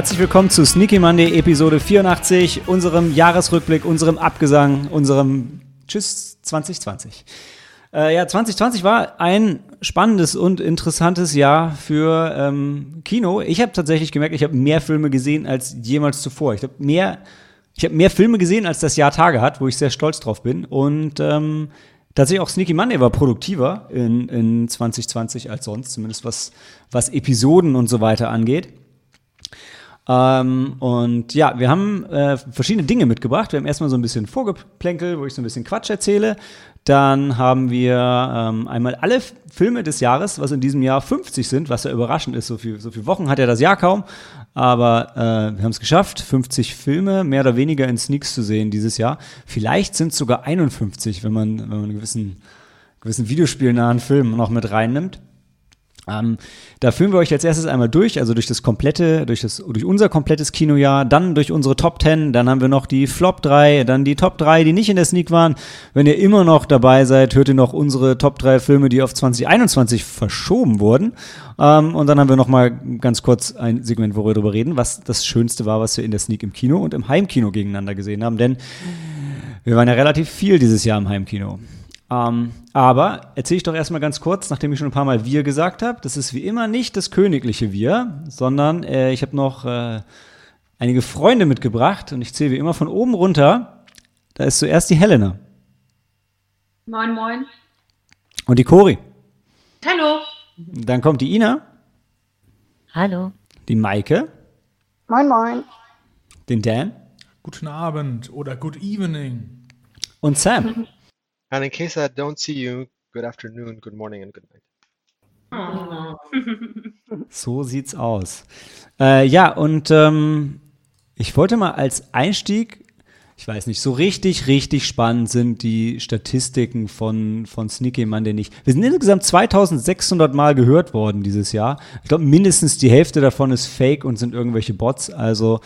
Herzlich willkommen zu Sneaky Monday Episode 84, unserem Jahresrückblick, unserem Abgesang, unserem Tschüss 2020. Äh, ja, 2020 war ein spannendes und interessantes Jahr für ähm, Kino. Ich habe tatsächlich gemerkt, ich habe mehr Filme gesehen als jemals zuvor. Ich habe mehr, ich mehr Filme gesehen, als das Jahr Tage hat, wo ich sehr stolz drauf bin. Und ähm, tatsächlich auch Sneaky Monday war produktiver in, in 2020 als sonst, zumindest was, was Episoden und so weiter angeht. Ähm, und ja, wir haben äh, verschiedene Dinge mitgebracht. Wir haben erstmal so ein bisschen Vorgeplänkel, wo ich so ein bisschen Quatsch erzähle. Dann haben wir ähm, einmal alle Filme des Jahres, was in diesem Jahr 50 sind, was ja überraschend ist. So, viel, so viele Wochen hat ja das Jahr kaum. Aber äh, wir haben es geschafft, 50 Filme mehr oder weniger in Sneaks zu sehen dieses Jahr. Vielleicht sind es sogar 51, wenn man, wenn man einen gewissen, gewissen videospielnahen Film noch mit reinnimmt. Ähm, da führen wir euch als erstes einmal durch, also durch das komplette, durch, das, durch unser komplettes Kinojahr, dann durch unsere Top 10, dann haben wir noch die Flop 3, dann die Top 3, die nicht in der Sneak waren. Wenn ihr immer noch dabei seid, hört ihr noch unsere Top 3 Filme, die auf 2021 verschoben wurden. Ähm, und dann haben wir noch mal ganz kurz ein Segment, wo wir darüber reden, was das Schönste war, was wir in der Sneak im Kino und im Heimkino gegeneinander gesehen haben. Denn wir waren ja relativ viel dieses Jahr im Heimkino. Ähm, aber erzähle ich doch erstmal ganz kurz, nachdem ich schon ein paar Mal wir gesagt habe, das ist wie immer nicht das königliche wir, sondern äh, ich habe noch äh, einige Freunde mitgebracht und ich zähle wie immer von oben runter. Da ist zuerst die Helena. Moin, moin. Und die Cori. Hallo. Dann kommt die Ina. Hallo. Die Maike. Moin, moin. Den Dan. Guten Abend oder good evening. Und Sam. And in case I don't see you, good afternoon, good morning, and good night. So sieht's aus. Äh, ja, und ähm, ich wollte mal als Einstieg, ich weiß nicht, so richtig, richtig spannend sind die Statistiken von, von Sneaky Monday nicht. Wir sind insgesamt 2600 Mal gehört worden dieses Jahr. Ich glaube, mindestens die Hälfte davon ist Fake und sind irgendwelche Bots. Also,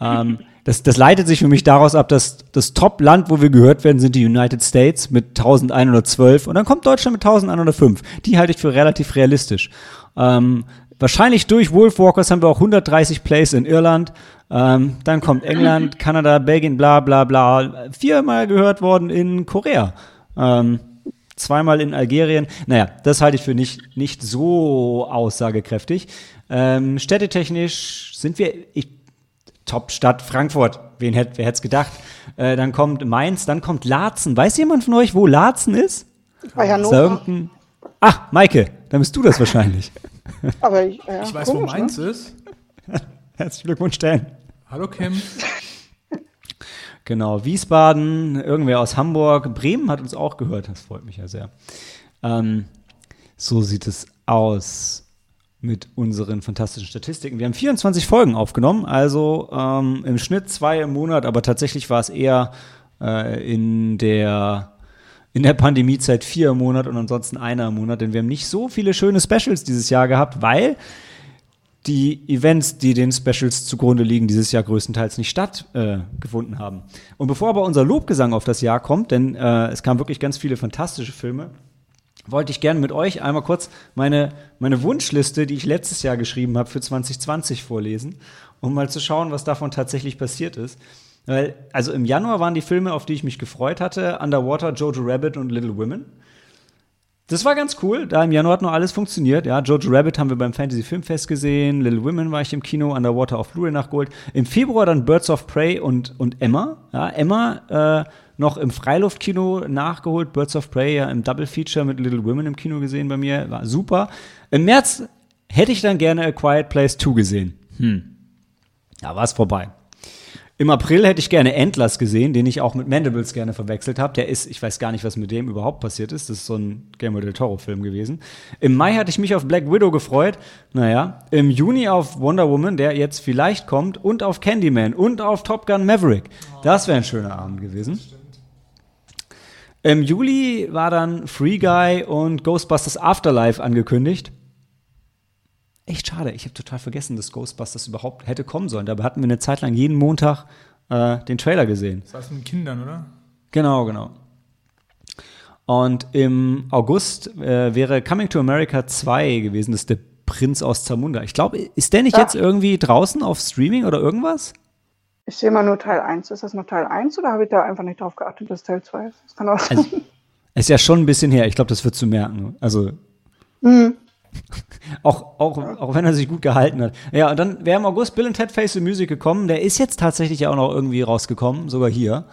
ähm, das, das leitet sich für mich daraus ab, dass das Top-Land, wo wir gehört werden, sind die United States mit 1112 und dann kommt Deutschland mit 1105. Die halte ich für relativ realistisch. Ähm, wahrscheinlich durch Wolfwalkers haben wir auch 130 Plays in Irland. Ähm, dann kommt England, Kanada, Belgien, bla bla bla. Viermal gehört worden in Korea. Ähm, zweimal in Algerien. Naja, das halte ich für nicht, nicht so aussagekräftig. Ähm, städtetechnisch sind wir, ich Top-Stadt Frankfurt. Wen hätt, wer hätte es gedacht? Äh, dann kommt Mainz, dann kommt Laatzen. Weiß jemand von euch, wo Laatzen ist? Bei Ist da Hannover. irgendein Ah, Maike, dann bist du das wahrscheinlich. Aber ich, ja, Ich weiß, komisch, wo Mainz Ne? ist. Herzlichen Glückwunsch, Dan. Hallo Kim. Genau, Wiesbaden, irgendwer aus Hamburg, Bremen hat uns auch gehört, das freut mich ja sehr. Ähm, so sieht es aus mit unseren fantastischen Statistiken. Wir haben 24 Folgen aufgenommen, also ähm, im Schnitt zwei im Monat, aber tatsächlich war es eher äh, in der in der Pandemiezeit vier im Monat und ansonsten einer im Monat, denn wir haben nicht so viele schöne Specials dieses Jahr gehabt, weil die Events, die den Specials zugrunde liegen, dieses Jahr größtenteils nicht stattgefunden äh, haben. Und bevor aber unser Lobgesang auf das Jahr kommt, denn äh, es kamen wirklich ganz viele fantastische Filme, wollte ich gerne mit euch einmal kurz meine, meine Wunschliste, die ich letztes Jahr geschrieben habe, für 2020 vorlesen, um mal zu schauen, was davon tatsächlich passiert ist. Weil, also im Januar waren die Filme, auf die ich mich gefreut hatte, Underwater, Jojo Rabbit und Little Women. Das war ganz cool. Da im Januar hat noch alles funktioniert. Ja, Jojo Rabbit haben wir beim Fantasy Filmfest gesehen. Little Women war ich im Kino. Underwater auf Blu-ray nachgeholt. Im Februar dann Birds of Prey und, und Emma. Ja, Emma äh, noch im Freiluftkino nachgeholt. Birds of Prey ja im Double Feature mit Little Women im Kino gesehen bei mir. War super. Im März hätte ich dann gerne A Quiet Place 2 gesehen. Hm. Da war es vorbei. Im April hätte ich gerne Endless gesehen, den ich auch mit Mandibles gerne verwechselt habe. Der ist, ich weiß gar nicht, was mit dem überhaupt passiert ist. Das ist so ein Guillermo del Toro-Film gewesen. Im Mai hatte ich mich auf Black Widow gefreut. Naja, im Juni auf Wonder Woman, der jetzt vielleicht kommt, und auf Candyman und auf Top Gun Maverick. Das wäre ein schöner Abend gewesen. Im Juli war dann Free Guy und Ghostbusters Afterlife angekündigt. Echt schade, ich habe total vergessen, dass Ghostbusters überhaupt hätte kommen sollen. Dabei hatten wir eine Zeit lang jeden Montag äh, den Trailer gesehen. Das heißt mit Kindern, oder? Genau, genau. Und im August äh, wäre Coming to America 2 gewesen, das ist der Prinz aus Zamunda. Ich glaube, ist der nicht Ja. jetzt irgendwie draußen auf Streaming oder irgendwas? Ich sehe mal nur Teil 1. Ist das noch Teil 1 oder habe ich da einfach nicht drauf geachtet, dass Teil 2 ist? Das kann auch sein. Also, ist ja schon ein bisschen her. Ich glaube, das wird zu merken. Also, Mhm. auch, auch, auch wenn er sich gut gehalten hat. Ja, und dann wäre im August Bill and Ted Face the Music gekommen. Der ist jetzt tatsächlich ja auch noch irgendwie rausgekommen, sogar hier.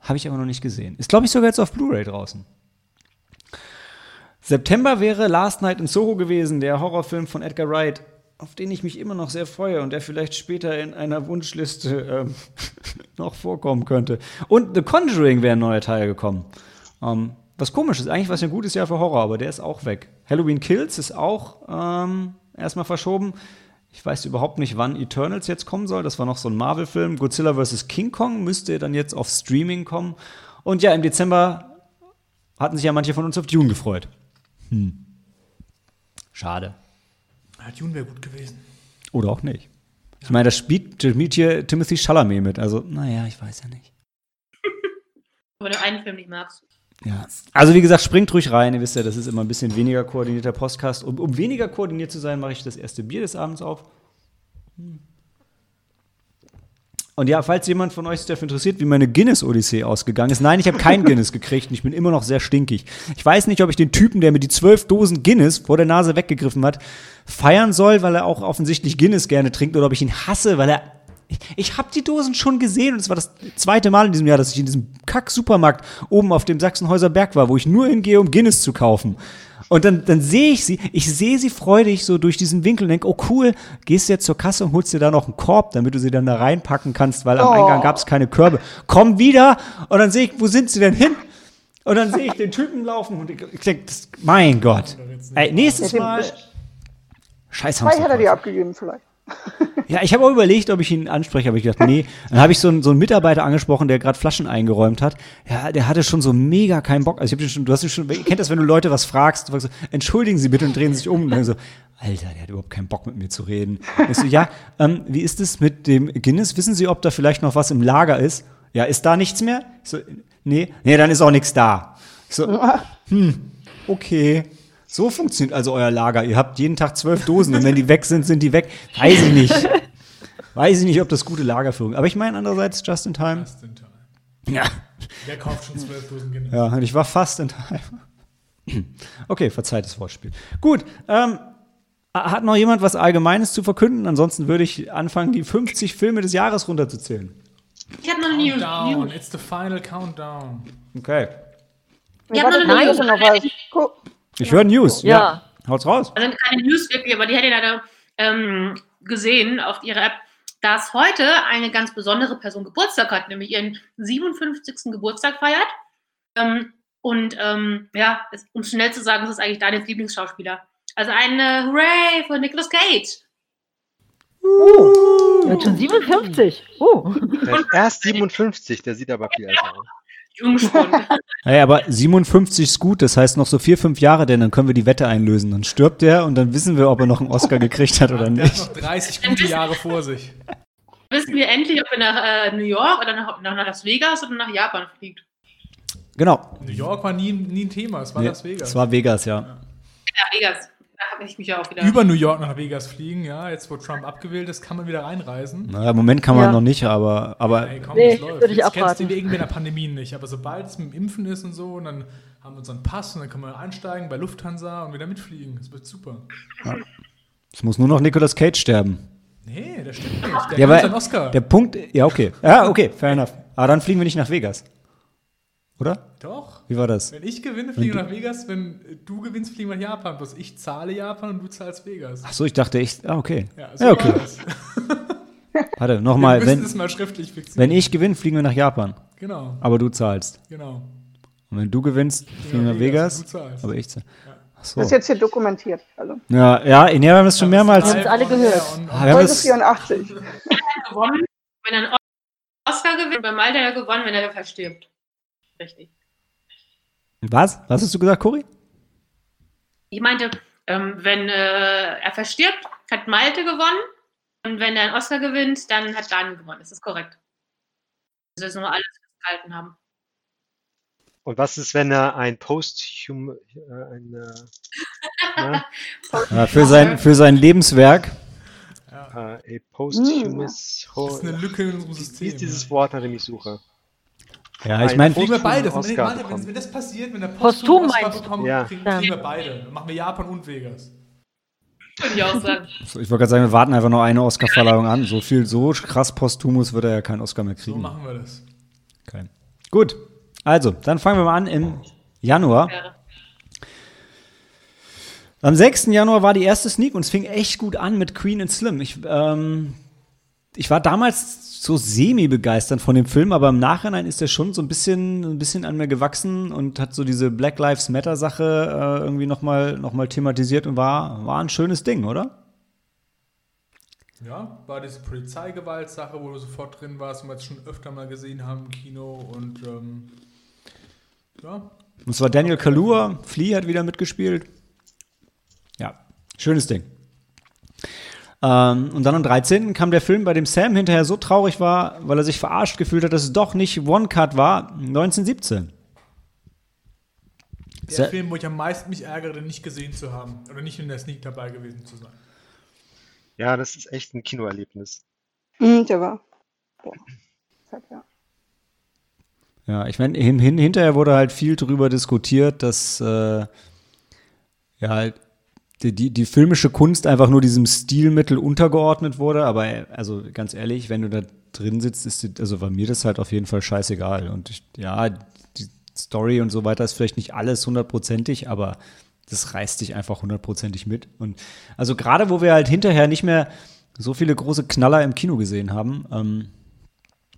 Habe ich aber noch nicht gesehen. Ist, glaube ich, sogar jetzt auf Blu-ray draußen. September wäre Last Night in Soho gewesen, der Horrorfilm von Edgar Wright, auf den ich mich immer noch sehr freue und der vielleicht später in einer Wunschliste ähm, noch vorkommen könnte. Und The Conjuring wäre ein neuer Teil gekommen. Ähm, was komisch ist, eigentlich war es ein gutes Jahr für Horror, aber der ist auch weg. Halloween Kills ist auch ähm, erstmal verschoben. Ich weiß überhaupt nicht, wann Eternals jetzt kommen soll. Das war noch so ein Marvel-Film. Godzilla vs. King Kong müsste dann jetzt auf Streaming kommen. Und ja, im Dezember hatten sich ja manche von uns auf Dune gefreut. Hm. Schade. Ja, Dune wäre gut gewesen. Oder auch nicht. Ich meine, das spielt, spielt hier Timothy Chalamet mit. Also, naja, ich weiß ja nicht. Wenn du einen Film nicht magst. Ja. Also, wie gesagt, springt ruhig rein. Ihr wisst ja, das ist immer ein bisschen weniger koordinierter Podcast. Um, um weniger koordiniert zu sein, mache ich das erste Bier des Abends auf. Hm. Und ja, falls jemand von euch sich dafür interessiert, wie meine Guinness-Odyssee ausgegangen ist. Nein, ich habe kein Guinness gekriegt und ich bin immer noch sehr stinkig. Ich weiß nicht, ob ich den Typen, der mir die zwölf Dosen Guinness vor der Nase weggegriffen hat, feiern soll, weil er auch offensichtlich Guinness gerne trinkt oder ob ich ihn hasse, weil er. Ich, ich habe die Dosen schon gesehen und es war das zweite Mal in diesem Jahr, dass ich in diesem Kack-Supermarkt oben auf dem Sachsenhäuser Berg war, wo ich nur hingehe, um Guinness zu kaufen. Und dann, dann sehe ich sie, ich sehe sie freudig so durch diesen Winkel und denke, oh cool, gehst du jetzt zur Kasse und holst dir da noch einen Korb, damit du sie dann da reinpacken kannst, weil am Oh. Eingang gab es keine Körbe. Komm wieder und dann sehe ich, wo sind sie denn hin? Und dann sehe ich den Typen laufen und ich, denke, mein Gott. Ey, nächstes Mal. Scheiß Zwei hätte er dir Hamsterkäufer. abgegeben vielleicht. Ja, ich habe auch überlegt, ob ich ihn anspreche, aber ich dachte, nee. Dann habe ich so einen, so einen Mitarbeiter angesprochen, der gerade Flaschen eingeräumt hat. Ja, der hatte schon so mega keinen Bock. Also ich habe den schon, du hast ihn schon, ihr kennt das, wenn du Leute was fragst, du fragst so, entschuldigen Sie bitte und drehen sich um und dann so, Alter, der hat überhaupt keinen Bock mit mir zu reden. Ich so, ja, ähm, wie ist es mit dem Guinness? Wissen Sie, ob da vielleicht noch was im Lager ist? Ja, ist da nichts mehr? Ich so, nee, nee, dann ist auch nichts da. Ich so, hm, okay. So funktioniert also euer Lager. Ihr habt jeden Tag zwölf Dosen und wenn die weg sind, sind die weg. Weiß ich nicht. Weiß ich nicht, ob das gute Lagerführung. Aber ich meine andererseits just in time. Just in time. Ja. Wer kauft schon 12 Dosen Guinness? Ja, und ich war fast in time. Okay, verzeiht das Wortspiel. Gut, ähm, hat noch jemand was Allgemeines zu verkünden? Ansonsten würde ich anfangen, die 50 Filme des Jahres runterzuzählen. Ich habe noch eine News. Countdown, News. it's the final countdown. Okay. Ist ja noch was. Guck, Ich höre News. Ja. Haut's raus. Also keine News wirklich, aber die hätte ich leider ähm, gesehen auf ihrer App, dass heute eine ganz besondere Person Geburtstag hat, nämlich ihren 57. Geburtstag feiert. Ähm, und ähm, ja, es, um schnell zu sagen, es ist eigentlich Daniels Lieblingsschauspieler. Also ein äh, Hooray für Nicolas Cage. Er hat schon 57. Oh. Der ist erst 57, der sieht aber viel älter aus. Jungspund. Naja, aber 57 ist gut, das heißt noch so vier, fünf Jahre, denn dann können wir die Wette einlösen. Dann stirbt er und dann wissen wir, ob er noch einen Oscar gekriegt hat oder Der hat nicht. noch 30 gute Jahre vor sich. Wissen wir endlich, ob er nach äh, New York oder nach, nach Las Vegas oder nach Japan fliegt. Genau. New York war nie, nie ein Thema, es war Nee, Las Vegas. Es war Vegas, ja. Nach Vegas. Da habe ich mich ja auch wieder. Über New York nach Vegas fliegen, ja. Jetzt, wo Trump abgewählt ist, kann man wieder reinreisen. Naja, im Moment kann man Ja. noch nicht, aber, aber Ey, komm, Nee, das läuft. würde ich Jetzt kennst du wegen der Pandemie nicht. Aber sobald es mit dem Impfen ist und so, und dann haben wir unseren Pass und dann können wir einsteigen bei Lufthansa und wieder mitfliegen. Das wird super. es muss nur noch Nicolas Cage sterben. Nee, das stimmt nicht. Der Ja, ja, weil einen Oscar. der Punkt, ja, okay. Ja, okay, fair enough. Aber dann fliegen wir nicht nach Vegas. Oder? Doch. Wie war das? Wenn ich gewinne, fliegen wir nach Vegas. Wenn du gewinnst, fliegen wir nach Japan. Bloß ich zahle Japan und du zahlst Vegas. Ach so, ich dachte echt, ah, okay. Ja, Ja, okay. Warte, Wir nochmal, müssen wenn, es mal schriftlich fixieren. wenn ich gewinne, fliegen wir nach Japan. Genau, Aber du zahlst. genau. Und wenn du gewinnst, fliegen wir nach Vegas, Vegas. du zahlst. Aber ich zahle. Ach so. das ist jetzt hier dokumentiert. Also, Ja, ja, nee, wir haben das schon mehrmals. Wir haben es alle gehört. Ah, wir haben das, 84. gewonnen, wenn er einen Oscar gewinnt. Beim Alter ja gewonnen, wenn er verstirbt. Richtig. was? Was hast du gesagt, Cory? Ich meinte, ähm, wenn äh, er verstirbt, hat Malte gewonnen. Und wenn er einen Oscar gewinnt, dann hat Daniel gewonnen. Das ist korrekt. Das ist nur alles, was wir gehalten haben. Und was ist, wenn er ein Posthum, äh, ein, äh, ne? Ja, für, sein, für sein Lebenswerk. äh, a posthumous, Das ist eine Lücke in unserem wie System. ist dieses Wort, nach dem ich suche? Ja, ich Ein meine, Kriegen wir. Oscar Wenn, wenn, das passiert, wenn der Posthum Posthum Oscar bekommt, Ja. kriegen, kriegen wir beide. Dann machen wir Japan und Vegas. Würde ich auch sagen. ich wollte gerade sagen, wir warten einfach noch eine Oscar-Verleihung an. So viel, so krass posthumus wird er ja keinen Oscar mehr So kriegen. machen wir das. Okay. Gut, also, dann fangen wir mal an im Januar. Ja. Am 6. Januar war die erste Sneak und es fing echt gut an mit Queen and Slim. Ich, ähm, ich war damals so semi-begeistert von dem Film, aber im Nachhinein ist der schon so ein bisschen, ein bisschen an mir gewachsen und hat so diese Black Lives Matter-Sache äh, irgendwie nochmal noch mal thematisiert und war, war ein schönes Ding, oder? Ja, war diese Polizeigewaltsache, wo du sofort drin warst und wir es schon öfter mal gesehen haben im Kino und ähm, ja, Und es war Daniel Kaluuya, Flea hat wieder mitgespielt. Ja, schönes Ding. Ähm, und dann am 13. kam der Film, bei dem Sam hinterher so traurig war, weil er sich verarscht gefühlt hat, dass es doch nicht One Cut war, 1917. der Film, wo ich am meisten mich ärgere, den nicht gesehen zu haben oder nicht in der Sneak dabei gewesen zu sein. Ja, das ist echt ein Kinoerlebnis. Mhm, der war. Ja. Ja, ich meine, hin, hin, hinterher wurde halt viel darüber diskutiert, dass äh, ja halt die, die, die filmische Kunst einfach nur diesem Stilmittel untergeordnet wurde. Aber äh, also ganz ehrlich, wenn du da drin sitzt, ist die, also war mir das halt auf jeden Fall scheißegal. Und ich, ja, die Story und so weiter ist vielleicht nicht alles hundertprozentig, aber das reißt dich einfach hundertprozentig mit. Und also gerade wo wir halt hinterher nicht mehr so viele große Knaller im Kino gesehen haben, ähm,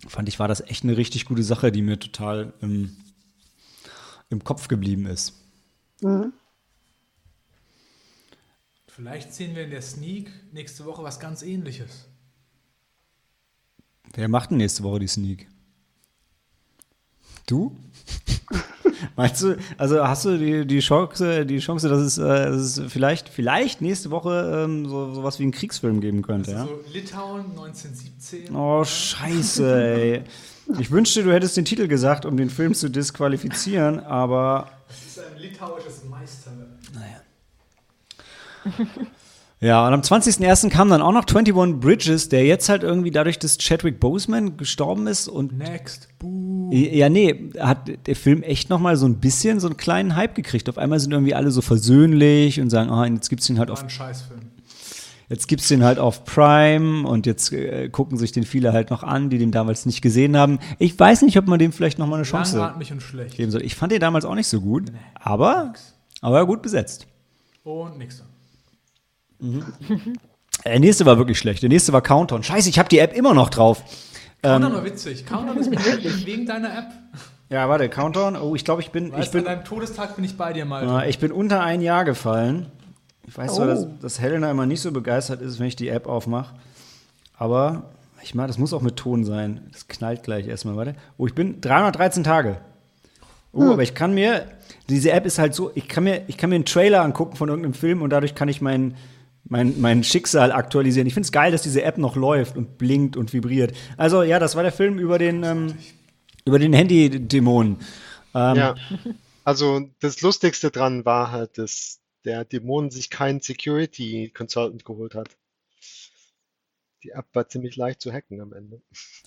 fand ich, war das echt eine richtig gute Sache, die mir total im, im Kopf geblieben ist. Mhm. Vielleicht sehen wir in der Sneak nächste Woche was ganz ähnliches. Wer macht denn nächste Woche die Sneak? Du? Meinst du, also hast du die, die Chance, die Chance, dass es, äh, dass es vielleicht, vielleicht nächste Woche ähm, so sowas wie einen Kriegsfilm geben könnte, ja? Also Litauen 1917. Oh, scheiße, ey. Ich wünschte, du hättest den Titel gesagt, um den Film zu disqualifizieren, aber Das ist ein litauisches Meisterwerk. Ja, und am 20.01. kam dann auch noch 21 Bridges, der jetzt halt irgendwie dadurch, dass Chadwick Boseman gestorben ist und Next. Buh. ja, nee, hat der Film echt noch mal so ein bisschen so einen kleinen Hype gekriegt. Auf einmal sind irgendwie alle so versöhnlich und sagen, ah, jetzt gibt's den halt auf ein Scheißfilm. jetzt gibt's den halt auf Prime und jetzt äh, gucken sich den viele halt noch an, die den damals nicht gesehen haben. Ich weiß nicht, ob man dem vielleicht noch mal eine Chance Langatmig und schlecht. geben soll. Ich fand den damals auch nicht so gut, aber aber gut besetzt. Und nix. Der nächste war wirklich schlecht. Der nächste war Countdown. Scheiße, ich habe die App immer noch drauf. Countdown war witzig. Countdown ist mir wegen deiner App. Ja, warte, Countdown. Oh, ich glaube, ich bin, Weißt ich du, an bin, deinem Todestag bin ich bei dir, Malte. äh, ich bin unter ein Jahr gefallen. Ich weiß zwar, Oh. dass, dass Helena immer nicht so begeistert ist, wenn ich die App aufmache. Aber ich meine, das muss auch mit Ton sein. Das knallt gleich erstmal, warte. Oh, ich bin 313 Tage. Oh, aber ich kann mir, diese App ist halt so, ich kann mir, ich kann mir einen Trailer angucken von irgendeinem Film und dadurch kann ich mein, mein, mein Schicksal aktualisieren. Ich finde es geil, dass diese App noch läuft und blinkt und vibriert. Also ja, das war der Film über den, ähm, über den Handy-Dämonen. Ähm, Ja. Also das Lustigste dran war halt, dass der Dämon sich keinen Security Consultant geholt hat. Die App war ziemlich leicht zu hacken am Ende.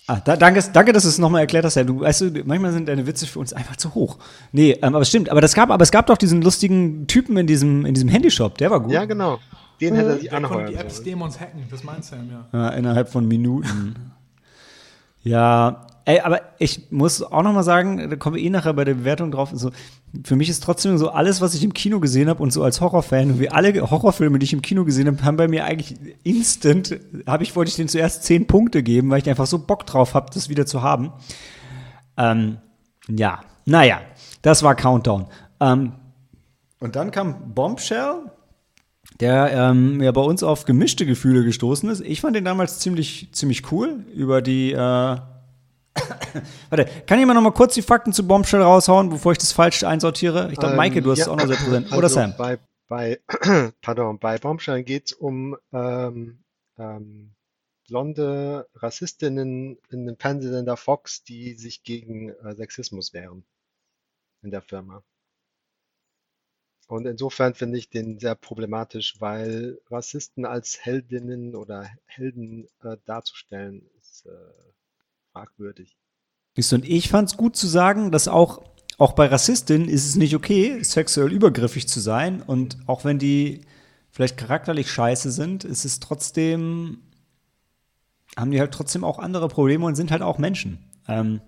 Ah, da, danke, danke, dass du es nochmal erklärt hast. Ja, du, weißt du, manchmal sind deine Witze für uns einfach zu hoch. Nee, ähm, aber es stimmt. Aber, das gab, aber es gab doch diesen lustigen Typen in diesem, in diesem Handyshop. Der war gut. Ja, genau. Den hätte er sich anheuern die App des sollen. Dämons hacken. Das meint Sam, ja. Ja, innerhalb von Minuten. ja, ey, aber ich muss auch noch mal sagen, da kommen wir eh nachher bei der Bewertung drauf. So, für mich ist trotzdem so alles, was ich im Kino gesehen habe und so als Horrorfan, wie alle Horrorfilme, die ich im Kino gesehen habe, haben bei mir eigentlich instant, habe ich wollte ich denen zuerst zehn Punkte geben, weil ich einfach so Bock drauf habe, das wieder zu haben. Ähm, ja, naja, das war Countdown. Ähm, und dann kam Bombshell, der ähm, ja bei uns auf gemischte Gefühle gestoßen ist. Ich fand den damals ziemlich, ziemlich cool über die. Äh Warte, kann jemand noch mal kurz die Fakten zu Bombshell raushauen, bevor ich das falsch einsortiere? Ich glaube, Ähm, Maike, du hast ja, es auch noch sehr präsent. Oder also Sam? Bei, bei, pardon, bei Bombshell geht es um ähm, ähm, blonde Rassistinnen in dem Fernsehsender Fox, die sich gegen äh, Sexismus wehren. in der Firma. Und insofern finde ich den sehr problematisch, weil Rassisten als Heldinnen oder Helden äh, darzustellen, ist äh, fragwürdig. Und ich fand es gut zu sagen, dass auch, auch bei Rassistinnen ist es nicht okay, sexuell übergriffig zu sein. Und auch wenn die vielleicht charakterlich scheiße sind, ist es trotzdem, haben die halt trotzdem auch andere Probleme und sind halt auch Menschen. Ähm,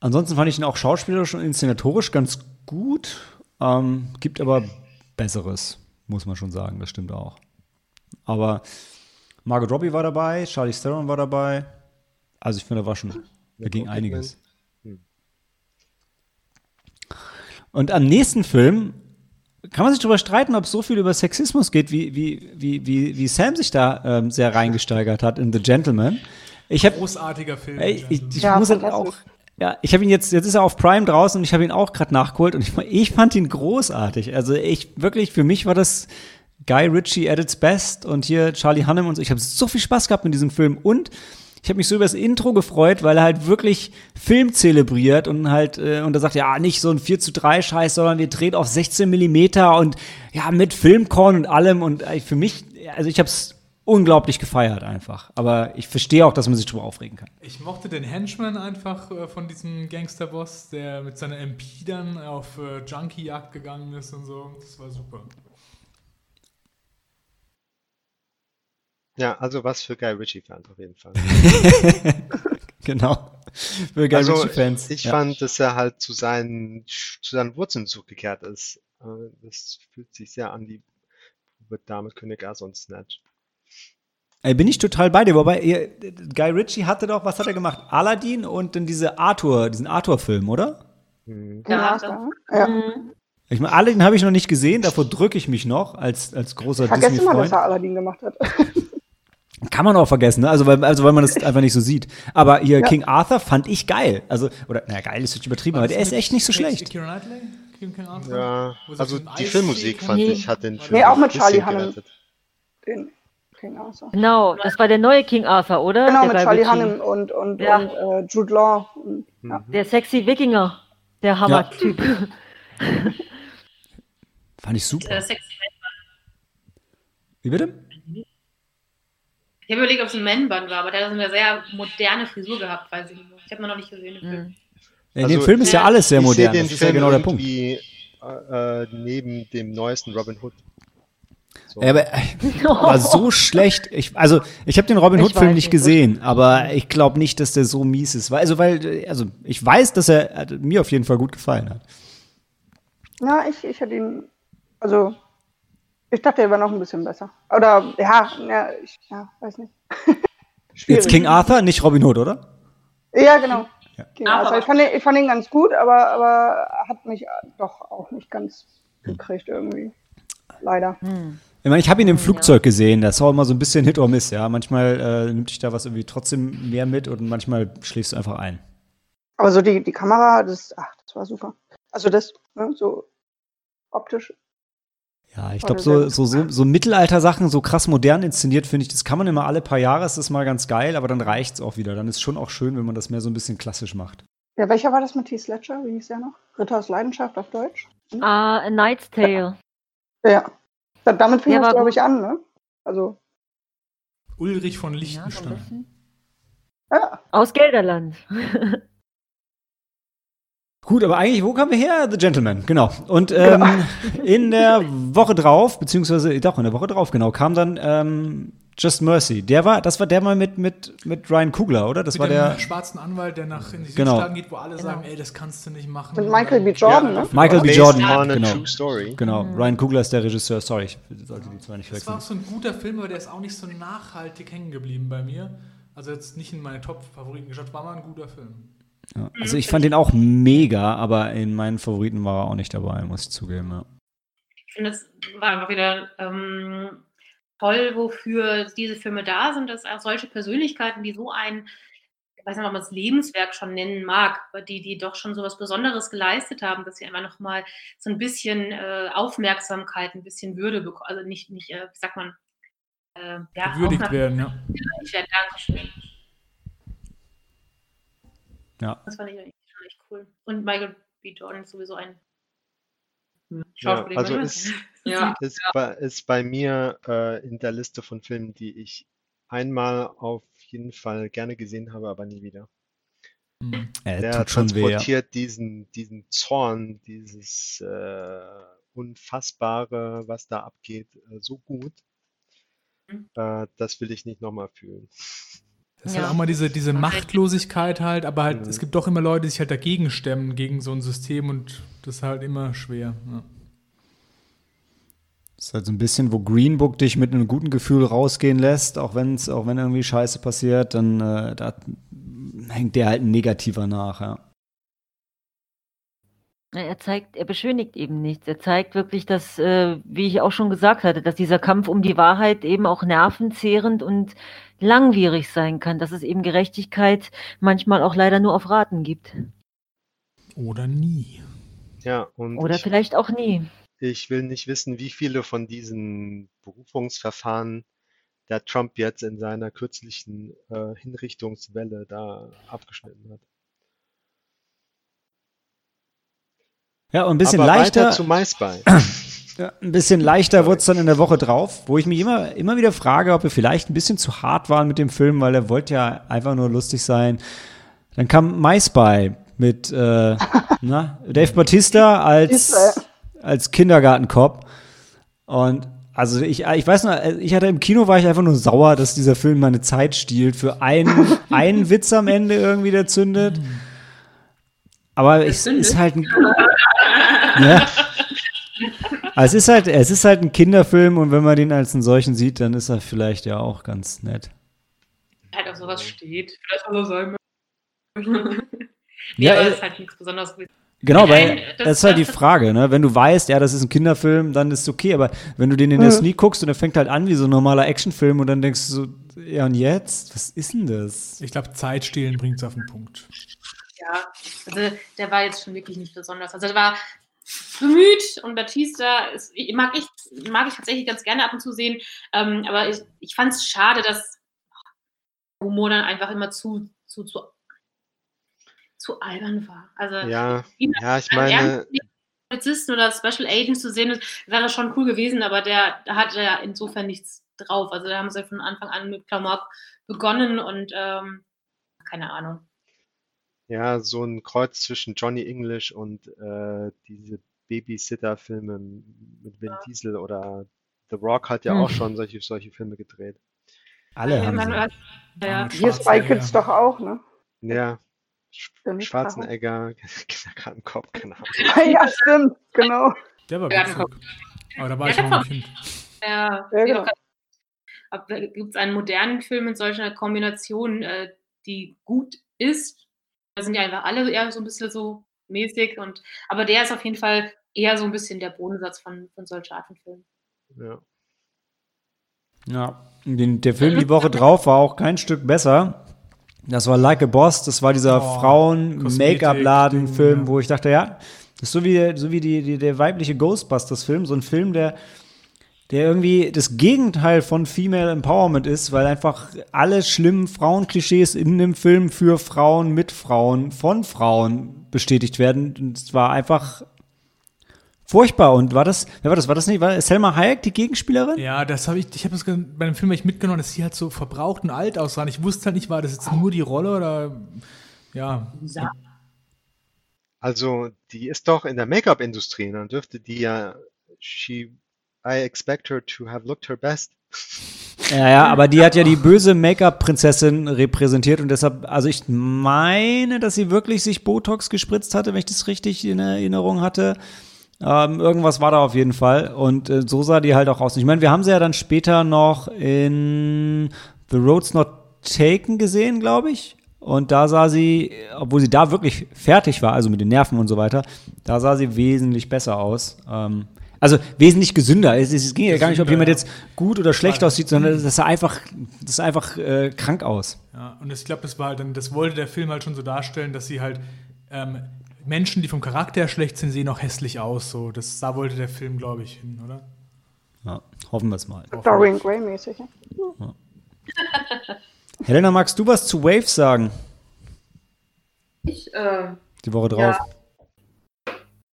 ansonsten fand ich ihn auch schauspielerisch und inszenatorisch ganz gut. Ähm, gibt aber Besseres, muss man schon sagen, das stimmt auch. Aber Margot Robbie war dabei, Charlie Theron war dabei. Also ich finde, da war schon, da ging einiges. Und am nächsten Film kann man sich darüber streiten, ob es so viel über Sexismus geht, wie, wie, wie, wie, wie Sam sich da ähm, sehr reingesteigert hat in The Gentleman. Ich habe Großartiger Film. Ey, ich, ich Ja, muss halt auch. Ja, ich habe ihn jetzt, jetzt ist er auf Prime draußen und ich habe ihn auch gerade nachgeholt und ich, ich fand ihn großartig. Also ich wirklich, für mich war das Guy Ritchie at its best und hier Charlie Hunnam und so. Ich habe so viel Spaß gehabt mit diesem Film und ich habe mich so über das Intro gefreut, weil er halt wirklich Film zelebriert und halt, äh, und er sagt, ja, nicht so ein 4 zu 3 Scheiß, sondern wir drehen auf 16 Millimeter und ja, mit Filmkorn und allem und äh, für mich, also ich habe es unglaublich gefeiert einfach. Aber ich verstehe auch, dass man sich drüber aufregen kann. Ich mochte den Henchman einfach äh, von diesem Gangsterboss, der mit seiner MP dann auf äh, Junkie-Jagd gegangen ist und so. Das war super. Ja, also was für Guy Ritchie-Fans auf jeden Fall. Genau. Für Guy Also Ritchie-Fans. ich ja. fand, dass er halt zu seinen, zu seinen Wurzeln zurückgekehrt ist. Äh, Das fühlt sich sehr an wie mit Dame König Ass und Snatch. Ey, bin ich total bei dir. Wobei, ihr, Guy Ritchie hatte doch, was hat er gemacht? Aladdin und dann diese Arthur, diesen Arthur-Film, oder? Hm. Ja, Ja. Mhm. Ich meine, Aladdin habe ich noch nicht gesehen, davor drücke ich mich noch als, als großer Vergessen mal, dass Disney-Freund. er Aladdin gemacht hat. Kann man auch vergessen, ne? Also weil, also weil man das einfach nicht so sieht. Aber hier Ja. King Arthur fand ich geil. Also, oder, naja, geil ist jetzt übertrieben, aber der ist echt nicht so schlecht. Knightley? King, King Arthur? Ja, also die Filmmusik fand Nee. ich hat den Film Nee, auch mit Charlie Hunnam. Den King Arthur. Genau, das war der neue King Arthur, oder? Genau, der mit Charlie. Hunnam und, und, Ja. und äh, Jude Law. Und, ja. Mhm. Der sexy Wikinger. Der Hammer-Typ. Fand ich super. Äh, Sex Wie bitte? ich habe überlegt, ob es ein Man-Bun war, aber der hat so eine sehr moderne Frisur gehabt, weiß ich nicht. Ich habe ihn noch nicht gesehen. im Film. Mhm. In Also, dem Film ist ja ja, alles sehr modern. Das den ist ja genau der Punkt. äh, äh, neben dem neuesten Robin Hood. So. Ja, aber, äh, war so schlecht. Ich, also, ich habe den Robin Ich Hood-Film weiß nicht nicht, gesehen, aber ich glaube nicht, dass der so mies ist. Weil, also, weil, also, ich weiß, dass er äh, mir auf jeden Fall gut gefallen hat. Na, ich, ich hätte ihn. Also, ich dachte, er wäre noch ein bisschen besser. Oder, ja, ja, ich ja, weiß nicht. Jetzt King Arthur, nicht Robin Hood, oder? Ja, genau. Ja. King Arthur. Ich, fand ihn, ich fand ihn ganz gut, aber, aber hat mich doch auch nicht ganz gekriegt irgendwie. Leider. Hm. Ich meine, ich habe ihn im Flugzeug gesehen. Das ist auch immer so ein bisschen Hit or Miss, ja. Manchmal äh, nimmt dich da was irgendwie trotzdem mehr mit und manchmal schläfst du einfach ein. Aber so die, die Kamera, das, ach, das war super. Also das, ne, so optisch. Ja, ich War glaube, so, so, so, so Mittelalter-Sachen, so krass modern inszeniert, finde ich, das kann man immer alle paar Jahre, ist das mal ganz geil, aber dann reicht's auch wieder. Dann ist schon auch schön, wenn man das mehr so ein bisschen klassisch macht. Ja, welcher war das mit Heath Ledger? Wie hieß der noch? Ritter aus Leidenschaft auf Deutsch? Ah, A Knight's Tale. Ja. Da, damit fing Der das, glaube ich, an, ne? Also, Ulrich von Ja, so ein Liechtenstein. bisschen. ja. Aus Gelderland. Gut, aber eigentlich, wo kamen wir her? The Gentleman, genau. Und ähm, in der Woche drauf, beziehungsweise doch, in der Woche drauf, genau, kam dann ähm, Just Mercy. Der war, das war der mal mit, mit, mit Ryan Kugler, oder? Das Mit war dem der schwarzen Anwalt, der nach in die Genau. Südstaaten geht, wo alle Genau. sagen, ey, das kannst du nicht machen. Mit Michael B. Jordan, Ja, ne? Michael B. Jordan, on a genau. true story. Genau, Ryan Kugler ist der Regisseur, sorry, ich sollte die zwei nicht Das war auch so ein guter Film, aber der ist auch nicht so nachhaltig hängen geblieben bei mir. Also jetzt nicht in meine Top-Favoriten geschaut, war mal ein guter Film. Ja. Also ich fand den auch mega, aber in meinen Favoriten war er auch nicht dabei, muss ich zugeben. Ja. Ich finde, es war einfach wieder ähm, toll, wofür diese Filme da sind, dass auch solche Persönlichkeiten, die so ein, ich weiß nicht, ob man es Lebenswerk schon nennen mag, aber die, die doch schon so was Besonderes geleistet haben, dass sie einfach nochmal so ein bisschen äh, Aufmerksamkeit, ein bisschen Würde bekommen, also nicht, nicht äh, wie sagt man, äh, ja, Gewürdigt werden, ja. werden. Dankeschön. Ja. Das fand ich eigentlich schon echt cool. Und Michael B. Jordan ist sowieso ein Ja, Schauspieler. also ne? ist, ja. ist, bei, ist bei mir äh, in der Liste von Filmen, die ich einmal auf jeden Fall gerne gesehen habe, aber nie wieder. Mhm. Äh, Der tut schon weh. Ja. transportiert diesen, diesen Zorn, dieses äh, Unfassbare, was da abgeht, äh, so gut. Mhm. Äh, das will ich nicht nochmal fühlen. Das ist Ja. halt auch mal diese, diese Machtlosigkeit halt, aber halt, Mhm. es gibt doch immer Leute, die sich halt dagegen stemmen, gegen so ein System und das ist halt immer schwer. Ja. Das ist halt so ein bisschen, wo Green Book dich mit einem guten Gefühl rausgehen lässt, auch wenn es, auch wenn irgendwie Scheiße passiert, dann äh, da hängt der halt ein negativer nach, ja. Er zeigt, er beschönigt eben nichts. Er zeigt wirklich, dass, äh, wie ich auch schon gesagt hatte, dass dieser Kampf um die Wahrheit eben auch nervenzehrend und langwierig sein kann, dass es eben Gerechtigkeit manchmal auch leider nur auf Raten gibt. Oder nie. Ja, und Oder ich, vielleicht auch nie. Ich will nicht wissen, wie viele von diesen Berufungsverfahren der Trump jetzt in seiner kürzlichen äh, Hinrichtungswelle da abgeschnitten hat. Ja, und ein bisschen Aber leichter. zu MySpy. Ja, ein bisschen leichter wurde es dann in der Woche drauf, wo ich mich immer, immer wieder frage, ob wir vielleicht ein bisschen zu hart waren mit dem Film, weil er wollte ja einfach nur lustig sein. Dann kam MySpy mit äh, na, Dave Bautista als, Ist als Kindergartenkopf. Und also ich, ich weiß noch, ich hatte im Kino war ich einfach nur sauer, dass dieser Film meine Zeit stiehlt für einen, einen Witz am Ende irgendwie, der zündet. Aber es ist halt ein, ja. Also es ist halt, es ist halt ein Kinderfilm und wenn man den als einen solchen sieht, dann ist er vielleicht ja auch ganz nett. halt auf sowas steht. Vielleicht soll er sein. nee, Ja, aber äh, es ist halt nichts Besonderes gewesen. Genau, weil das- ist halt die Frage, ne? Wenn du weißt, ja, das ist ein Kinderfilm, dann ist es okay, aber wenn du den in der Mhm. Sneak guckst und der fängt halt an wie so ein normaler Actionfilm und dann denkst du so, ja und jetzt? Was ist denn das? Ich glaube, Zeit stehlen bringt es auf den Punkt. Ja, also der war jetzt schon wirklich nicht besonders. Also der war bemüht und Batista ist, mag ich, mag ich tatsächlich ganz gerne ab und zu sehen, ähm, aber ich, ich fand es schade, dass Humor dann einfach immer zu, zu, zu, zu albern war. Also Ja, ja, ich meine, Polizisten oder Special Agents zu sehen, wäre schon cool gewesen, aber der da hat ja insofern nichts drauf. Also da haben sie von Anfang an mit Klamauk begonnen und ähm, keine Ahnung. ja, so ein Kreuz zwischen Johnny English und äh, diese Babysitter-Filme mit Vin Diesel oder The Rock hat ja Hm. auch schon solche, solche Filme gedreht. Alle Ja, haben sie. hat- ja. Hier Spy Schwarzenegger. Kids doch auch, ne? Ja, Mit Schwarzenegger, Kindergartenkopf, keine Ahnung. ja, stimmt, genau. Der war witzig. Aber da war Ja, ich noch ein Kind. Ja, Ja, genau. Gibt es einen modernen Film mit solcher Kombination, äh, die gut ist? Da sind ja einfach alle eher so ein bisschen so mäßig und aber der ist auf jeden Fall eher so ein bisschen der Bodensatz von, von solcher Art von Filmen. Ja. Ja, den, der Film die Woche drauf war auch kein Stück besser. Das war Like a Boss, das war dieser Oh, Frauen-Make-up-Laden-Film, ja. wo ich dachte, ja, das ist so wie, so wie die, die, der weibliche Ghostbusters-Film, so ein Film, der, der irgendwie das Gegenteil von Female Empowerment ist, weil einfach alle schlimmen Frauenklischees in dem Film für Frauen, mit Frauen, von Frauen bestätigt werden. Und es war einfach furchtbar. Und war das, wer war das? War das nicht, war Selma Hayek die Gegenspielerin? Ja, das habe ich, ich habe das bei dem Film ich mitgenommen, dass sie halt so verbraucht und alt aussahen. Ich wusste halt nicht, war das jetzt nur die Rolle oder ja. Also, die ist doch in der Make-up-Industrie, dann dürfte die ja, she, I expect her to have looked her best. Ja, ja, aber die hat ja die böse Make-up-Prinzessin repräsentiert und deshalb, also ich meine, dass sie wirklich sich Botox gespritzt hatte, wenn ich das richtig in Erinnerung hatte. Ähm, irgendwas war da auf jeden Fall und äh, so sah die halt auch aus. Ich meine, wir haben sie ja dann später noch in The Road's Not Taken gesehen, glaube ich. Und da sah sie, obwohl sie da wirklich fertig war, also mit den Nerven und so weiter, da sah sie wesentlich besser aus. Ähm, also wesentlich gesünder. Es, es ging ja gar nicht, ob jemand ja. jetzt gut oder schlecht aussieht, sondern das sah einfach, das sah einfach äh, krank aus. Ja, und ich glaube, das war halt dann, das wollte der Film halt schon so darstellen, dass sie halt ähm, Menschen, die vom Charakter her schlecht sind, sehen auch hässlich aus. So, das da wollte der Film, glaube ich, hin, oder? Ja, hoffen wir es mal. Dorian Gray mäßig. Ne? Helena, magst du was zu Waves sagen? Ich, äh, die Woche drauf?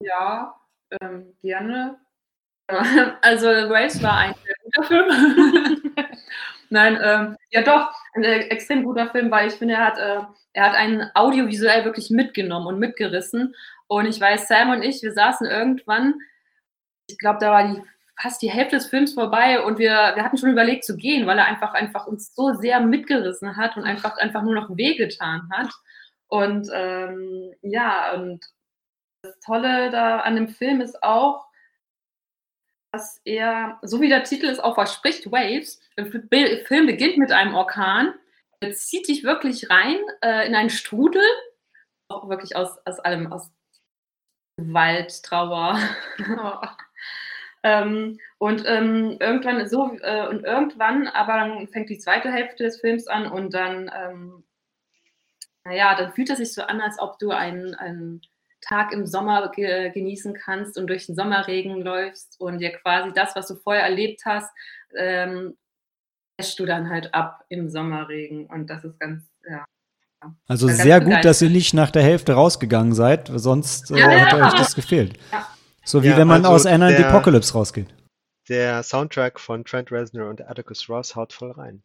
Ja, ähm, gerne. Also Race war ein sehr guter Film. Nein, ähm, ja doch, ein äh, extrem guter Film, weil ich finde, er hat, äh, er hat einen audiovisuell wirklich mitgenommen und mitgerissen. Und ich weiß, Sam und ich, wir saßen irgendwann, ich glaube, da war die, fast die Hälfte des Films vorbei und wir, wir hatten schon überlegt zu gehen, weil er einfach, einfach uns so sehr mitgerissen hat und einfach, einfach nur noch wehgetan hat. Und ähm, ja, und das Tolle da an dem Film ist auch, dass er, so wie der Titel es auch verspricht, Waves, Film beginnt mit einem Orkan, zieht dich wirklich rein äh, in einen Strudel, auch wirklich aus, aus allem, aus Wald, Trauer. ähm, und ähm, irgendwann so, äh, und irgendwann, aber dann fängt die zweite Hälfte des Films an und dann, ähm, naja, dann fühlt es sich so an, als ob du einen, einen Tag im Sommer ge genießen kannst und durch den Sommerregen läufst und dir quasi das, was du vorher erlebt hast, ähm, du dann halt ab im Sommerregen. Und das ist ganz, ja. Also sehr gut, dass ihr nicht nach der Hälfte rausgegangen seid, sonst äh, ja, hätte ja. euch das gefehlt. Ja. So wie wenn man also aus and the Apocalypse rausgeht. Der Soundtrack von Trent Reznor und Atticus Ross haut voll rein.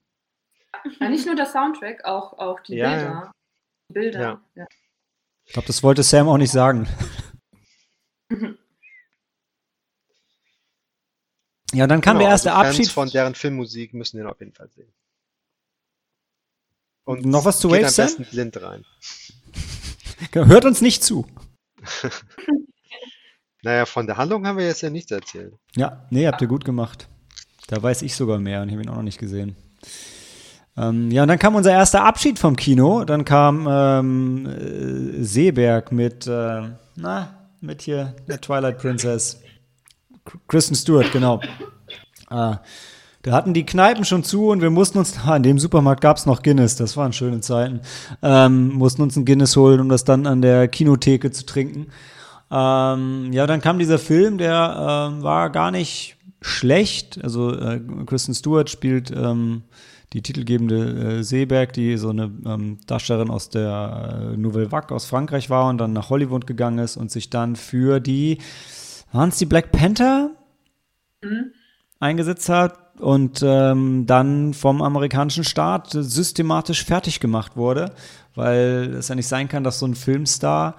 Ja, nicht nur der Soundtrack, auch, auch die Bilder. Bilder. Ja. Ich glaube, das wollte Sam auch nicht sagen. ja, dann kam genau, der erste also Abschied. von deren Filmmusik müssen den auf jeden Fall sehen. Und noch was zu Waves, Sam? blind rein. Hört uns nicht zu. naja, von der Handlung haben wir jetzt ja nichts erzählt. Ja, nee, habt ihr gut gemacht. Da weiß ich sogar mehr und ich habe ihn auch noch nicht gesehen. Ähm, ja, und dann kam unser erster Abschied vom Kino. Dann kam ähm, äh, Seeberg mit, äh, na, mit hier der Twilight Princess. Kristen Stewart, genau. Äh, da hatten die Kneipen schon zu und wir mussten uns, ah, in dem Supermarkt gab es noch Guinness, das waren schöne Zeiten, ähm, mussten uns ein Guinness holen, um das dann an der Kinotheke zu trinken. Ähm, ja, dann kam dieser Film, der äh, war gar nicht schlecht. Also äh, Kristen Stewart spielt ähm, die titelgebende äh, Seeberg, die so eine ähm, Darstellerin aus der äh, Nouvelle Vague aus Frankreich war und dann nach Hollywood gegangen ist und sich dann für die, waren es die Black Panther mhm. eingesetzt hat und ähm, dann vom amerikanischen Staat systematisch fertig gemacht wurde, weil es ja nicht sein kann, dass so ein Filmstar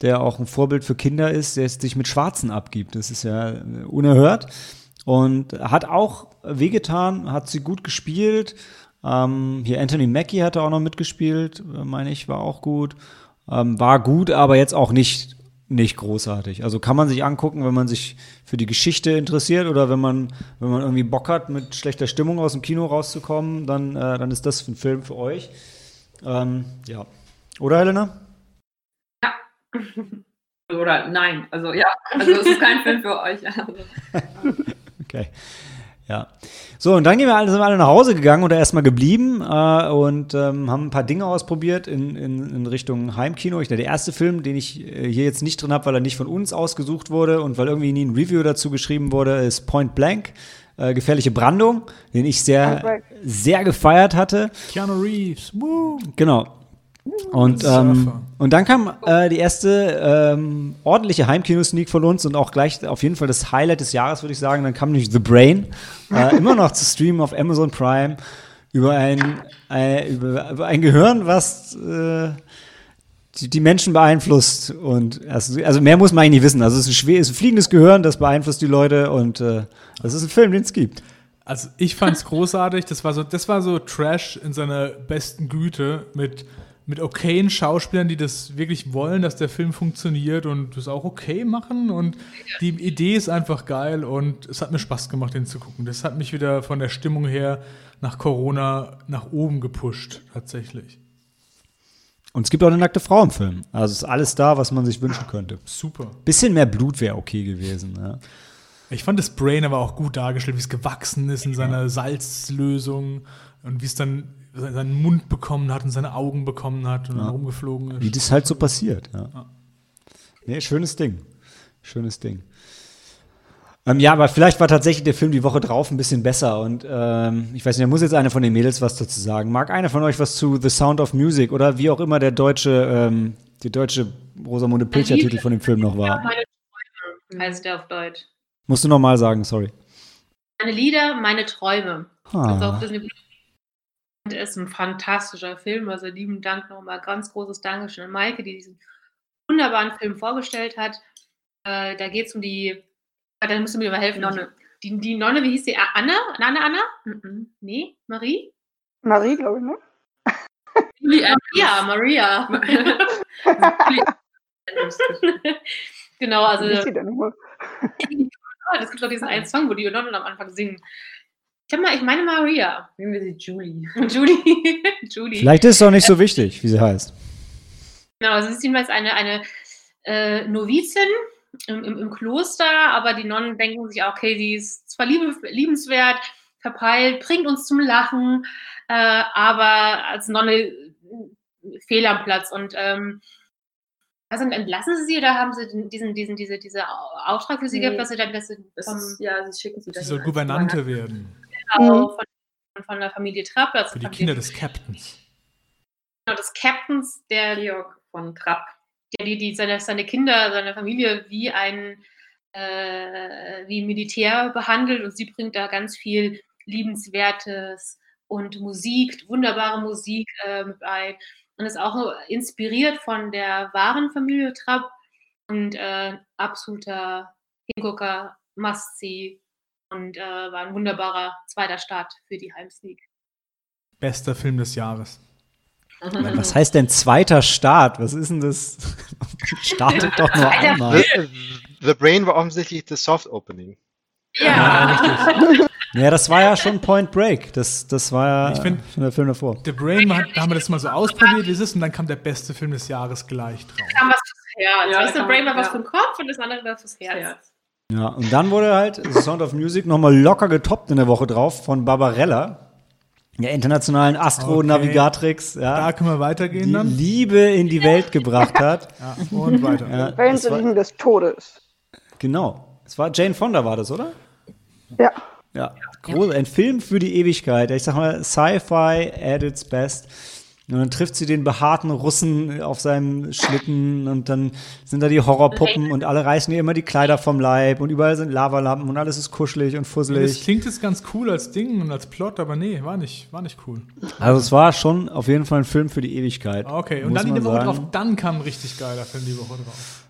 der auch ein Vorbild für Kinder ist, der sich mit Schwarzen abgibt. Das ist ja äh, unerhört. Und hat auch wehgetan, hat sie gut gespielt. Ähm, hier Anthony Mackie hatte auch noch mitgespielt, äh, meine ich, war auch gut. Ähm, war gut, aber jetzt auch nicht, nicht großartig. Also kann man sich angucken, wenn man sich für die Geschichte interessiert oder wenn man, wenn man irgendwie Bock hat, mit schlechter Stimmung aus dem Kino rauszukommen, dann, äh, dann ist das ein Film für euch. Ähm, ja. Oder Helena? Ja. Oder nein. Also ja, also es ist kein Film für euch. okay. Ja. So, und dann gehen wir alle, sind wir alle nach Hause gegangen oder erstmal geblieben äh, und ähm, haben ein paar Dinge ausprobiert in, in, in Richtung Heimkino. Ich, der erste Film, den ich äh, hier jetzt nicht drin habe, weil er nicht von uns ausgesucht wurde und weil irgendwie nie ein Review dazu geschrieben wurde, ist Point Blank. Äh, gefährliche Brandung, den ich sehr, sehr gefeiert hatte. Keanu Reeves. Woo. Genau. Und, ähm, und dann kam äh, die erste ähm, ordentliche Heimkino-Sneak von uns und auch gleich auf jeden Fall das Highlight des Jahres, würde ich sagen. Dann kam nämlich The Brain, äh, immer noch zu streamen auf Amazon Prime über ein, äh, über, über, ein Gehirn, was äh, die, die, Menschen beeinflusst. Und also, also, mehr muss man eigentlich nicht wissen. Also es ist ein, ist ein fliegendes Gehirn, das beeinflusst die Leute und äh, das ist ein Film, den es gibt. Also ich fand es großartig. Das war so, das war so Trash in seiner besten Güte mit mit okayen Schauspielern, die das wirklich wollen, dass der Film funktioniert und das auch okay machen. Und die Idee ist einfach geil und es hat mir Spaß gemacht, den zu gucken. Das hat mich wieder von der Stimmung her nach Corona nach oben gepusht, tatsächlich. Und es gibt auch eine nackte Frau im Film. Also ist alles da, was man sich wünschen könnte. Super. Bisschen mehr Blut wäre okay gewesen. Ja. Ich fand das Brain aber auch gut dargestellt, wie es gewachsen ist in seiner Salzlösung und wie es dann seinen Mund bekommen hat und seine Augen bekommen hat und ja. dann rumgeflogen ist. Wie das halt so passiert, ja. ja. Nee, schönes Ding. Schönes Ding. Ähm, ja, aber vielleicht war tatsächlich der Film die Woche drauf ein bisschen besser. Und ähm, ich weiß nicht, da muss jetzt eine von den Mädels was dazu sagen. Mag einer von euch was zu The Sound of Music oder wie auch immer der deutsche, ähm, die deutsche Rosamunde Pilcher-Titel von dem Film noch war. Meine Träume heißt der auf Deutsch. Musst du nochmal sagen, sorry. Meine Lieder, meine Träume. Also auf Ah. Disney ist ein fantastischer Film. Also lieben Dank nochmal. Ganz großes Dankeschön an Maike, die diesen wunderbaren Film vorgestellt hat. Äh, da geht es um die. Ah, da musst du mir mal helfen. Nonne. Die, die Nonne, wie hieß sie? Anna? Anna, Anna? Mhm. Nee? Marie? Marie, glaube ich, ne? Julie Ja, Maria. genau, also. Wie hieß sie denn? Ah, das gibt doch diesen einen Song, wo die Nonnen am Anfang singen. Ich, mal, ich meine Maria. Nehmen wir sie Julie. Julie. Julie. Vielleicht ist es doch nicht so wichtig, wie sie heißt. Genau, sie ist jedenfalls eine, eine äh, Novizin im, im, im Kloster, aber die Nonnen denken sich auch, okay, sie ist zwar liebe, liebenswert, verpeilt, bringt uns zum Lachen, äh, aber als Nonne äh, fehl am Platz. Und ähm, also entlassen sie sie oder haben sie diesen, diesen, diese, diese Auftrag für sie Nee. gehabt, dass sie dann dass sie vom, ist, ja, sie schicken sie Sie soll Gouvernante werden. Genau, von, von der Familie Trapp, also Für die von Kinder des Captains. genau, des Captains, der Georg von Trapp. der die, die seine, seine Kinder, seine Familie wie ein äh, wie Militär behandelt und sie bringt da ganz viel Liebenswertes und Musik, wunderbare Musik äh, mit ein und ist auch inspiriert von der wahren Familie Trapp und äh, absoluter Hingucker, Must-See und äh, war ein wunderbarer zweiter Start für die Heims League. Bester Film des Jahres. Was heißt denn zweiter Start? Was ist denn das? Startet doch nur einmal. The, The Brain war offensichtlich das Soft Opening. Ja, Ja, das war ja schon Point Break. Das, das war ja Ich find- schon der Film davor. The Brain, da haben wir das mal so ausprobiert, wie es ist, und dann kam der beste Film des Jahres gleich drauf. kam was fürs Herz. Ja, weißt du, kam- Brain war was ja. für den Kopf und das andere war fürs Herz. Ja. Und dann wurde halt The Sound of Music nochmal locker getoppt in der Woche drauf von Barbarella, der internationalen Astro-Navigatrix, Da ja, können wir die weitergehen dann. Liebe in die Welt gebracht hat. Ja, und weiter. Ja, Wellen lieben des Todes. genau. Es war Jane Fonda, war das, oder? Ja. Ja, groß, ein Film für die Ewigkeit. Ich sag mal, Sci-Fi at its best. Und dann trifft sie den behaarten Russen auf seinem Schlitten und dann sind da die Horrorpuppen und alle reißen ihr immer die Kleider vom Leib und überall sind Lavalampen und alles ist kuschelig und Das fusselig. klingt jetzt ganz cool als Ding und als Plot, aber nee, war nicht, war nicht cool. Also es war schon auf jeden Fall ein Film für die Ewigkeit. Okay, und dann die man Woche sagen. drauf, dann kam ein richtig geiler Film die Woche drauf.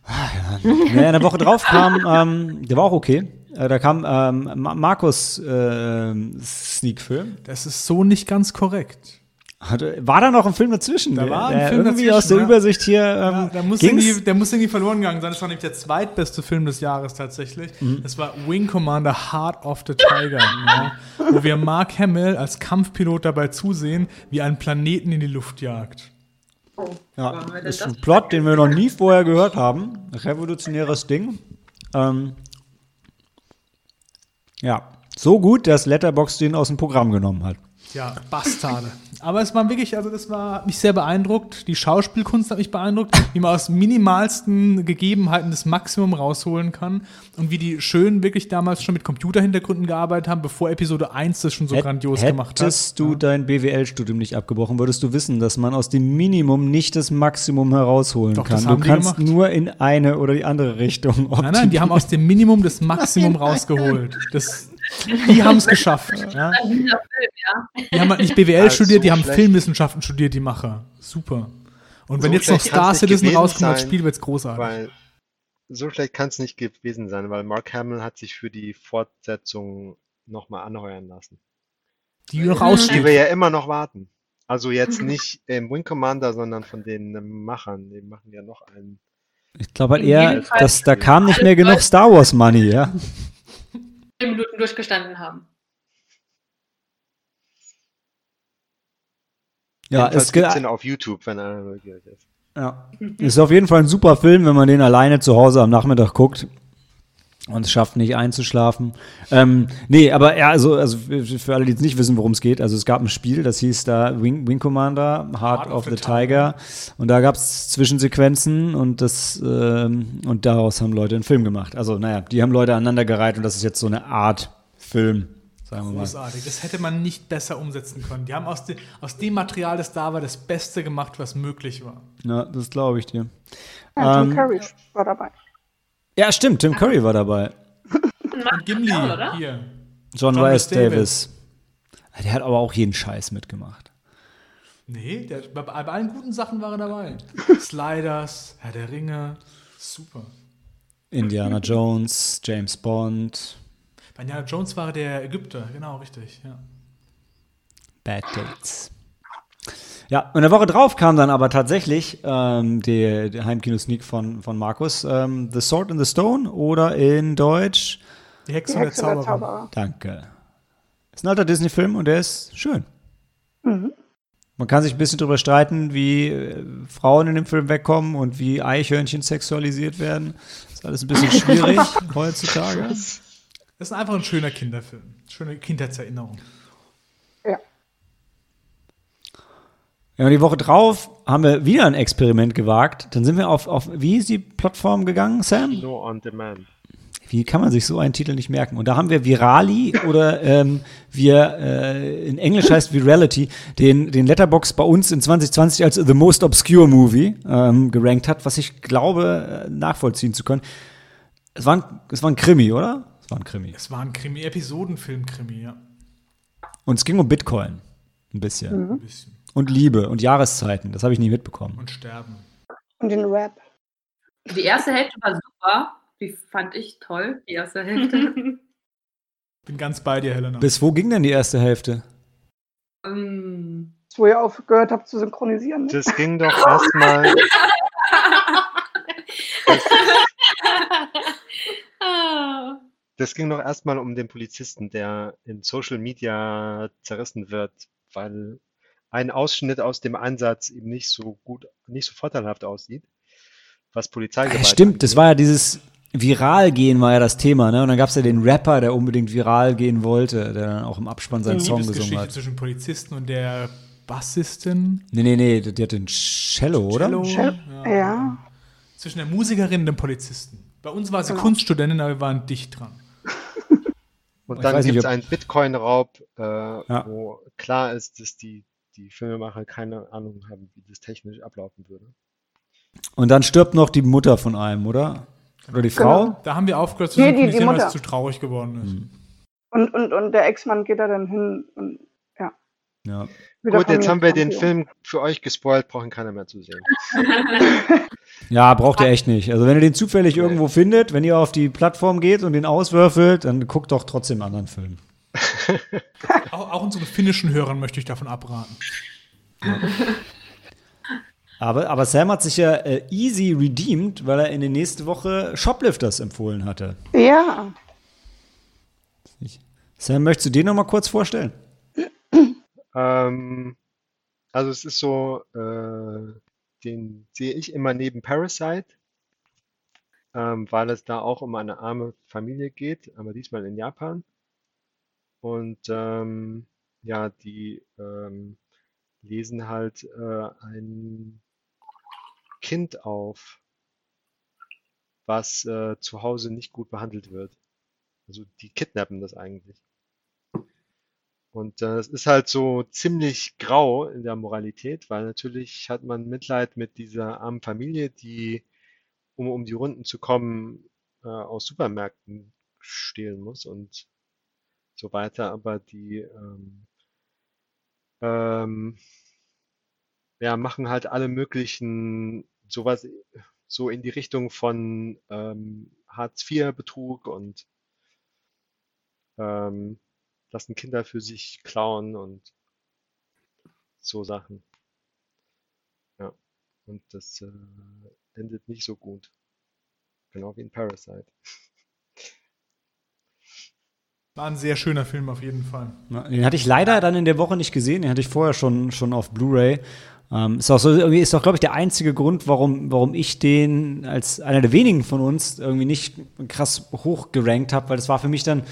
Ja, in der Woche drauf kam, ähm, der war auch okay. Äh, da kam ähm, Ma- Markus äh, Sneak-Film. Das ist so nicht ganz korrekt. Hatte- War da noch ein Film dazwischen? Da war ein Film irgendwie dazwischen, aus der ja. Übersicht hier. Ja, Ähm, der, muss ging's- irgendwie, der muss irgendwie verloren gegangen sein. Das war nämlich der zweitbeste Film des Jahres tatsächlich. Mhm. Das war Wing Commander Heart of the Tiger, ja, wo wir Mark Hamill als Kampfpilot dabei zusehen, wie einen Planeten in die Luft jagt. Ja, wir denn ist das ein Plot, den wir noch nie vorher gehört haben. Revolutionäres Ding. Ähm, ja, so gut, dass Letterboxd den aus dem Programm genommen hat. Ja, Bastarde. Aber es war wirklich, also das war hat mich sehr beeindruckt. Die Schauspielkunst hat mich beeindruckt, wie man aus minimalsten Gegebenheiten das Maximum rausholen kann und wie die schön wirklich damals schon mit Computerhintergründen gearbeitet haben, bevor Episode 1 das schon so Hätt- grandios gemacht hat. Hättest du dein BWL-Studium nicht abgebrochen, würdest du wissen, dass man aus dem Minimum nicht das Maximum herausholen Doch, das kann. haben Du die kannst gemacht. nur in eine oder die andere Richtung Nein, nein, die haben aus dem Minimum das Maximum rausgeholt. Das, die haben es geschafft. Ja? Film. Die haben halt nicht BWL Also studiert, die haben schlecht. Filmwissenschaften studiert, die Macher. Super. Und wenn So jetzt noch Star Citizen rauskommt als sein, Spiel, wird's großartig. Weil so schlecht kann es nicht gewesen sein, weil Mark Hamill hat sich für die Fortsetzung nochmal anheuern lassen. die noch Die wir ja immer noch warten. Also jetzt nicht im Wing Commander, sondern von den ähm, Machern. Die machen ja noch einen. Ich glaube halt eher, dass da kam nicht mehr genug Star Wars Money, ja. Zehn Minuten durchgestanden haben. Ja, Jedenfalls es gibt's den auf YouTube, wenn neugierig ist. Ja. Ist auf jeden Fall ein super Film, wenn man den alleine zu Hause am Nachmittag guckt und es schafft nicht einzuschlafen. Ähm, nee, aber ja, also, also für alle, die jetzt nicht wissen, worum es geht, also es gab ein Spiel, das hieß da Wing, Wing Commander, Heart, of, the, Tiger. Und da gab es Zwischensequenzen und das ähm, und daraus haben Leute einen Film gemacht. Also, naja, die haben Leute aneinandergereiht und das ist jetzt so eine Art Film sagen wir mal. Großartig. Das hätte man nicht besser umsetzen können. Die haben aus, de, aus dem Material, das da war, das Beste gemacht, was möglich war. Ja, das glaube ich dir. Ja, Tim Ähm, Curry war dabei. Ja, stimmt, Tim Curry war dabei. Und Gimli oder? hier. John, Rhys Davis. Davis. Der hat aber auch jeden Scheiß mitgemacht. Nee, der, bei, bei allen guten Sachen war er dabei. Sliders, Herr der Ringe. Super. Indiana Jones, James Bond, Bei Indiana Jones war er der Ägypter, genau, richtig. Ja. Bad Dates. Ja, und eine Woche drauf kam dann aber tatsächlich ähm, der, der Heimkino-Sneak von, von Markus, ähm, The Sword in the Stone oder in Deutsch, Die Hexe, und der der Zauberer. Zauberer. danke. Ist ein alter Disney-Film und der ist schön. Mhm. Man kann sich ein bisschen drüber streiten, wie äh, Frauen in dem Film wegkommen und wie Eichhörnchen sexualisiert werden. ist alles ein bisschen schwierig heutzutage. Das ist einfach ein schöner Kinderfilm. Schöne Kindheitserinnerung. Ja, und die Woche drauf haben wir wieder ein Experiment gewagt. Dann sind wir auf, auf wie ist die Plattform gegangen, Sam? Kino on Demand. Wie kann man sich so einen Titel nicht merken? Und da haben wir Virali oder ähm, wir äh, in Englisch heißt Virality, den, den Letterbox bei uns in 2020 als The Most Obscure Movie ähm, gerankt hat, was ich glaube äh, nachvollziehen zu können. Es war, ein, es war ein Krimi, oder? Es war ein Krimi. Es war ein Krimi, Episodenfilm-Krimi, ja. Und es ging um Bitcoin. Ein bisschen. Ein bisschen. Und Liebe und Jahreszeiten. Das habe ich nie mitbekommen. Und sterben. Und den Rap. Die erste Hälfte war super. Die fand ich toll, die erste Hälfte. Bin ganz bei dir, Helena. Bis wo ging denn die erste Hälfte? Ähm, Wo ihr aufgehört habt zu synchronisieren. Ne? Das ging doch erstmal. Das ging doch erstmal um den Polizisten, der in Social Media zerrissen wird, weil ein Ausschnitt aus dem Einsatz ihm nicht so gut, nicht so vorteilhaft aussieht, was Polizeigewalt Ja, stimmt, das angeht. war ja dieses viral gehen war ja das Thema, ne? Und dann gab es ja den Rapper, der unbedingt viral gehen wollte, der dann auch im Abspann seinen Song gesungen Liebesgeschichte hat. zwischen Polizisten und der Bassistin. Nee, nee, nee, der hat den Cello, oder? Cello. Cello, ja. Zwischen der Musikerin und dem Polizisten. Bei uns war sie Genau. Kunststudentin, aber wir waren dicht dran. Und dann gibt es einen Bitcoin-Raub, äh, wo klar ist, dass die, die Filmemacher keine Ahnung haben, wie das technisch ablaufen würde. Und dann stirbt noch die Mutter von einem, oder? Oder die Frau? Genau. Da haben wir aufgehört zu Nee, die- die weil es Mutter. zu traurig geworden ist. Hm. Und, und, und der Ex-Mann geht da dann hin und ja. Ja. Gut, jetzt haben wir den. Film für euch gespoilt, brauchen keiner mehr zu sehen. ja, braucht ihr echt nicht. Also wenn ihr den zufällig irgendwo findet, wenn ihr auf die Plattform geht und den auswürfelt, dann guckt doch trotzdem einen anderen Film. Auch, auch unseren finnischen Hörern möchte ich davon abraten. Aber, aber Sam hat sich ja äh, easy redeemed, weil er in der nächsten Woche Shoplifters empfohlen hatte. Ja, Sam, möchtest du den noch mal kurz vorstellen? Ähm, also es ist so, äh, den sehe ich immer neben Parasite, ähm, weil es da auch um eine arme Familie geht, aber diesmal in Japan. Und ähm, ja, die ähm, lesen halt äh, ein Kind auf, was äh, zu Hause nicht gut behandelt wird. Also die kidnappen das eigentlich. Und äh, es ist halt so ziemlich grau in der Moralität, weil natürlich hat man Mitleid mit dieser armen Familie, die, um um die Runden zu kommen, äh, aus Supermärkten stehlen muss und so weiter. Aber die ähm, ähm, ja, machen halt alle möglichen sowas so in die Richtung von ähm, Hartz-IV-Betrug und ähm, lassen Kinder für sich klauen und so Sachen. Ja, und das äh, endet nicht so gut. Genau wie in Parasite. War ein sehr schöner Film auf jeden Fall. Ja, Den hatte ich leider dann in der Woche nicht gesehen. Den hatte ich vorher schon, schon auf Blu-ray. Ähm, ist auch so, irgendwie ist auch, glaube ich, der einzige Grund, warum, warum ich den als einer der wenigen von uns irgendwie nicht krass hoch gerankt habe, weil das war für mich dann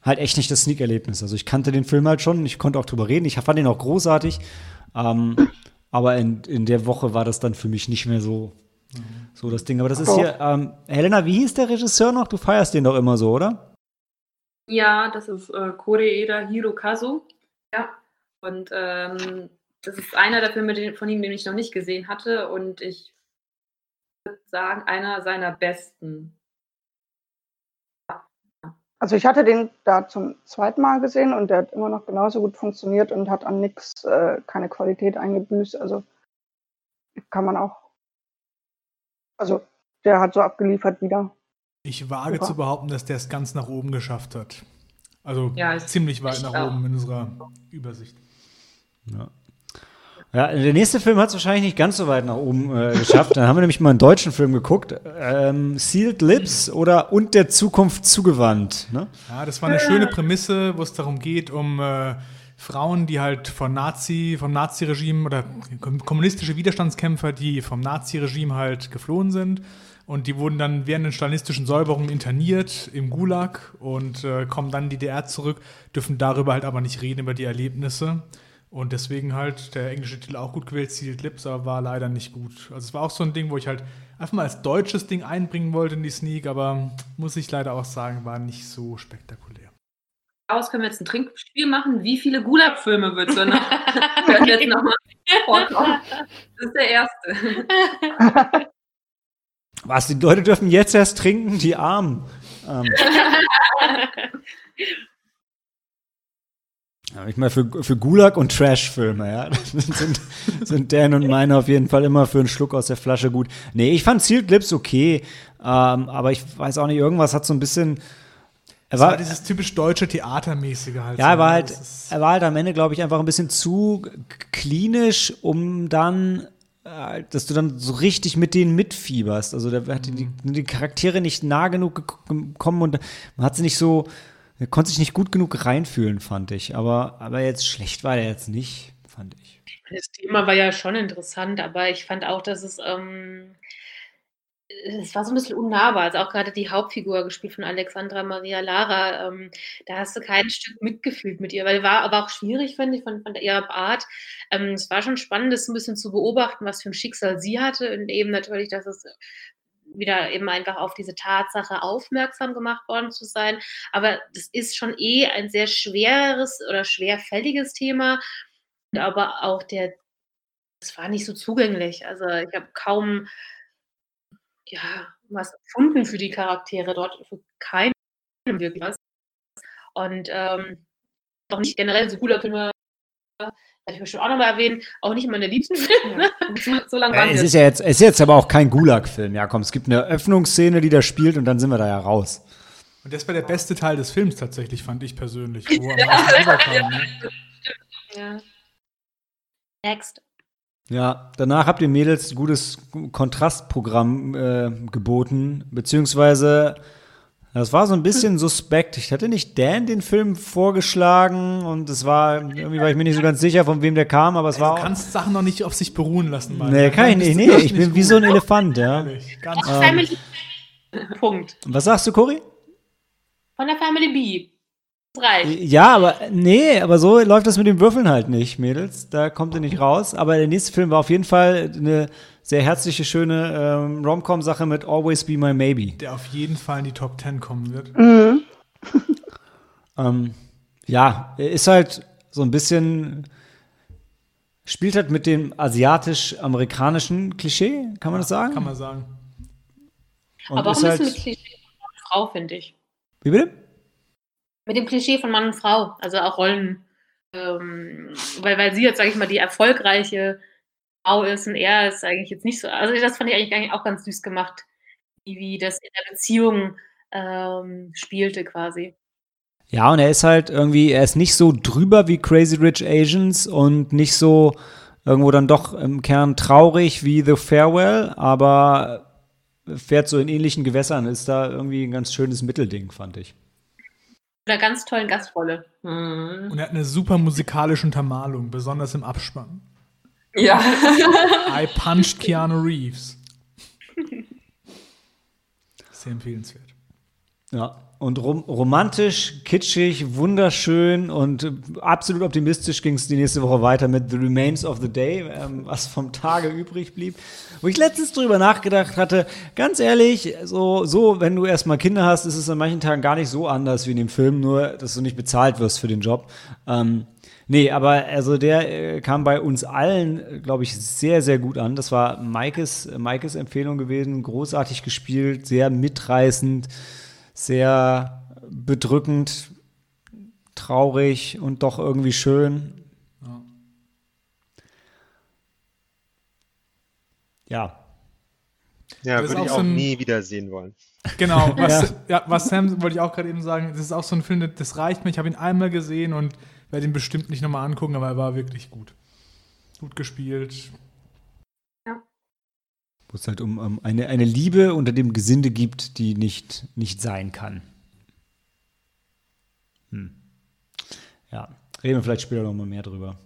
halt echt nicht das Sneak-Erlebnis. Also ich kannte den Film halt schon, ich konnte auch drüber reden, ich fand ihn auch großartig. Ähm, aber in, in der Woche war das dann für mich nicht mehr so, so das Ding. Aber das ist hier, ähm, Helena, wie hieß der Regisseur noch? Du feierst den doch immer so, oder? Ja, das ist äh, Koreeda Hirokazu. Ja. Und ähm, das ist einer der Filme von ihm, den ich noch nicht gesehen hatte. Und ich würde sagen, einer seiner besten. Also ich hatte den da zum zweiten Mal gesehen und der hat immer noch genauso gut funktioniert und hat an nichts äh, keine Qualität eingebüßt. Also kann man auch. Also der hat so abgeliefert wieder. Ich wage Super. zu behaupten, dass der es ganz nach oben geschafft hat. Also Ja, ich- ziemlich weit nach auch. oben in unserer Übersicht. Ja. Ja, der nächste Film hat es wahrscheinlich nicht ganz so weit nach oben äh, geschafft. Dann haben wir nämlich mal einen deutschen Film geguckt. Ähm, Sealed Lips oder Und der Zukunft zugewandt. Ne? Ja, das war eine schöne Prämisse, wo es darum geht, um äh, Frauen, die halt von Nazi, vom Nazi-Regime oder kom- kommunistische Widerstandskämpfer, die vom Nazi-Regime halt geflohen sind. Und die wurden dann während den stalinistischen Säuberungen interniert im Gulag und äh, kommen dann in die DDR zurück, dürfen darüber halt aber nicht reden, über die Erlebnisse. Und deswegen halt der englische Titel auch gut gewählt, Sealed Lips, aber war leider nicht gut. Also es war auch so ein Ding, wo ich halt einfach mal als deutsches Ding einbringen wollte in die Sneak, aber muss ich leider auch sagen, war nicht so spektakulär. Daraus können wir jetzt ein Trinkspiel machen. Wie viele Gulag-Filme wird so noch, jetzt nochmal vorkommen? Das ist der erste. Was, die Leute dürfen jetzt erst trinken, die Armen. Ähm. Ich mal für, für Gulag und Trash-Filme, ja. Sind, sind Dan und meine auf jeden Fall immer für einen Schluck aus der Flasche gut. Nee, ich fand Sealed Lips okay, ähm, aber ich weiß auch nicht, irgendwas hat so ein bisschen. Er Es war war, dieses typisch deutsche Theatermäßige halt. ja, so, er war ne? halt, er war halt am Ende, glaube ich, einfach ein bisschen zu klinisch, um dann, dass du dann so richtig mit denen mitfieberst. Also da hat die, die Charaktere nicht nah genug gek- gekommen und man hat sie nicht so, er konnte sich nicht gut genug reinfühlen, fand ich. Aber, aber jetzt schlecht war der jetzt nicht, fand ich. Das Thema war ja schon interessant, aber ich fand auch, dass es, ähm, es war so ein bisschen unnahbar. Also auch gerade die Hauptfigur, gespielt von Alexandra Maria Lara, ähm, da hast du kein Stück mitgefühlt mit ihr, weil war aber auch schwierig, finde ich, von, von ihrer Art. Ähm, es war schon spannend, das ein bisschen zu beobachten, was für ein Schicksal sie hatte und eben natürlich, dass es wieder eben einfach auf diese Tatsache aufmerksam gemacht worden zu sein. Aber das ist schon eh ein sehr schweres oder schwerfälliges Thema. Aber auch der, es war nicht so zugänglich. Also ich habe kaum ja, was gefunden für die Charaktere dort, für keinen wirklich was. Und ähm, auch nicht generell so cooler Filme, werde ich bestimmt auch nochmal erwähnen, auch nicht meine liebsten Filme. So, so lange Ja, es ist ja jetzt, es ist jetzt aber auch kein Gulag-Film. Ja, komm, es gibt eine Öffnungsszene, die da spielt und dann sind wir da ja raus. Und das war der beste Teil des Films tatsächlich, fand ich persönlich. Wo am rüberkam, ne? Ja. Next. Ja, danach habt ihr Mädels ein gutes Kontrastprogramm äh, geboten, beziehungsweise das war so ein bisschen suspekt. Ich hatte nicht Dan den Film vorgeschlagen und es war, irgendwie war ich mir nicht so ganz sicher, von wem der kam, aber es war Du auch. kannst Sachen noch nicht auf sich beruhen lassen, Mann. Nee, kann ich nicht. Nee, ich bin nicht wie so ein gut. Elefant, ja. Ganz Ähm, Family. Punkt. Was sagst du, Cory? Von der Family B. Das reicht. Ja, aber nee, aber so läuft das mit den Würfeln halt nicht, Mädels. Da kommt ihr nicht raus. Aber der nächste Film war auf jeden Fall eine sehr herzliche, schöne ähm, Rom-Com-Sache mit Always Be My Maybe. der auf jeden Fall in die Top 10 kommen wird. Mhm. Ähm, ja, er ist halt so ein bisschen, spielt halt mit dem asiatisch-amerikanischen Klischee, kann man das sagen? Kann man sagen. Und Aber auch ist ein bisschen halt, mit Klischee von und Frau, finde ich. wie bitte? Mit dem Klischee von Mann und Frau. Also auch Rollen. Ähm, weil, weil sie jetzt, sage ich mal, die erfolgreiche Frau ist und er ist eigentlich jetzt nicht so. Also das fand ich eigentlich, auch ganz süß gemacht, wie, wie das in der Beziehung ähm, spielte quasi. Ja, und er ist halt irgendwie, er ist nicht so drüber wie Crazy Rich Asians und nicht so irgendwo dann doch im Kern traurig wie The Farewell, aber fährt so in ähnlichen Gewässern, ist da irgendwie ein ganz schönes Mittelding, fand ich. Einer ganz tollen Gastrolle. Mhm. Und er hat eine super musikalische Untermalung, besonders im Abspann. Ja. I punched Keanu Reeves. Sehr empfehlenswert. Ja, und rom romantisch, kitschig, wunderschön und absolut optimistisch ging es die nächste Woche weiter mit The Remains of the Day, ähm, was vom Tage übrig blieb. Wo ich letztens drüber nachgedacht hatte, ganz ehrlich, so, so wenn du erstmal Kinder hast, ist es an manchen Tagen gar nicht so anders wie in dem Film, nur dass du nicht bezahlt wirst für den Job. Ähm, Nee, aber also der äh, kam bei uns allen, glaube ich, sehr, sehr gut an. Das war Maikes, Maikes Empfehlung gewesen. Großartig gespielt, sehr mitreißend, sehr bedrückend, traurig und doch irgendwie schön. Ja. Ja, Das ist würde ich auch auch so ein- nie wieder sehen wollen. Genau, was, ja. was Sam wollte ich auch gerade eben sagen, das ist auch so ein Film, das reicht mir. Ich habe ihn einmal gesehen und werde ihn bestimmt nicht nochmal angucken, aber er war wirklich gut. Gut gespielt. Wo es halt um, um eine, eine Liebe unter dem Gesinde gibt, die nicht, nicht sein kann. Hm. Ja, reden wir vielleicht später noch mal mehr drüber.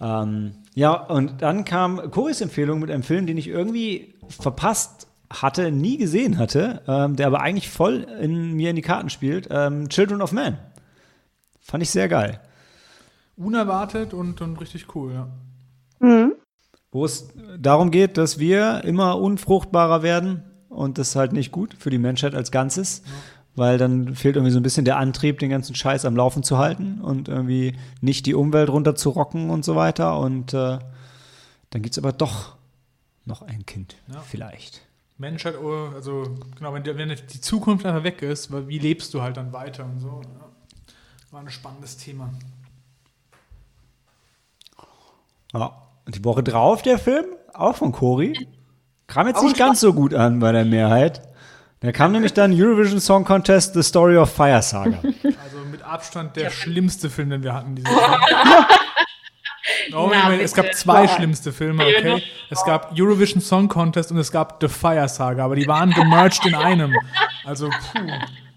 Ähm, ja, und dann kam Coris Empfehlung mit einem Film, den ich irgendwie verpasst hatte, nie gesehen hatte, ähm, der aber eigentlich voll in mir in die Karten spielt. Ähm, Children of Man. Fand ich sehr geil. Unerwartet und, und richtig cool, ja. Mhm. Wo es darum geht, dass wir immer unfruchtbarer werden und das ist halt nicht gut für die Menschheit als Ganzes, weil dann fehlt irgendwie so ein bisschen der Antrieb, den ganzen Scheiß am Laufen zu halten und irgendwie nicht die Umwelt runter zu rocken und so weiter. Und äh, dann gibt es aber doch noch ein Kind, Ja. vielleicht. Menschheit, oh, also genau, wenn, die- wenn die Zukunft einfach weg ist, wie lebst du halt dann weiter und so. Ja. War ein spannendes Thema. Ja. Und die Woche drauf der Film, auch von Cory, kam jetzt Auch nicht ganz so gut an bei der Mehrheit. Da kam nämlich dann Eurovision Song Contest The Story of Fire Saga. Also mit Abstand der schlimmste Film, den wir hatten dieses Jahr. Oh, Na, Moment, es gab zwei schlimmste Filme, Ja, okay? noch. Es gab Eurovision Song Contest und es gab The Fire Saga, aber die waren gemerged in einem. Also, puh.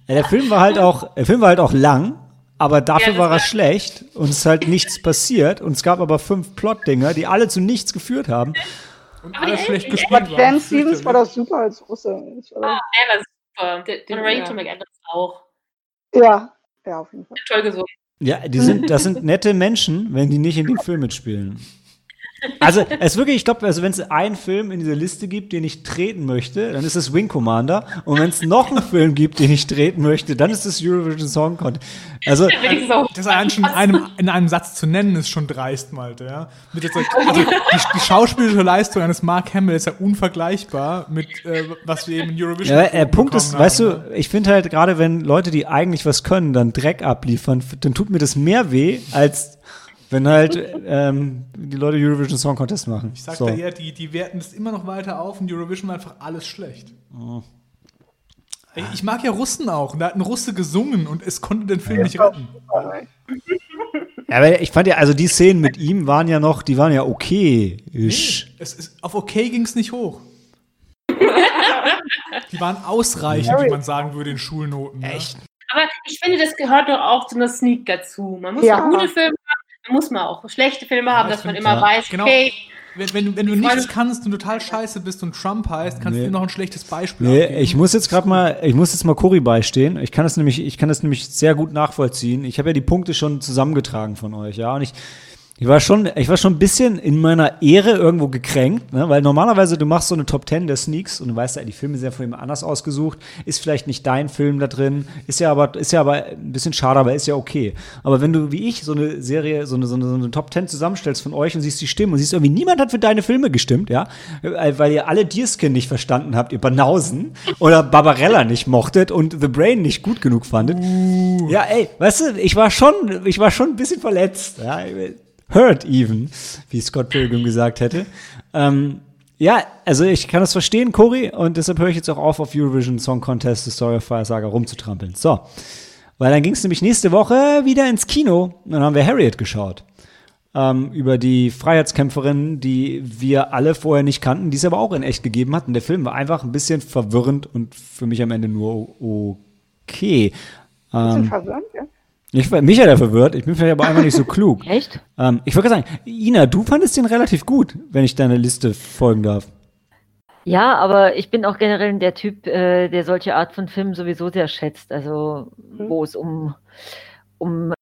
Ja, der Film war halt auch, der Film war halt auch lang, aber dafür Ja, war er schlecht und es ist halt nichts passiert und es gab aber fünf Plot-Dinger, die alle zu nichts geführt haben. Und Aber alles die- schlecht gespielt Aber Dan waren. Stevens war doch super als Russe. Ah, er war super. Den- Und ja. McAdams auch. ja, ja, auf jeden Fall. Toll gesungen. Ja, die sind, das sind nette Menschen, wenn die nicht in dem Film mitspielen. Also, es ist wirklich, ich glaube, also wenn es einen Film in dieser Liste gibt, den ich treten möchte, dann ist es Wing Commander. Und wenn es noch einen Film gibt, den ich treten möchte, dann ist es Eurovision Song Contest. Also, auch. Das allein schon in einem, in einem Satz zu nennen, ist schon dreist, Malte, ja. Mit jetzt, also die, die schauspielerische Leistung eines Mark Hamill ist ja unvergleichbar mit, äh, was wir eben in Eurovision Ja, der Punkt ist, haben, weißt du, ich finde halt gerade, wenn Leute, die eigentlich was können, dann Dreck abliefern, dann tut mir das mehr weh, als wenn halt ähm, die Leute Eurovision Song Contest machen. Ich sag So. da eher, die, die werten das immer noch weiter auf und Eurovision war einfach alles schlecht. Oh. Ey, Ich mag ja Russen auch. Und da hat ein Russe gesungen und es konnte den Film nicht retten. Ja, aber ich fand ja, also die Szenen mit ihm waren ja noch, die waren ja okay. Es ist, auf okay ging es nicht hoch. Die waren ausreichend, wie man sagen würde, in Schulnoten. ne? Echt? Aber ich finde, das gehört doch auch zu einer Sneak dazu. Man muss Ja. ja. gute Filme haben, man muss mal auch schlechte Filme haben, dass man immer ja. weiß, Genau. okay, Wenn, wenn, du- wenn du nichts kannst und total scheiße bist und Trump heißt, kannst Nee. du dir noch ein schlechtes Beispiel Nee, abgeben. ich muss jetzt gerade mal, ich muss jetzt mal Cory beistehen. Ich kann das nämlich, ich kann das nämlich sehr gut nachvollziehen. Ich habe ja die Punkte schon zusammengetragen von euch, ja. Und ich, ich war schon, ich war schon ein bisschen in meiner Ehre irgendwo gekränkt, ne? weil normalerweise du machst so eine Top 10 der Sneaks und du weißt ja, die Filme sind ja von ihm anders ausgesucht, ist vielleicht nicht dein Film da drin, ist ja aber, ist ja aber ein bisschen schade, aber ist ja okay. Aber wenn du wie ich so eine Serie, so eine, so eine, so eine Top 10 zusammenstellst von euch und siehst die Stimmen und siehst irgendwie, niemand hat für deine Filme gestimmt, ja, weil weil ihr alle Deerskin nicht verstanden habt, ihr Banausen oder Barbarella nicht mochtet und The Brain nicht gut genug fandet. Ja, ey, weißt du, ich war schon, ich war schon ein bisschen verletzt, ja, hurt even, wie Scott Pilgrim gesagt hätte. Ähm, ja, also ich kann das verstehen, Cory, und deshalb höre ich jetzt auch auf, auf Eurovision Song Contest The Story of Fire Saga rumzutrampeln. So, weil dann ging es nämlich nächste Woche wieder ins Kino und dann haben wir Harriet geschaut. Ähm, über die Freiheitskämpferin, die wir alle vorher nicht kannten, die es aber auch in echt gegeben hat. Und der Film war einfach ein bisschen verwirrend und für mich am Ende nur okay. Bisschen Ähm, verwirrend, ja. Ich, mich hat er verwirrt, ich bin vielleicht aber einfach nicht so klug. Echt? Ähm, ich wollte gerade sagen, Ina, du fandest den relativ gut, wenn ich deine Liste folgen darf. Ja, aber ich bin auch generell der Typ, äh, der solche Art von Filmen sowieso sehr schätzt. Also, Mhm. wo es um, um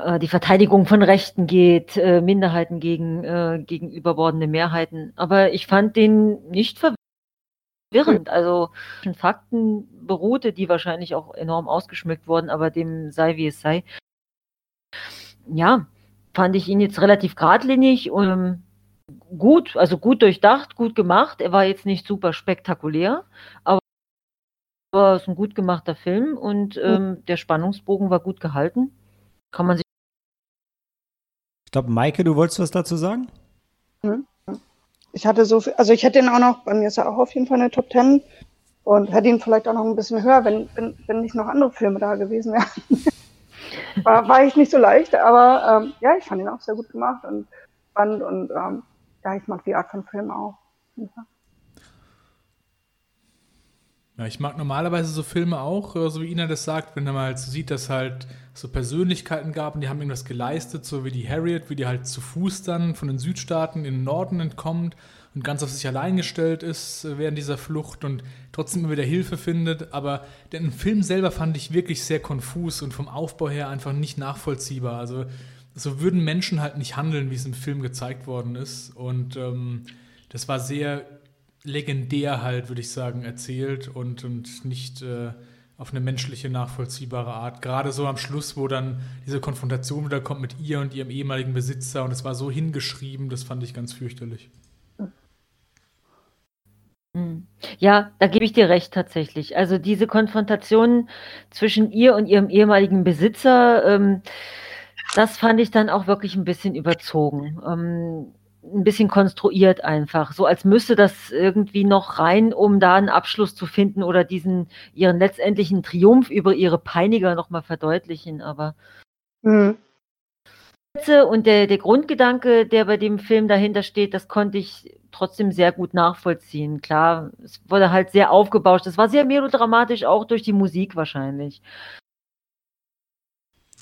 äh, die Verteidigung von Rechten geht, äh, Minderheiten gegen, äh, gegen überbordende Mehrheiten. Aber ich fand den nicht verwirrend. Also, Fakten beruhte, die wahrscheinlich auch enorm ausgeschmückt wurden, aber dem sei wie es sei. Ja, fand ich ihn jetzt relativ geradlinig und ähm, gut, also gut durchdacht, gut gemacht. Er war jetzt nicht super spektakulär, aber es ist ein gut gemachter Film und ähm, der Spannungsbogen war gut gehalten. Kann man sich Ich glaube, Maike, du wolltest was dazu sagen? Ich hatte so viel, also ich hätte ihn auch noch, bei mir ist er auch auf jeden Fall eine Top Ten und hätte ihn vielleicht auch noch ein bisschen höher, wenn, wenn, wenn nicht noch andere Filme da gewesen wären. war, war ich nicht so leicht, aber ähm, ja, ich fand ihn auch sehr gut gemacht und spannend und ähm, ja, ich mag die Art von Film auch. Ja, ich mag normalerweise so Filme auch, äh, so wie Ina das sagt, wenn man halt so sieht, dass halt so Persönlichkeiten gab und die haben irgendwas geleistet, so wie die Harriet, wie die halt zu Fuß dann von den Südstaaten in den Norden entkommt und ganz auf sich allein gestellt ist äh, während dieser Flucht und trotzdem immer wieder Hilfe findet. Aber den Film selber fand ich wirklich sehr konfus und vom Aufbau her einfach nicht nachvollziehbar. Also so würden Menschen halt nicht handeln, wie es im Film gezeigt worden ist. Und ähm, das war sehr legendär halt, würde ich sagen, erzählt und, und nicht äh, auf eine menschliche, nachvollziehbare Art. Gerade so am Schluss, wo dann diese Konfrontation wieder kommt mit ihr und ihrem ehemaligen Besitzer und es war so hingeschrieben, das fand ich ganz fürchterlich. Hm. Ja, da gebe ich dir recht tatsächlich. Also diese Konfrontation zwischen ihr und ihrem ehemaligen Besitzer, ähm, das fand ich dann auch wirklich ein bisschen überzogen. Ähm, ein bisschen konstruiert einfach. So als müsste das irgendwie noch rein, um da einen Abschluss zu finden oder diesen ihren letztendlichen Triumph über ihre Peiniger nochmal verdeutlichen. Aber Mhm. und der, der Grundgedanke, der bei dem Film dahinter steht, das konnte ich trotzdem sehr gut nachvollziehen. Klar, es wurde halt sehr aufgebauscht. Es war sehr melodramatisch, auch durch die Musik wahrscheinlich.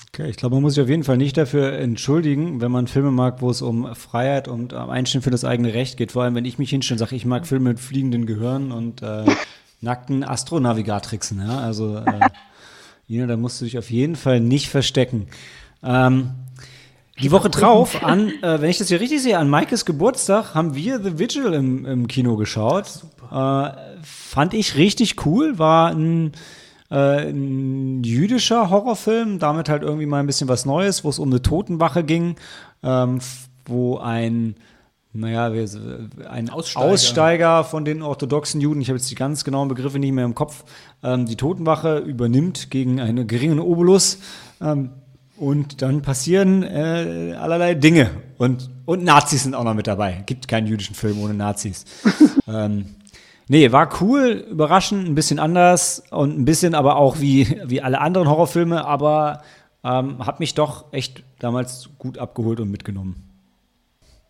Okay, ich glaube, man muss sich auf jeden Fall nicht dafür entschuldigen, wenn man Filme mag, wo es um Freiheit und am Einstehen für das eigene Recht geht. Vor allem, wenn ich mich hinstelle und sage, ich mag Filme mit fliegenden Gehirnen und äh, nackten Astronavigatrixen. Ja? Also, äh, Ina, da musst du dich auf jeden Fall nicht verstecken. Ähm, die Woche drauf, an, äh, wenn ich das hier richtig sehe, an Maikes Geburtstag haben wir The Vigil im, im Kino geschaut. Äh, fand ich richtig cool, war ein, äh, ein jüdischer Horrorfilm, damit halt irgendwie mal ein bisschen was Neues, wo es um eine Totenwache ging, ähm, wo ein naja, ein Aussteiger. Aussteiger. von den orthodoxen Juden, ich habe jetzt die ganz genauen Begriffe nicht mehr im Kopf, ähm, die Totenwache übernimmt gegen einen geringen Obolus. Ähm, und dann passieren äh, allerlei Dinge. Und, und Nazis sind auch noch mit dabei. Gibt keinen jüdischen Film ohne Nazis. ähm, nee, war cool, überraschend, ein bisschen anders und ein bisschen aber auch wie, wie alle anderen Horrorfilme, aber ähm, hat mich doch echt damals gut abgeholt und mitgenommen.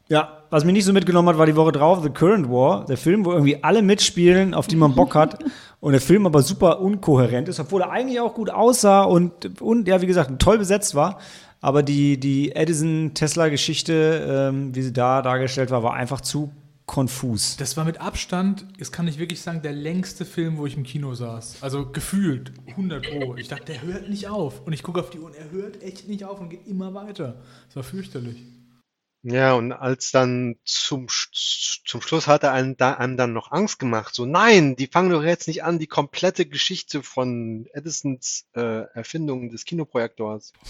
Ja, was mich nicht so mitgenommen hat, war die Woche drauf The Current War, der Film, wo irgendwie alle mitspielen, auf die man Bock hat und der Film aber super unkohärent ist, obwohl er eigentlich auch gut aussah und, und ja, wie gesagt, toll besetzt war. Aber die, die Edison-Tesla-Geschichte, ähm, wie sie da dargestellt war, war einfach zu konfus. Das war mit Abstand, das kann ich wirklich sagen, der längste Film, wo ich im Kino saß. Also gefühlt 100 Pro. Ich dachte, der hört nicht auf. Und ich gucke auf die Uhr und er hört echt nicht auf und geht immer weiter. Das war fürchterlich. Ja, und als dann zum, Sch- zum Schluss hat er einem, da, einem dann noch Angst gemacht. So, nein, die fangen doch jetzt nicht an, die komplette Geschichte von Edisons äh, Erfindung des Kinoprojektors.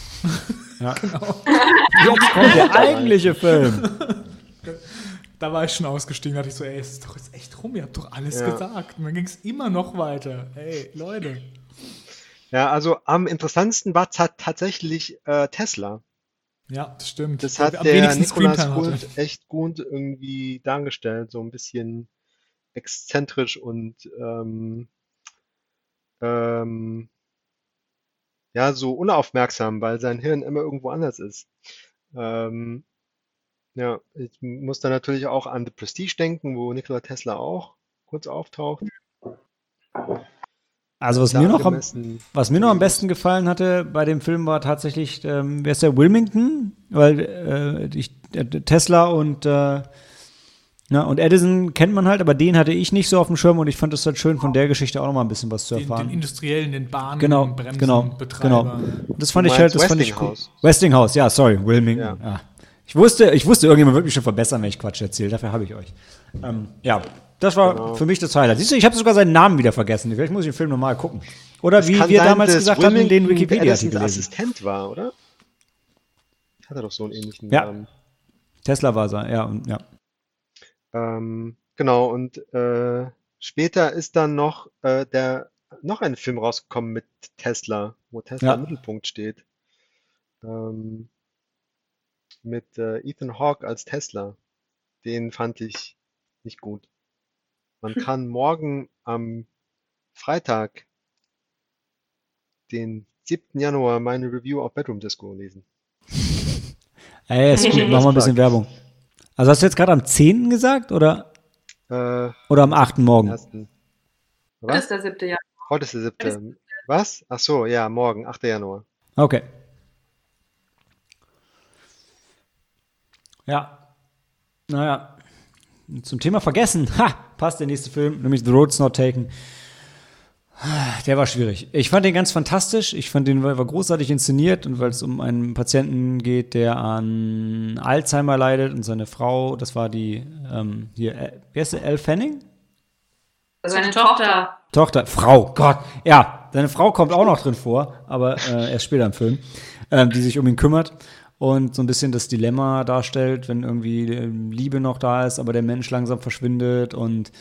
Ja. Jetzt kommt der eigentliche Film. Da war ich schon ausgestiegen, dachte ich so, ey, es ist doch jetzt echt rum, ihr habt doch alles Ja. gesagt. Und dann ging es immer noch weiter. Ey, Leute. Ja, also am interessantesten war ta tatsächlich äh, Tesla. Ja, das stimmt. Das hat der hatte. Gould echt gut irgendwie dargestellt, so ein bisschen exzentrisch und ähm, ähm, ja, so unaufmerksam, weil sein Hirn immer irgendwo anders ist. Ähm, ja, ich muss da natürlich auch an The Prestige denken, wo Nikola Tesla auch kurz auftaucht. Also was mir, noch am, was mir noch am besten gefallen hatte bei dem Film war tatsächlich, ähm, wer ist der, Wilmington? Weil äh, ich, äh, Tesla und äh, Ja, und Edison kennt man halt, aber den hatte ich nicht so auf dem Schirm und ich fand es halt schön, von der Geschichte auch noch mal ein bisschen was zu Den, erfahren. den Industriellen, den Bahnen, Genau, Bremsen, genau, Betreiber. genau. Und das fand ich halt, das fand ich cool. Westinghouse. Westinghouse, ja, sorry, Wilming. Ja. Ja. Ich wusste, ich wusste, irgendjemand wird mich schon verbessern, wenn ich Quatsch erzähle. Dafür habe ich euch. Ähm, ja, das war Genau. für mich das Highlight. Siehst du, ich habe sogar seinen Namen wieder vergessen. Vielleicht muss ich den Film nochmal gucken. Oder wie Kann wir sein, damals gesagt hatten, Wilmington den Wikipedia-Artikel lesen. Assistent war, oder? Hat er doch so einen ähnlichen Ja. Namen. Tesla war sein, ja, und, ja. Ähm, genau, und äh, später ist dann noch äh, der noch ein Film rausgekommen mit Tesla, wo Tesla Ja. im Mittelpunkt steht. Ähm, mit äh, Ethan Hawke als Tesla. Den fand ich nicht gut. Man kann morgen am Freitag, den 7. Januar, meine Review auf Bedroom Disco lesen. Ey, ist gut, machen wir ein bisschen Werbung. Also hast du jetzt gerade am 10. gesagt oder, Äh, oder am 8. morgen? Was? ist der siebte Jahr. Heute ist der 7. Was? Ach so, ja, morgen, 8. Januar. Okay. Ja. Naja. Zum Thema vergessen. Ha! Passt der nächste Film, nämlich The Road's Not Taken. Der war schwierig. Ich fand den ganz fantastisch. Ich fand den war großartig inszeniert und weil es um einen Patienten geht, der an Alzheimer leidet und seine Frau, das war die, ähm, hier, äh, wer ist der? Elle Fanning? Also Seine eine Tochter. Tochter. Frau, Gott, ja, seine Frau kommt auch noch drin vor, aber äh, erst später im Film, ähm, die sich um ihn kümmert und so ein bisschen das Dilemma darstellt, wenn irgendwie ähm, Liebe noch da ist, aber der Mensch langsam verschwindet und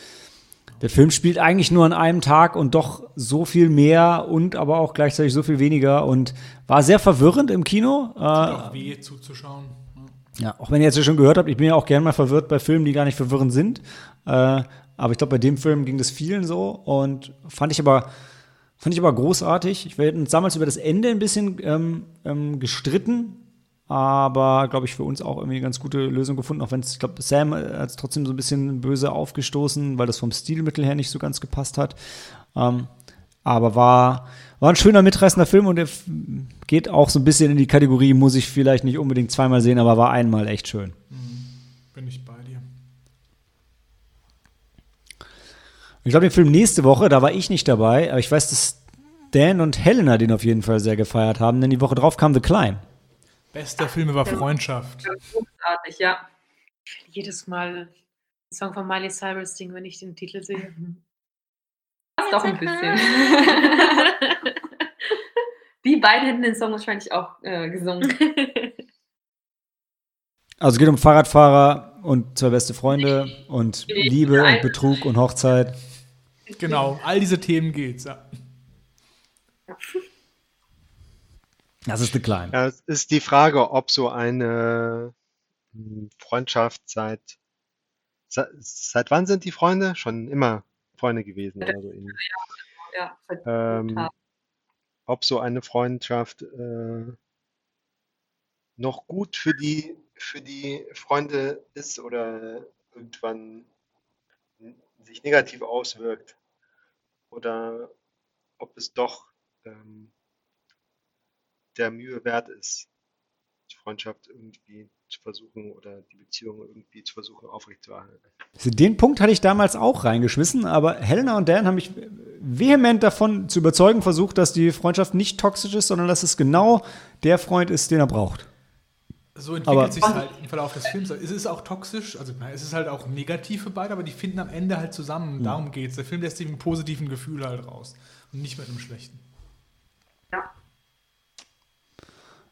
der Film spielt eigentlich nur an einem Tag und doch so viel mehr und aber auch gleichzeitig so viel weniger und war sehr verwirrend im Kino. Äh, Auch weh zuzuschauen. Ja. ja, auch wenn ihr jetzt schon gehört habt, ich bin ja auch gern mal verwirrt bei Filmen, die gar nicht verwirrend sind. Äh, aber ich glaube, bei dem Film ging das vielen so und fand ich aber, fand ich aber großartig. Wir hatten uns damals über das Ende ein bisschen ähm, ähm, gestritten, aber glaube ich für uns auch irgendwie eine ganz gute Lösung gefunden, auch wenn es, ich glaube, Sam hat es trotzdem so ein bisschen böse aufgestoßen, weil das vom Stilmittel her nicht so ganz gepasst hat. Ähm, aber war, war ein schöner, mitreißender Film und der f- geht auch so ein bisschen in die Kategorie, muss ich vielleicht nicht unbedingt zweimal sehen, aber war einmal echt schön. Bin ich bei dir. Ich glaube, den Film nächste Woche, da war ich nicht dabei, aber ich weiß, dass Dan und Helena den auf jeden Fall sehr gefeiert haben, denn die Woche drauf kam The Climb. Bester Film über Freundschaft. Großartig, ja. Jedes Mal einen Song von Miley Cyrus singen, wenn ich den Titel sehe. Passt auch ein bisschen. Die beiden hätten den Song wahrscheinlich auch äh, gesungen. Also es geht um Fahrradfahrer und zwei beste Freunde und Liebe und Betrug und Hochzeit. Genau, all diese Themen geht's. Ja. Das ist The Climb. Ja, es ist die Frage, ob so eine hm, Freundschaft seit, seit, seit wann sind die Freunde? Schon immer Freunde gewesen oder so ähnlich. Ja, Ähm, ob so eine Freundschaft äh, noch gut für die, für die Freunde ist oder irgendwann sich negativ auswirkt. Oder ob es doch ähm, der Mühe wert ist, die Freundschaft irgendwie zu versuchen oder die Beziehung irgendwie zu versuchen aufrechtzuerhalten. Also Den Punkt hatte ich damals auch reingeschmissen, aber Helena und Dan haben mich vehement davon zu überzeugen versucht, dass die Freundschaft nicht toxisch ist, sondern dass es genau der Freund ist, den er braucht. So entwickelt sich halt im Verlauf des Films. Es ist auch toxisch, also na, es ist halt auch negativ für beide, aber die finden am Ende halt zusammen. Darum geht's. Der Film lässt sich mit einem positiven Gefühl halt raus und nicht mit einem schlechten.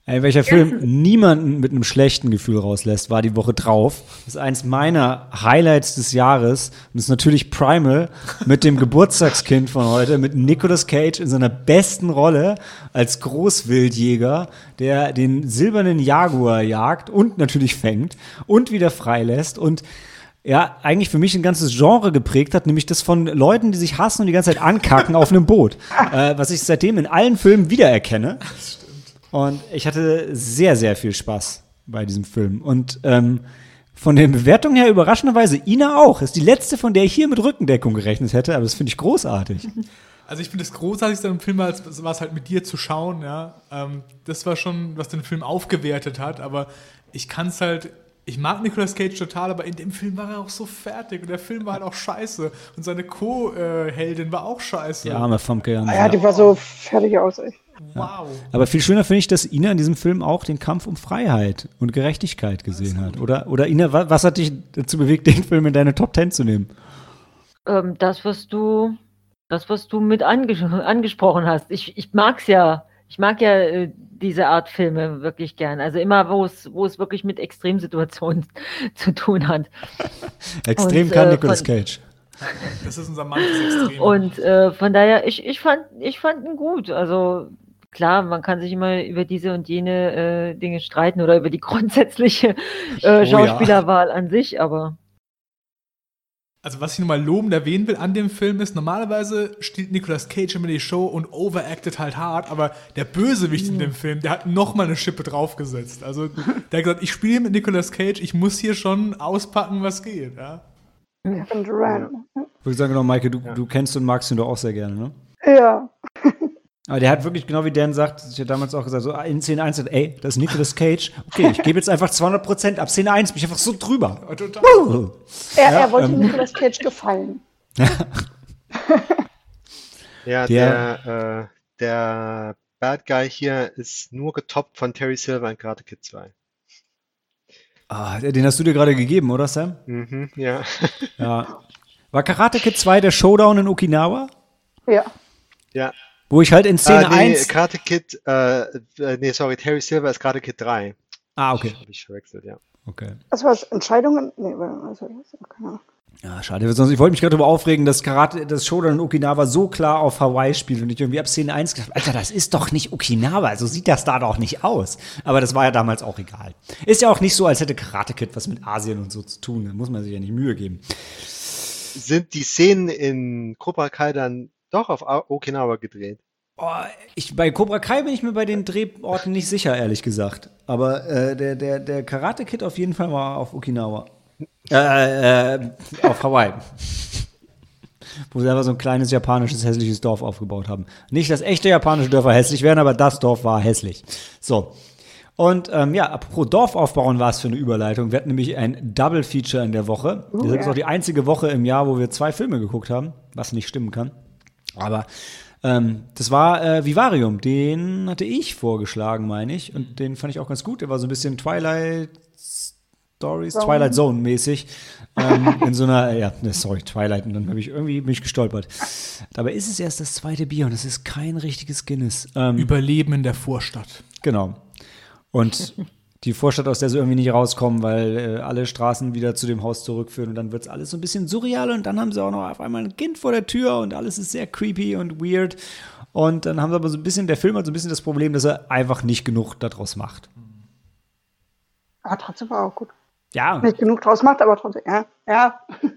Ey, welcher Film niemanden mit einem schlechten Gefühl rauslässt, war die Woche drauf. Das ist eins meiner Highlights des Jahres. Und das ist natürlich Primal mit dem Geburtstagskind von heute, mit Nicolas Cage in seiner besten Rolle als Großwildjäger, der den silbernen Jaguar jagt und natürlich fängt und wieder freilässt und ja, eigentlich für mich ein ganzes Genre geprägt hat, nämlich das von Leuten, die sich hassen und die ganze Zeit ankacken auf einem Boot. Äh, was ich seitdem in allen Filmen wiedererkenne. Und ich hatte sehr, sehr viel Spaß bei diesem Film. Und ähm, von den Bewertungen her überraschenderweise Ina auch. Ist die letzte, von der ich hier mit Rückendeckung gerechnet hätte, aber das finde ich großartig. Also ich finde das Großartigste am Film war es war es halt mit dir zu schauen, ja. Ähm, das war schon, was den Film aufgewertet hat, aber ich kann es halt ich mag Nicolas Cage total, aber in dem Film war er auch so fertig und der Film war halt auch scheiße und seine Co-Heldin war auch scheiße. Ja, arme Famke. Ah ja, die war so fertig aus, ey. Wow. Aber viel schöner finde ich, dass Ina in diesem Film auch den Kampf um Freiheit und Gerechtigkeit gesehen hat. Oder, oder Ina, wa- was hat dich dazu bewegt, den Film in deine Top Ten zu nehmen? Ähm, das, was du, das, was du mit anges angesprochen hast. Ich, ich mag's ja. Ich mag ja äh, diese Art Filme wirklich gern. Also immer, wo es, wo es wirklich mit Extremsituationen zu tun hat. Extrem Und, kann äh, Nicolas Cage. Das ist unser Mann des Extremen. Und äh, von daher, ich, ich fand, ich fand ihn gut. Also klar, man kann sich immer über diese und jene äh, Dinge streiten oder über die grundsätzliche Oh äh, ja. Schauspielerwahl an sich, aber Also, was ich nochmal lobend erwähnen will an dem Film ist, normalerweise stiehlt Nicolas Cage immer die Show und overacted halt hart, aber der Bösewicht in dem Film, der hat nochmal eine Schippe draufgesetzt. Also, der hat gesagt, ich spiele mit Nicolas Cage, ich muss hier schon auspacken, was geht. Ja? Kevin Durant. Ich würde sagen, genau, Maike, du, Ja. du kennst und magst ihn doch auch sehr gerne, ne? Ja. Aber der hat wirklich, genau wie Dan sagt, ich habe damals auch gesagt, so in Szene 1, ey, das ist Nicolas Cage. Okay, ich gebe jetzt einfach 200 Prozent ab. Szene 1 bin ich einfach so drüber. Uh. Er, Ja, er wollte ähm. Nicolas Cage gefallen. Ja, Der- der, äh, der Bad Guy hier ist nur getoppt von Terry Silver in Karate Kid 2. Ah, den hast du dir gerade gegeben, oder Sam? Mhm, ja. Ja. War Karate Kid 2 der Showdown in Okinawa? Ja. ja. Wo ich halt in Szene ah, nee, 1. Karate Kid, äh, äh, nee, sorry, Terry Silver ist Karate Kid 3. Ah, okay. Habe ich verwechselt, ja. okay. Was war das? Entscheidungen? Nee, was war das? Keine Ahnung. Ja, schade. Sonst, ich wollte mich gerade darüber aufregen, dass Karate, das Showdown in Okinawa so klar auf Hawaii spielt und ich irgendwie ab Szene 1 gedacht, Alter, das ist doch nicht Okinawa, so sieht das da doch nicht aus. Aber das war ja damals auch egal. Ist ja auch nicht so, als hätte Karate Kid was mit Asien und so zu tun. Da muss man sich ja nicht Mühe geben. Sind die Szenen in Cobra Kai dann doch auf Okinawa gedreht? Oh, ich, bei Cobra Kai bin ich mir bei den Drehorten nicht sicher, ehrlich gesagt. Aber äh, der, der, der Karate Kid auf jeden Fall war auf Okinawa. Äh, äh, auf Hawaii. Wo sie einfach so ein kleines japanisches hässliches Dorf aufgebaut haben. Nicht, dass echte japanische Dörfer hässlich wären, aber das Dorf war hässlich. So. Und ähm, ja, apropos Dorf aufbauen war es für eine Überleitung. Wir hatten nämlich ein Double Feature in der Woche. Oh, Deshalb ist ja. auch die einzige Woche im Jahr, wo wir zwei Filme geguckt haben, was nicht stimmen kann. Aber ähm, das war äh, Vivarium, den hatte ich vorgeschlagen, meine ich. Und den fand ich auch ganz gut. Der war so ein bisschen Twilight Stories, Zone. Twilight Zone mäßig. ähm, in so einer, ja, ne, sorry, Twilight. Und dann habe ich irgendwie bin ich gestolpert. Dabei ist es erst das zweite Bier und es ist kein richtiges Guinness. Ähm, Überleben in der Vorstadt. Genau. Und die Vorstadt, aus der sie irgendwie nicht rauskommen, weil äh, alle Straßen wieder zu dem Haus zurückführen und dann wird es alles so ein bisschen surreal und dann haben sie auch noch auf einmal ein Kind vor der Tür und alles ist sehr creepy und weird. Und dann haben sie aber so ein bisschen, der Film hat so ein bisschen das Problem, dass er einfach nicht genug daraus macht. Aber trotzdem war auch gut. Ja, Nicht genug draus macht, aber trotzdem, ja. Ja. Ja.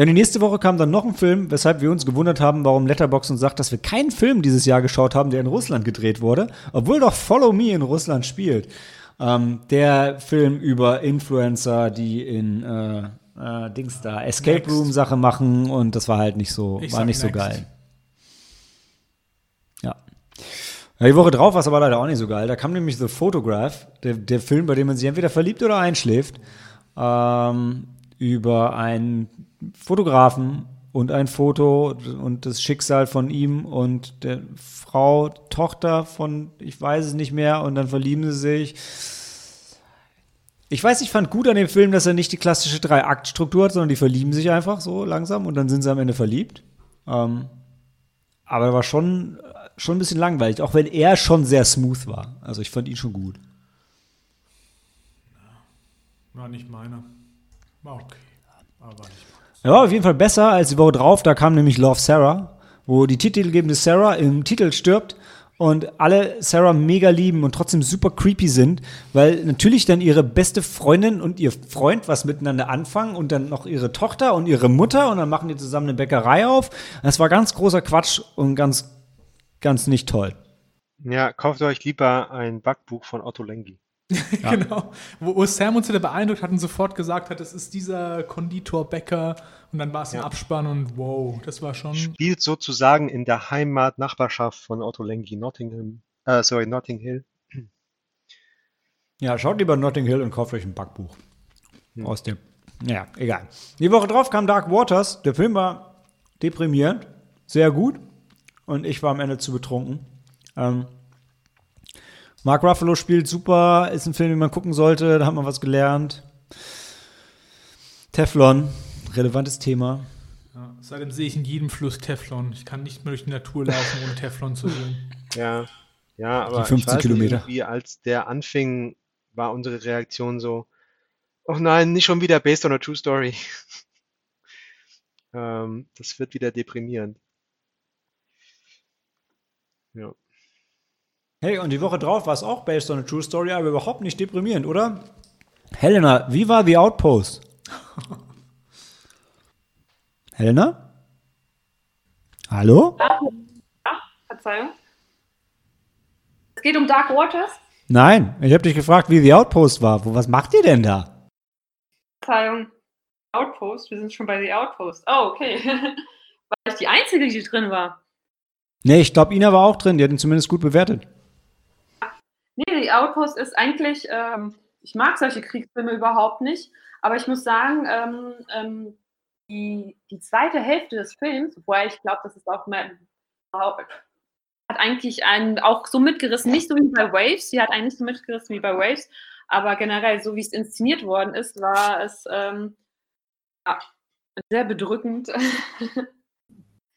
Ja, und die nächste Woche kam dann noch ein Film, weshalb wir uns gewundert haben, warum Letterboxd uns sagt, dass wir keinen Film dieses Jahr geschaut haben, der in Russland gedreht wurde, obwohl doch Follow Me in Russland spielt. Ähm, der Film über Influencer, die in äh, äh, Dings da Escape Next. Room Sache machen und das war halt nicht so, Ich war nicht so Next. geil. Ja. Ja, die Woche drauf war es aber leider auch nicht so geil. Da kam nämlich The Photograph, der, der Film, bei dem man sich entweder verliebt oder einschläft, ähm, über einen Fotografen und ein Foto und das Schicksal von ihm und der Frau, Tochter von, ich weiß es nicht mehr, und dann verlieben sie sich. Ich weiß, ich fand gut an dem Film, dass er nicht die klassische Drei-Akt-Struktur hat, sondern die verlieben sich einfach so langsam und dann sind sie am Ende verliebt. Ähm, aber er war schon, schon ein bisschen langweilig, auch wenn er schon sehr smooth war. Also ich fand ihn schon gut. War nicht meiner. War okay. Aber nicht. War auf jeden Fall besser als die Woche drauf. Da kam nämlich Love Sarah, wo die titelgebende Sarah im Titel stirbt und alle Sarah mega lieben und trotzdem super creepy sind, weil natürlich dann ihre beste Freundin und ihr Freund was miteinander anfangen und dann noch ihre Tochter und ihre Mutter und dann machen die zusammen eine Bäckerei auf. Das war ganz großer Quatsch und ganz, ganz nicht toll. Ja, kauft euch lieber ein Backbuch von Otto Lengi. Genau. Wo, wo Sam uns wieder beeindruckt hat und sofort gesagt hat, es ist dieser Konditorbäcker und dann war es im Ja. Abspann und wow, das war schon. Spielt sozusagen in der Heimat, Nachbarschaft von Otto Lengi, Nottingham, äh, sorry, Notting Hill. Ja, schaut lieber Notting Hill und kauft euch ein Backbuch. Hm. Aus dem. Ja, egal. Die Woche drauf kam Dark Waters. Der Film war deprimierend, sehr gut. Und ich war am Ende zu betrunken. Ähm, Mark Ruffalo spielt super, ist ein Film, den man gucken sollte, da hat man was gelernt. Teflon, relevantes Thema. Ja, seitdem sehe ich in jedem Fluss Teflon. Ich kann nicht mehr durch die Natur laufen, ohne Teflon zu sehen. Ja, ja, aber 50 ich weiß nicht, Kilometer. irgendwie, als der anfing, war unsere Reaktion so, oh nein, nicht schon wieder based on a true story. Ähm, das wird wieder deprimierend. Ja. Hey, und die Woche drauf war es auch based on a true story, aber überhaupt nicht deprimierend, oder? Helena, wie war The Outpost? Helena? Hallo? Verzeihung. Es geht um Dark Waters. Nein, ich habe dich gefragt, wie The Outpost war. Was macht ihr denn da? Verzeihung. Outpost. Wir sind schon bei The Outpost. Oh, okay. Weil ich die Einzige, die drin war. Nee, ich glaube, Ina war auch drin. Die hat ihn zumindest gut bewertet. The Outpost ist eigentlich, ähm, ich mag solche Kriegsfilme überhaupt nicht, aber ich muss sagen, ähm, ähm, die, die zweite Hälfte des Films, wobei ich glaube, das ist auch mehr, hat eigentlich einen auch so mitgerissen, nicht so wie bei Waves, sie hat eigentlich so mitgerissen wie bei Waves, aber generell, so wie es inszeniert worden ist, war es ähm, ja, sehr bedrückend.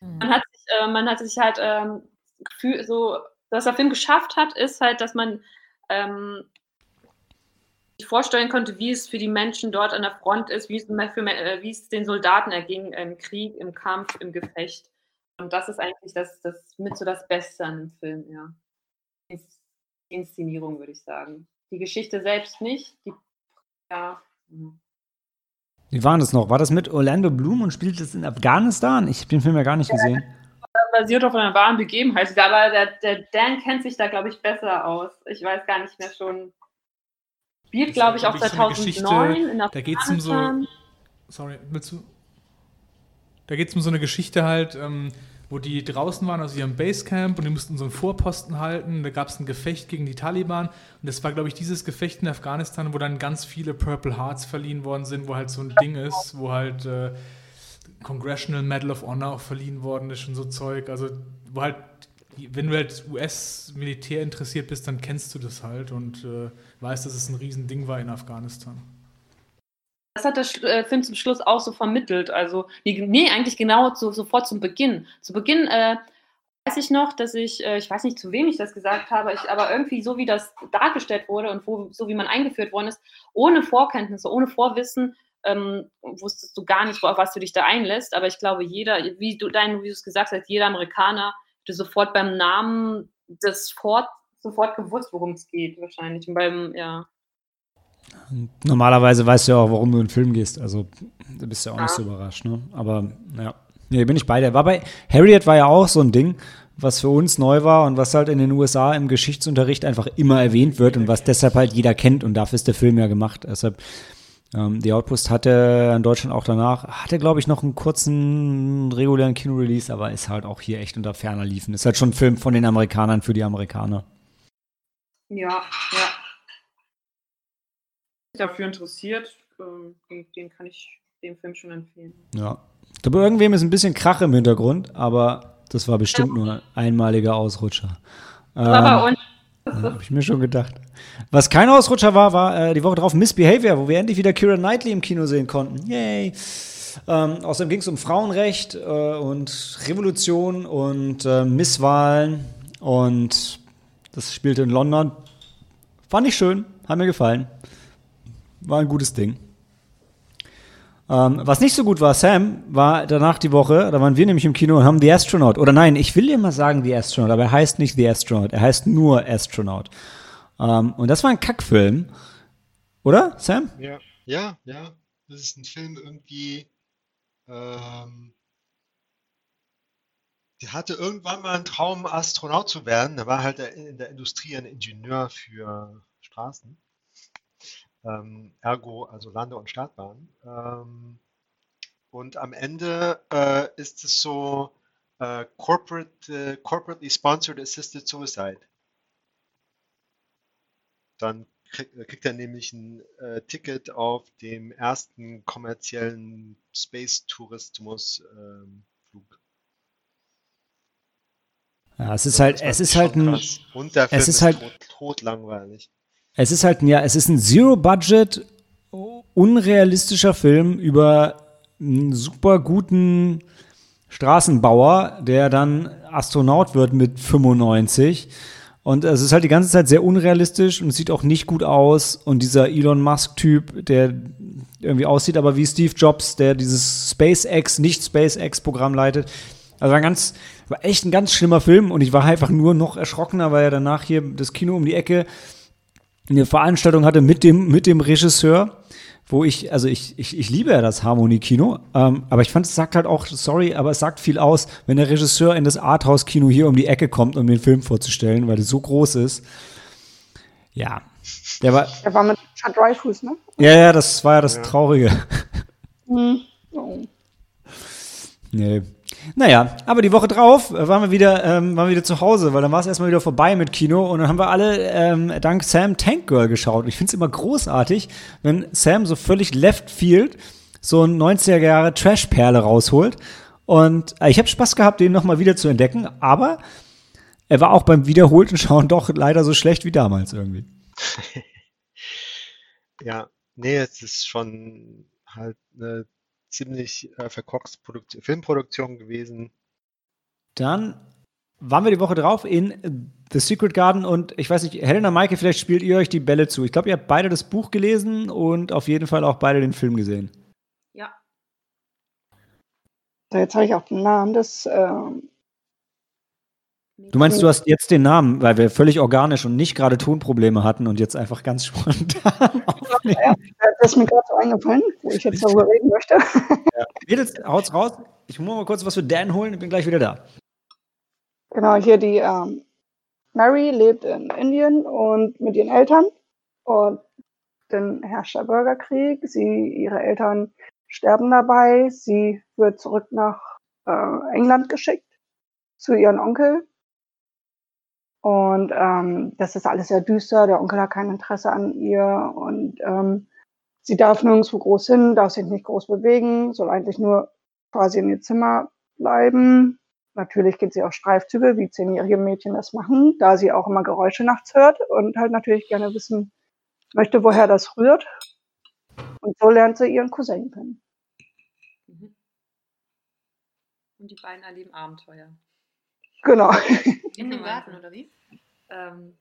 man, hat sich, äh, man hat sich halt ähm, Gefühl, so, was der Film geschafft hat, ist halt, dass man ähm, sich vorstellen konnte, wie es für die Menschen dort an der Front ist, wie es, für, äh, wie es den Soldaten erging im Krieg, im Kampf, im Gefecht. Und das ist eigentlich das, das mit so das Beste an dem Film, ja. Die Inszenierung, würde ich sagen. Die Geschichte selbst nicht, die, ja. mhm. Wie war das noch? War das mit Orlando Bloom und spielt es in Afghanistan? Ich habe den Film ja gar nicht gesehen. Basiert auf einer wahren Begebenheit. Aber der, der Dan kennt sich da, glaube ich, besser aus. Ich weiß gar nicht mehr schon. Spielt, glaube ich, auch eine 2009 Geschichte, in da geht's um so-. Sorry, willst du? Da geht es um so eine Geschichte halt, ähm, wo die draußen waren aus ihrem Basecamp und die mussten so einen Vorposten halten. Da gab es ein Gefecht gegen die Taliban. Und das war, glaube ich, dieses Gefecht in Afghanistan, wo dann ganz viele Purple Hearts verliehen worden sind, wo halt so ein Ding ist, wo halt äh, Congressional Medal of Honor auch verliehen worden ist und so Zeug. Also, wo halt, wenn du halt US-Militär interessiert bist, dann kennst du das halt und äh, weißt, dass es ein Riesending war in Afghanistan. Das hat der äh, Film zum Schluss auch so vermittelt. Also, nee, nee eigentlich genau so, sofort zum Beginn. Zu Beginn äh, weiß ich noch, dass ich, äh, ich weiß nicht, zu wem ich das gesagt habe, ich, aber irgendwie so, wie das dargestellt wurde und wo, so wie man eingeführt worden ist, ohne Vorkenntnisse, ohne Vorwissen, ähm, wusstest du gar nicht, auf was du dich da einlässt. Aber ich glaube, jeder, wie du dein, wie du es gesagt hast, jeder Amerikaner hätte sofort beim Namen des Fort sofort gewusst, worum es geht, wahrscheinlich. Und beim, ja. Normalerweise weißt du ja auch, warum du in den Film gehst. Also, da bist du ja auch nicht so überrascht, ne? Aber, ja. Nee, bin ich bei dir. War bei Harriet war ja auch so ein Ding, was für uns neu war und was halt in den USA im Geschichtsunterricht einfach immer erwähnt wird und was deshalb halt jeder kennt und dafür ist der Film ja gemacht. Deshalb, ähm, The Outpost hatte in Deutschland auch danach, hatte glaube ich noch einen kurzen regulären Kinorelease, aber ist halt auch hier echt unter ferner liefen. Ist halt schon ein Film von den Amerikanern für die Amerikaner. Ja, ja. Dafür interessiert, ähm, den, den kann ich den Film schon empfehlen. Ja. Ich glaube, irgendwem ist ein bisschen Krach im Hintergrund, aber das war bestimmt nur ein einmaliger Ausrutscher. Ähm, Aber und Habe ich mir schon gedacht. Was kein Ausrutscher war, war äh, die Woche drauf Misbehavior, wo wir endlich wieder Kira Knightley im Kino sehen konnten. Yay! Ähm, außerdem ging es um Frauenrecht äh, und Revolution und äh, Misswahlen und das spielte in London. Fand ich schön, hat mir gefallen. War ein gutes Ding. Ähm, was nicht so gut war, Sam, war danach die Woche, da waren wir nämlich im Kino und haben The Astronaut. Oder nein, ich will immer sagen The Astronaut, aber er heißt nicht The Astronaut, er heißt nur Astronaut. Ähm, und das war ein Kackfilm. Oder, Sam? Ja, ja, ja. Das ist ein Film irgendwie. Ähm, der hatte irgendwann mal einen Traum, Astronaut zu werden. Der war halt in der Industrie ein Ingenieur für Straßen. Ähm, ergo, also Lande- und Startbahn. Ähm, und am Ende äh, ist es so äh, corporate, äh, corporately sponsored assisted suicide. Dann krieg, kriegt er nämlich ein äh, Ticket auf dem ersten kommerziellen Space-Tourismus-Flug. Ja, es ist halt, es ist halt ein, Und der Film es ist halt- tot, tot langweilig. Es ist halt, ein- ja, es ist ein Zero-Budget, unrealistischer Film über einen super guten Straßenbauer, der dann Astronaut wird mit 95. Und es ist halt die ganze Zeit sehr unrealistisch und sieht auch nicht gut aus. Und dieser Elon Musk-Typ, der irgendwie aussieht, aber wie Steve Jobs, der dieses SpaceX, nicht SpaceX-Programm leitet. Also war ganz, war echt ein ganz schlimmer Film und ich war einfach nur noch erschrockener, weil er danach hier das Kino um die Ecke eine Veranstaltung hatte mit dem, mit dem Regisseur, wo ich, also ich, ich, ich liebe ja das Harmonie-Kino, ähm, aber ich fand, es sagt halt auch, sorry, aber es sagt viel aus, wenn der Regisseur in das Arthouse-Kino hier um die Ecke kommt, um den Film vorzustellen, weil es so groß ist. Ja, der war, Der war mit Richard Dreyfuss, ne? ja, ja, das war ja das Ja. Traurige. Mhm. Oh. Nee. Naja, aber die Woche drauf äh, waren wir wieder, ähm, waren wir wieder zu Hause, weil dann war es erstmal wieder vorbei mit Kino und dann haben wir alle ähm, dank Sam Tank Girl geschaut. Und ich finde es immer großartig, wenn Sam so völlig left field so ein 90er Jahre Trash-Perle rausholt. Und äh, ich habe Spaß gehabt, den nochmal wieder zu entdecken, aber er war auch beim wiederholten Schauen doch leider so schlecht wie damals irgendwie. Ja, nee, es ist schon halt eine ziemlich äh, verkorkste Produkt Filmproduktion gewesen. Dann waren wir die Woche drauf in The Secret Garden und ich weiß nicht, Helena Maike, vielleicht spielt ihr euch die Bälle zu. Ich glaube, ihr habt beide das Buch gelesen und auf jeden Fall auch beide den Film gesehen. Ja. So, jetzt habe ich auch den Namen des. Ähm, Du meinst, du hast jetzt den Namen, weil wir völlig organisch und nicht gerade Tonprobleme hatten und jetzt einfach ganz spontan aufnehmen. das ist mir gerade so eingefallen, wo ich jetzt darüber reden möchte. Mädels, haut's raus. Ich muss mal kurz was für Dan holen, ich bin gleich wieder da. Genau, hier die ähm, Mary lebt in Indien und mit ihren Eltern und dann herrscht der Bürgerkrieg. Sie, ihre Eltern sterben dabei. Sie wird zurück nach äh, England geschickt zu ihrem Onkel. Und ähm, das ist alles sehr düster. Der Onkel hat kein Interesse an ihr und ähm, sie darf nirgendwo groß hin, darf sich nicht groß bewegen, soll eigentlich nur quasi in ihr Zimmer bleiben. Natürlich geht sie auf Streifzüge, wie zehnjährige Mädchen das machen, da sie auch immer Geräusche nachts hört und halt natürlich gerne wissen möchte, woher das rührt. Und so lernt sie ihren Cousin kennen. Mhm. Und die beiden erleben Abenteuer. Genau. In dem Garten, oder wie? Ähm,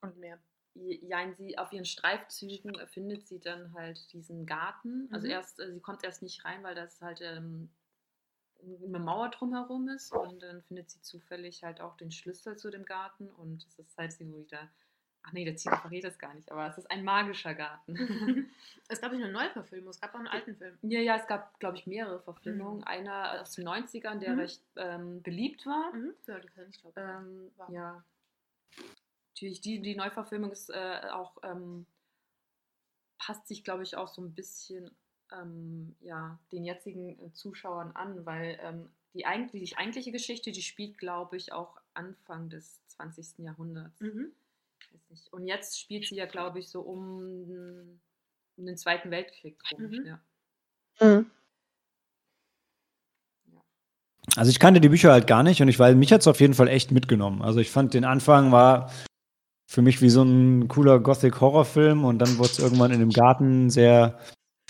Und mehr. ja, sie auf ihren Streifzügen findet sie dann halt diesen Garten. Also Mhm. erst, äh, sie kommt erst nicht rein, weil das halt ähm, eine Mauer drumherum ist und dann findet sie zufällig halt auch den Schlüssel zu dem Garten und es ist halt sie wo wieder. Ach nee, der Titel verrät das gar nicht, aber es ist ein magischer Garten. Es gab nicht eine Neuverfilmung, es gab auch einen alten Film. ja, ja, es gab, glaube ich, mehrere Verfilmungen. Mhm. Einer aus den 90ern, der Mhm. recht ähm, beliebt war. Mhm. Ja, die kenn ich, glaube. Ähm, ja. Natürlich, die, die Neuverfilmung ist äh, auch, ähm, passt sich, glaube ich, auch so ein bisschen ähm, ja, den jetzigen äh, Zuschauern an, weil ähm, die, eig die eigentliche Geschichte, die spielt, glaube ich, auch Anfang des 20. Jahrhunderts. Mhm. Weiß nicht. Und jetzt spielt sie ja, glaube ich, so um, um den Zweiten Weltkrieg rum. Mhm. Ja. Mhm. Also ich kannte die Bücher halt gar nicht und ich weil mich hat's auf jeden Fall echt mitgenommen. Also ich fand den Anfang war für mich wie so ein cooler Gothic Horrorfilm und dann wurde es irgendwann in dem Garten sehr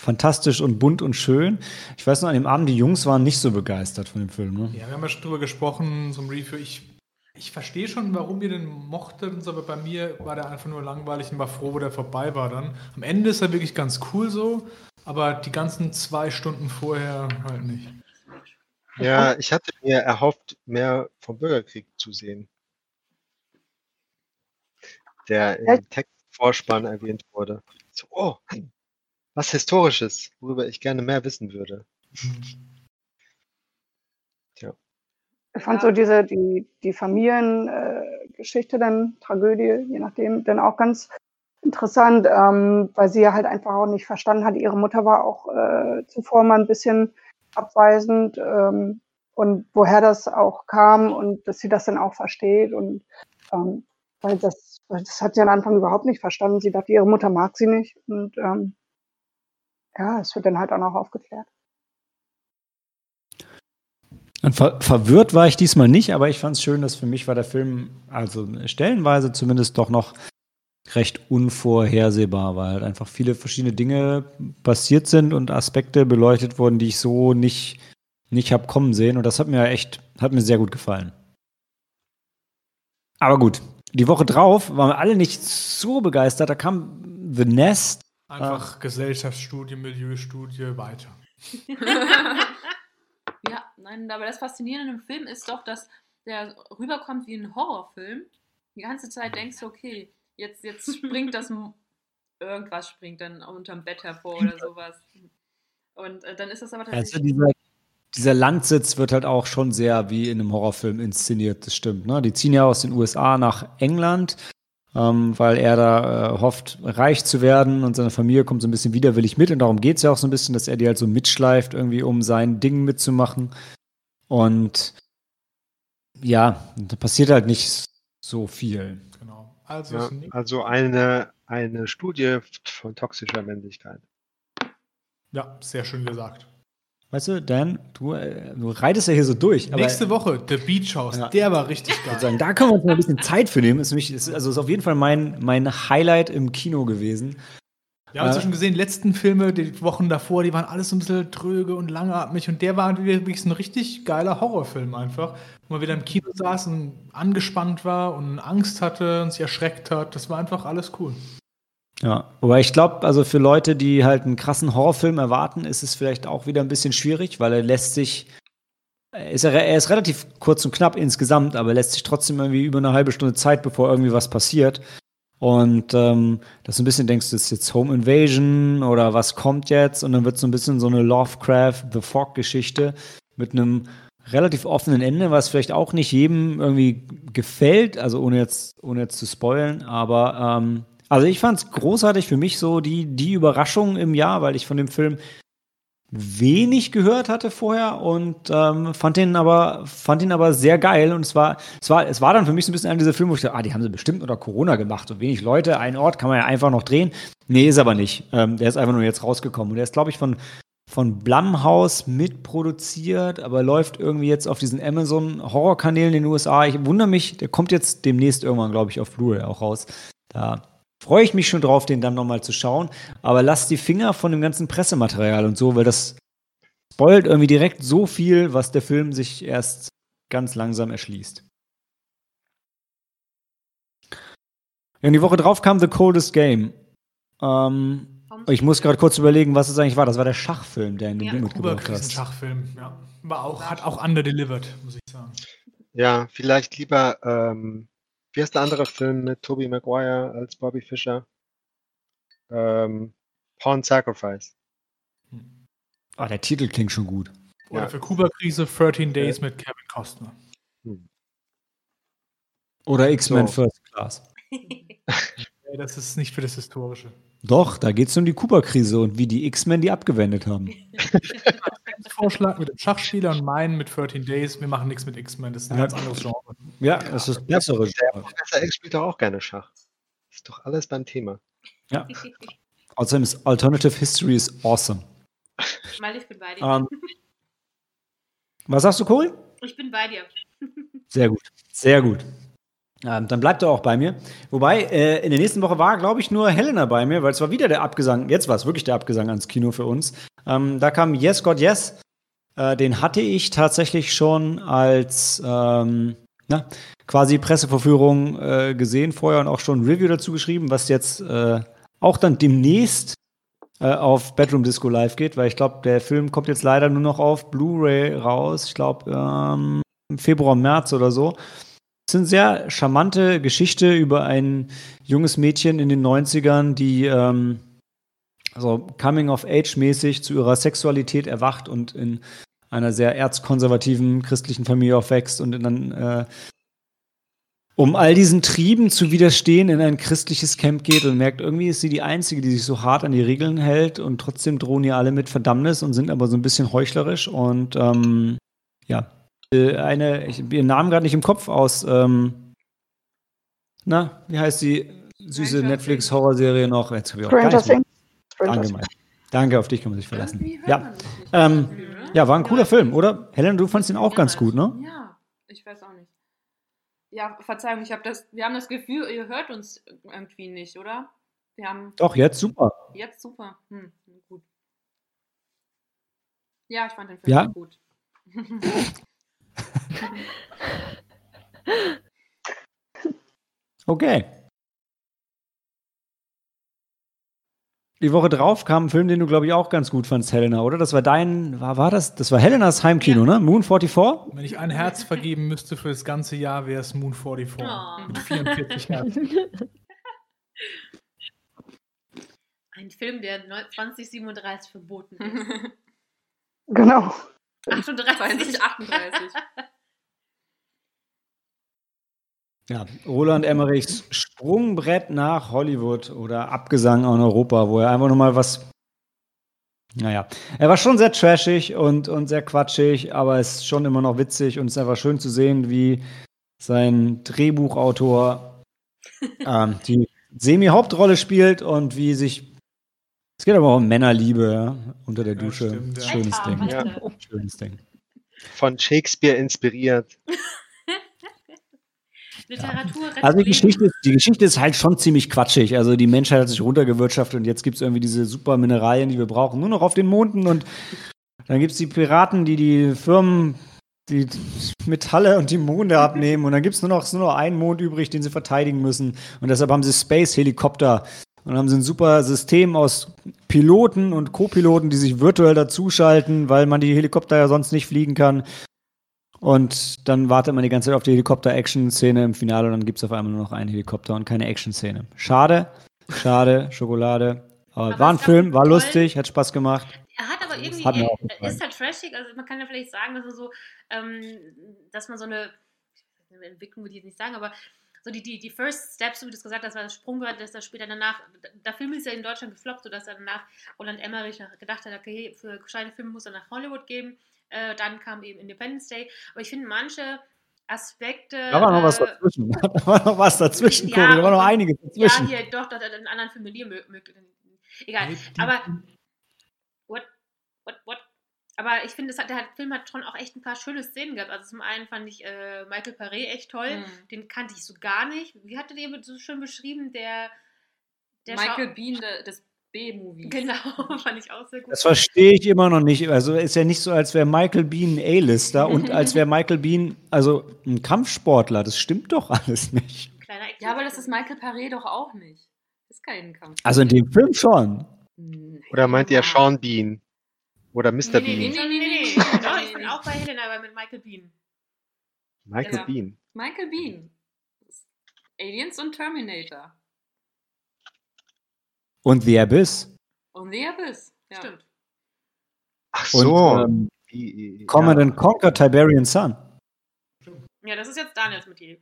fantastisch und bunt und schön. Ich weiß noch, an dem Abend die Jungs waren nicht so begeistert von dem Film. Ne? Ja, wir haben ja schon drüber gesprochen, zum Review. Ich, ich verstehe schon, warum ihr den mochtet, aber bei mir war der einfach nur langweilig und war froh, wo der vorbei war dann. Am Ende ist er wirklich ganz cool so, aber die ganzen zwei Stunden vorher halt nicht. Ja, ich hatte mir erhofft, mehr vom Bürgerkrieg zu sehen, der im Textvorspann erwähnt wurde. So, oh, was Historisches, worüber ich gerne mehr wissen würde. Ich fand Ja. so diese, die, die Familiengeschichte, äh, dann, Tragödie, je nachdem, dann auch ganz interessant, ähm, weil sie ja halt einfach auch nicht verstanden hat. Ihre Mutter war auch äh, zuvor mal ein bisschen abweisend ähm, und woher das auch kam und dass sie das dann auch versteht und ähm, weil das Das hat sie am Anfang überhaupt nicht verstanden. Sie dachte, ihre Mutter mag sie nicht. Und ähm, ja, es wird dann halt auch noch aufgeklärt. Und ver verwirrt war ich diesmal nicht, aber ich fand es schön, dass für mich war der Film, also stellenweise zumindest doch noch recht unvorhersehbar, weil halt einfach viele verschiedene Dinge passiert sind und Aspekte beleuchtet wurden, die ich so nicht, nicht habe kommen sehen. Und das hat mir echt, hat mir sehr gut gefallen. Aber gut, die Woche drauf waren wir alle nicht so begeistert. Da kam The Nest. Einfach Gesellschaftsstudie, Milieustudie, weiter. Ja, nein, aber das Faszinierende im Film ist doch, dass der rüberkommt wie ein Horrorfilm. Die ganze Zeit denkst du, okay, jetzt, jetzt springt das, irgendwas springt dann unterm Bett hervor oder sowas. Und äh, dann ist das aber Also tatsächlich. dieser, dieser Landsitz wird halt auch schon sehr wie in einem Horrorfilm inszeniert, das stimmt. Ne? Die ziehen ja aus den USA nach England, ähm, weil er da äh, hofft, reich zu werden und seine Familie kommt so ein bisschen widerwillig mit und darum geht es ja auch so ein bisschen, dass er die halt so mitschleift, irgendwie um sein Ding mitzumachen. Und ja, da passiert halt nicht so viel. Genau. Also, Ja, also eine, eine Studie von toxischer Männlichkeit. ja, sehr schön gesagt. Weißt du, Dan, du, äh, du reitest ja hier so durch. Nächste Woche, The Beach House, Ja. der war richtig geil. sagen, da können wir uns mal ein bisschen Zeit für nehmen. Ist nämlich, ist, also ist auf jeden Fall mein, mein Highlight im Kino gewesen. Wir haben es Äh, ja schon gesehen, die letzten Filme, die Wochen davor, die waren alles so ein bisschen tröge und langatmig und der war wirklich ein richtig geiler Horrorfilm einfach, wo man wieder im Kino saß und angespannt war und Angst hatte und sich erschreckt hat. Das war einfach alles cool. Ja, wobei ich glaube, also für Leute, die halt einen krassen Horrorfilm erwarten, ist es vielleicht auch wieder ein bisschen schwierig, weil er lässt sich, er ist, re- er ist relativ kurz und knapp insgesamt, aber er lässt sich trotzdem irgendwie über eine halbe Stunde Zeit, bevor irgendwie was passiert. Und ähm, dass du ein bisschen denkst, das ist jetzt Home Invasion oder was kommt jetzt? Und dann wird so ein bisschen so eine Lovecraft, The Fog-Geschichte mit einem relativ offenen Ende, was vielleicht auch nicht jedem irgendwie gefällt, also ohne jetzt, ohne jetzt zu spoilen, aber ähm, also ich fand es großartig für mich so die, die Überraschung im Jahr, weil ich von dem Film wenig gehört hatte vorher und ähm, fand ihn aber fand ihn aber sehr geil und es war es war es war dann für mich so ein bisschen einer dieser Filme, wo ich dachte, ah, die haben sie bestimmt unter Corona gemacht und wenig Leute, ein Ort kann man ja einfach noch drehen. Nee, ist aber nicht. Ähm, der ist einfach nur jetzt rausgekommen und der ist glaube ich von von Blumhouse mitproduziert, aber läuft irgendwie jetzt auf diesen Amazon Horrorkanälen in den USA. Ich wundere mich, der kommt jetzt demnächst irgendwann, glaube ich, auf Blu-ray auch raus. Da freue ich mich schon drauf, den dann nochmal zu schauen. Aber lasst die Finger von dem ganzen Pressematerial und so, weil das spoilt irgendwie direkt so viel, was der Film sich erst ganz langsam erschließt. Ja, und die Woche drauf kam The Coldest Game. Ähm, ich muss gerade kurz überlegen, was es eigentlich war. Das war der Schachfilm, der in den Ja. mitgebracht hast. Kuba-Krisen-Schachfilm, ja. War auch, hat auch underdelivered, muss ich sagen. Ja, vielleicht lieber, ähm, wie heißt der andere Film mit Tobey Maguire als Bobby Fischer? Ähm, Pawn Sacrifice. Ah, der Titel klingt schon gut. Oder Ja. für Kuba-Krise 13 Days mit Kevin Costner. Oder X-Men So. First Class. Das ist nicht für das Historische. Doch, da geht es um die Kuba-Krise und wie die X-Men die abgewendet haben. Vorschlag mit dem Schachspieler und meinen mit 13 Days. Wir machen nichts mit X-Men, das ist ein Ja. ganz anderes Genre. Ja, das ist bessere. Genre. Professor X spielt doch auch gerne Schach. Ist doch alles beim Thema. Ja. Außerdem ist Alternative History is awesome. Mal, ich bin bei dir. Ähm, was sagst du, Cory? Ich bin bei dir. Sehr gut. Sehr gut. Ähm, dann bleibt er auch bei mir. Wobei, äh, in der nächsten Woche war, glaube ich, nur Helena bei mir, weil es war wieder der Abgesang. Jetzt war es wirklich der Abgesang ans Kino für uns. Ähm, da kam Yes God Yes. Äh, den hatte ich tatsächlich schon als ähm, na, quasi Presseverführung äh, gesehen vorher und auch schon ein Review dazu geschrieben, was jetzt äh, auch dann demnächst äh, auf Bedroom Disco Live geht, weil ich glaube, der Film kommt jetzt leider nur noch auf Blu-ray raus. Ich glaube, ähm, Februar, März oder so. Es ist eine sehr charmante Geschichte über ein junges Mädchen in den 90ern, die ähm, also Coming-of-Age-mäßig zu ihrer Sexualität erwacht und in einer sehr erzkonservativen christlichen Familie aufwächst und dann äh, um all diesen Trieben zu widerstehen in ein christliches Camp geht und merkt, irgendwie ist sie die Einzige, die sich so hart an die Regeln hält und trotzdem drohen ihr alle mit Verdammnis und sind aber so ein bisschen heuchlerisch und ähm, ja, äh, eine, ich habe ihren Namen gerade nicht im Kopf aus, ähm, na, wie heißt die süße Netflix-Horrorserie noch? Jetzt hab ich auch gar Stranger. Things. Stranger Danke, auf dich kann man sich verlassen. Ja. Ähm, ja, war ein cooler Film, oder? Helen, du fandst ihn auch ganz gut, ne? Ja, ich weiß auch nicht. Ja, Verzeihung, ich habe das, wir haben das Gefühl, ihr hört uns irgendwie nicht, oder? Wir haben Doch, jetzt super. jetzt super. Hm, gut. Ja, ich fand den Film Ja? gut. Okay. Die Woche drauf kam ein Film, den du, glaube ich, auch ganz gut fandst, Helena, oder? Das war dein, war, war das? Das war Helenas Heimkino, ne? Moon 44? Wenn ich ein Herz vergeben müsste für das ganze Jahr, wäre es Moon 44. Oh. Mit 44 Herzen. Ein Film, der 2037 verboten ist. Genau. 38. 2038. Ja, Roland Emmerichs Sprungbrett nach Hollywood oder Abgesang an Europa, wo er einfach nochmal was. Naja, er war schon sehr trashig und, und sehr quatschig, aber es ist schon immer noch witzig und es ist einfach schön zu sehen, wie sein Drehbuchautor ähm, die Semi-Hauptrolle spielt und wie sich. Es geht aber auch um Männerliebe ja, unter der Ja, Dusche. stimmt, ja. Schönes Alter, Ding. Schönes Ding. Von Shakespeare inspiriert. Literatur rettet Also die. Geschichte, ist- die Geschichte ist halt schon ziemlich quatschig. Also die Menschheit hat sich runtergewirtschaftet und jetzt gibt es irgendwie diese super Mineralien, die wir brauchen, nur noch auf den Monden und dann gibt es die Piraten, die die Firmen, die Metalle und die Monde abnehmen und dann gibt es nur noch, nur noch einen Mond übrig, den sie verteidigen müssen und deshalb haben sie Space-Helikopter und haben sie ein super System aus Piloten und Co-Piloten, die sich virtuell dazuschalten, weil man die Helikopter ja sonst nicht fliegen kann. Und dann wartet man die ganze Zeit auf die Helikopter-Action-Szene im Finale und dann gibt es auf einmal nur noch einen Helikopter und keine Action-Szene. Schade, schade, Schokolade. Aber, Aber war ein Film, war toll- lustig, hat Spaß gemacht. Er hat aber irgendwie, hat er ist halt trashig, also man kann ja vielleicht sagen, dass er so, ähm, dass man so eine, Entwicklung würde ich jetzt nicht sagen, aber so die, die, die First Steps, wie du es gesagt hast, war das Sprungbrett, dass er später danach, der Film ist ja in Deutschland gefloppt, sodass er danach Roland Emmerich gedacht hat, okay, für gescheite Filme muss er nach Hollywood gehen. Äh, dann kam eben Independence Day. Aber ich finde manche Aspekte. Da war noch was äh, dazwischen. Da war noch was dazwischen, Ja, Cory. Da war noch einiges Ja, dazwischen. hier, doch, doch, in anderen Filmen die mö- möglich. Egal. Aber what, what, what? Aber ich finde, hat- der hat- Film hat schon auch echt ein paar schöne Szenen gehabt. Also zum einen fand ich äh, Michael Paré echt toll. Mhm. Den kannte ich so gar nicht. Wie hattet ihr so schön beschrieben? Der, der Michael Schau- Bean de, des B-Movies. Genau, fand ich auch sehr gut. Das verstehe ich immer noch nicht. Also ist ja nicht so, als wäre Michael Bean ein A-Lister und als wäre Michael Bean also ein Kampfsportler. Das stimmt doch alles nicht. Kleiner Ja, aber das ist Michael Paré doch auch nicht. Das ist kein Kampf. Also in dem Film schon. Oder meint ihr ja. Sean Bean? Oder Mr. Nee, nee, Bean? nee, nee, nee, nee. Nee, Doch, nee, ich bin auch bei Helena, aber mit Michael Bean. Michael Ja. Bean. Michael Bean. Aliens und Terminator. Und The Abyss. Und The Abyss. Ja. Stimmt. Ach Und so. ähm, Die- Command ja. and Conquer Tiberian Sun. Ja, das ist jetzt Daniels Motiv.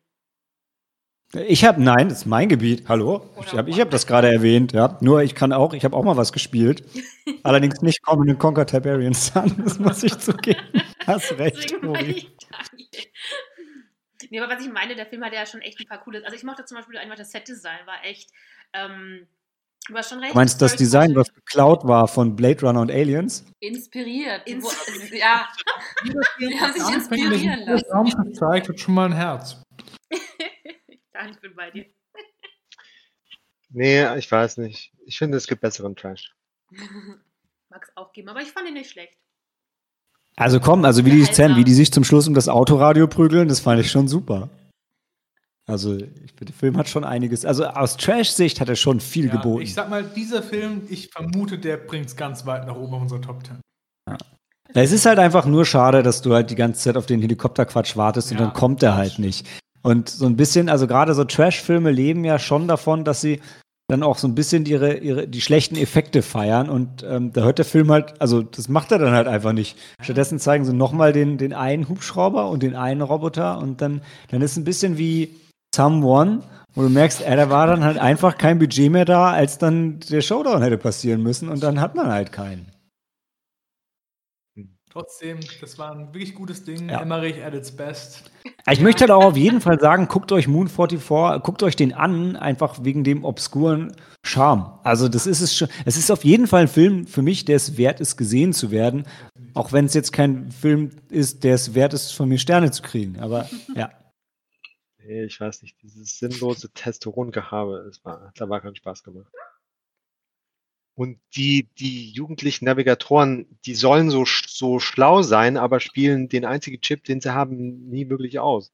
Ich habe, nein, das ist mein Gebiet. Hallo? Ich habe ich hab das gerade erwähnt, ja. Nur ich kann auch, ich habe auch mal was gespielt. Allerdings nicht Command and Conquer Tiberian Sun, das muss ich zugeben. Hast recht, Daniel. Nee, aber was ich meine, der Film hatte ja schon echt ein paar coole. Also ich mochte zum Beispiel einfach das Set-Design, war echt. Ähm, du hast schon recht. Du meinst das Design, was geklaut war von Blade Runner und Aliens? Inspiriert. Ins- Wo- ja, die haben sich inspirieren lassen. Raum gezeigt, hat schon mal ein Herz. Daniel, ich bin bei dir. Nee, ich weiß nicht. Ich finde, es gibt besseren Trash. Mag es auch geben, aber ich fand ihn nicht schlecht. Also komm, also wie die. Szenen, wie die sich zum Schluss um das Autoradio prügeln, das fand ich schon super. Also, ich, der Film hat schon einiges. Also aus Trash-Sicht hat er schon viel Ja, geboten. ich sag mal, dieser Film, ich vermute, der bringt es ganz weit nach oben auf unserer Top 10. Es ist halt einfach nur schade, dass du halt die ganze Zeit auf den Helikopterquatsch wartest und Ja, dann kommt er halt nicht. Und so ein bisschen, also gerade so Trash-Filme leben ja schon davon, dass sie dann auch so ein bisschen ihre, ihre die schlechten Effekte feiern und ähm, da hört der Film halt, also das macht er dann halt einfach nicht. Stattdessen zeigen sie nochmal den, den einen Hubschrauber und den einen Roboter und dann, dann ist es ein bisschen wie Someone, wo du merkst, ey, da war dann halt einfach kein Budget mehr da, als dann der Showdown hätte passieren müssen und dann hat man halt keinen. Trotzdem, das war ein wirklich gutes Ding. Ja. Emmerich at its best. Ich möchte halt auch auf jeden Fall sagen, guckt euch Moon 44, guckt euch den an, einfach wegen dem obskuren Charme. Also das ist es schon. Es ist auf jeden Fall ein Film für mich, der es wert ist, gesehen zu werden. Auch wenn es jetzt kein Film ist, der es wert ist, von mir Sterne zu kriegen. Aber ja. Nee, ich weiß nicht, dieses sinnlose Testosterongehabe, das war, hat aber keinen Spaß gemacht. Und die, die jugendlichen Navigatoren, die sollen so, so schlau sein, aber spielen den einzigen Chip, den sie haben, nie wirklich aus.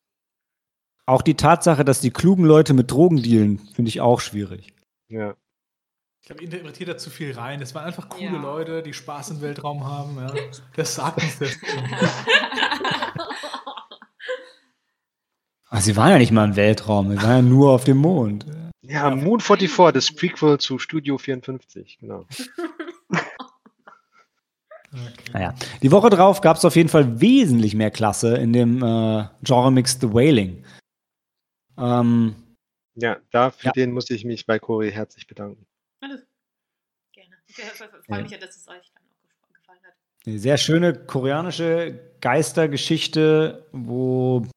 Auch die Tatsache, dass die klugen Leute mit Drogen dealen, finde ich auch schwierig. Ja. Ich glaube, interpretiert da zu viel rein. Es waren einfach coole Ja. Leute, die Spaß im Weltraum haben. Ja. Das sagt uns der Ach, sie waren ja nicht mal im Weltraum, sie waren ja nur auf dem Mond. Ja, Moon 44, das Prequel zu Studio 54, genau. Okay. Naja, die Woche drauf gab es auf jeden Fall wesentlich mehr Klasse in dem äh, Genre-Mix The Wailing. Ähm, Ja, dafür Ja. den muss ich mich bei Cory herzlich bedanken. Alles. Gerne. Ich freue mich ja, dass es euch dann auch gefallen hat. Eine sehr schöne koreanische Geistergeschichte, wo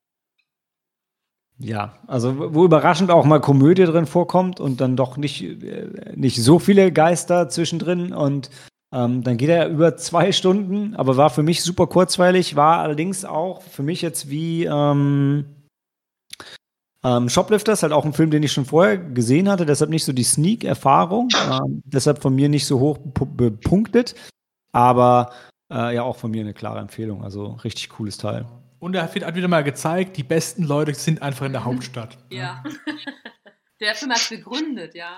ja, also wo überraschend auch mal Komödie drin vorkommt und dann doch nicht, äh, nicht so viele Geister zwischendrin und ähm, dann geht er über zwei Stunden, aber war für mich super kurzweilig, war allerdings auch für mich jetzt wie ähm, ähm, Shoplifters, halt auch ein Film, den ich schon vorher gesehen hatte, deshalb nicht so die Sneak-Erfahrung, ähm, deshalb von mir nicht so hoch pu- bepunktet, aber äh, ja, auch von mir eine klare Empfehlung. Also richtig cooles Teil. Und er hat wieder mal gezeigt, die besten Leute sind einfach in der Hauptstadt. Ja. Der Film hat begründet, ja.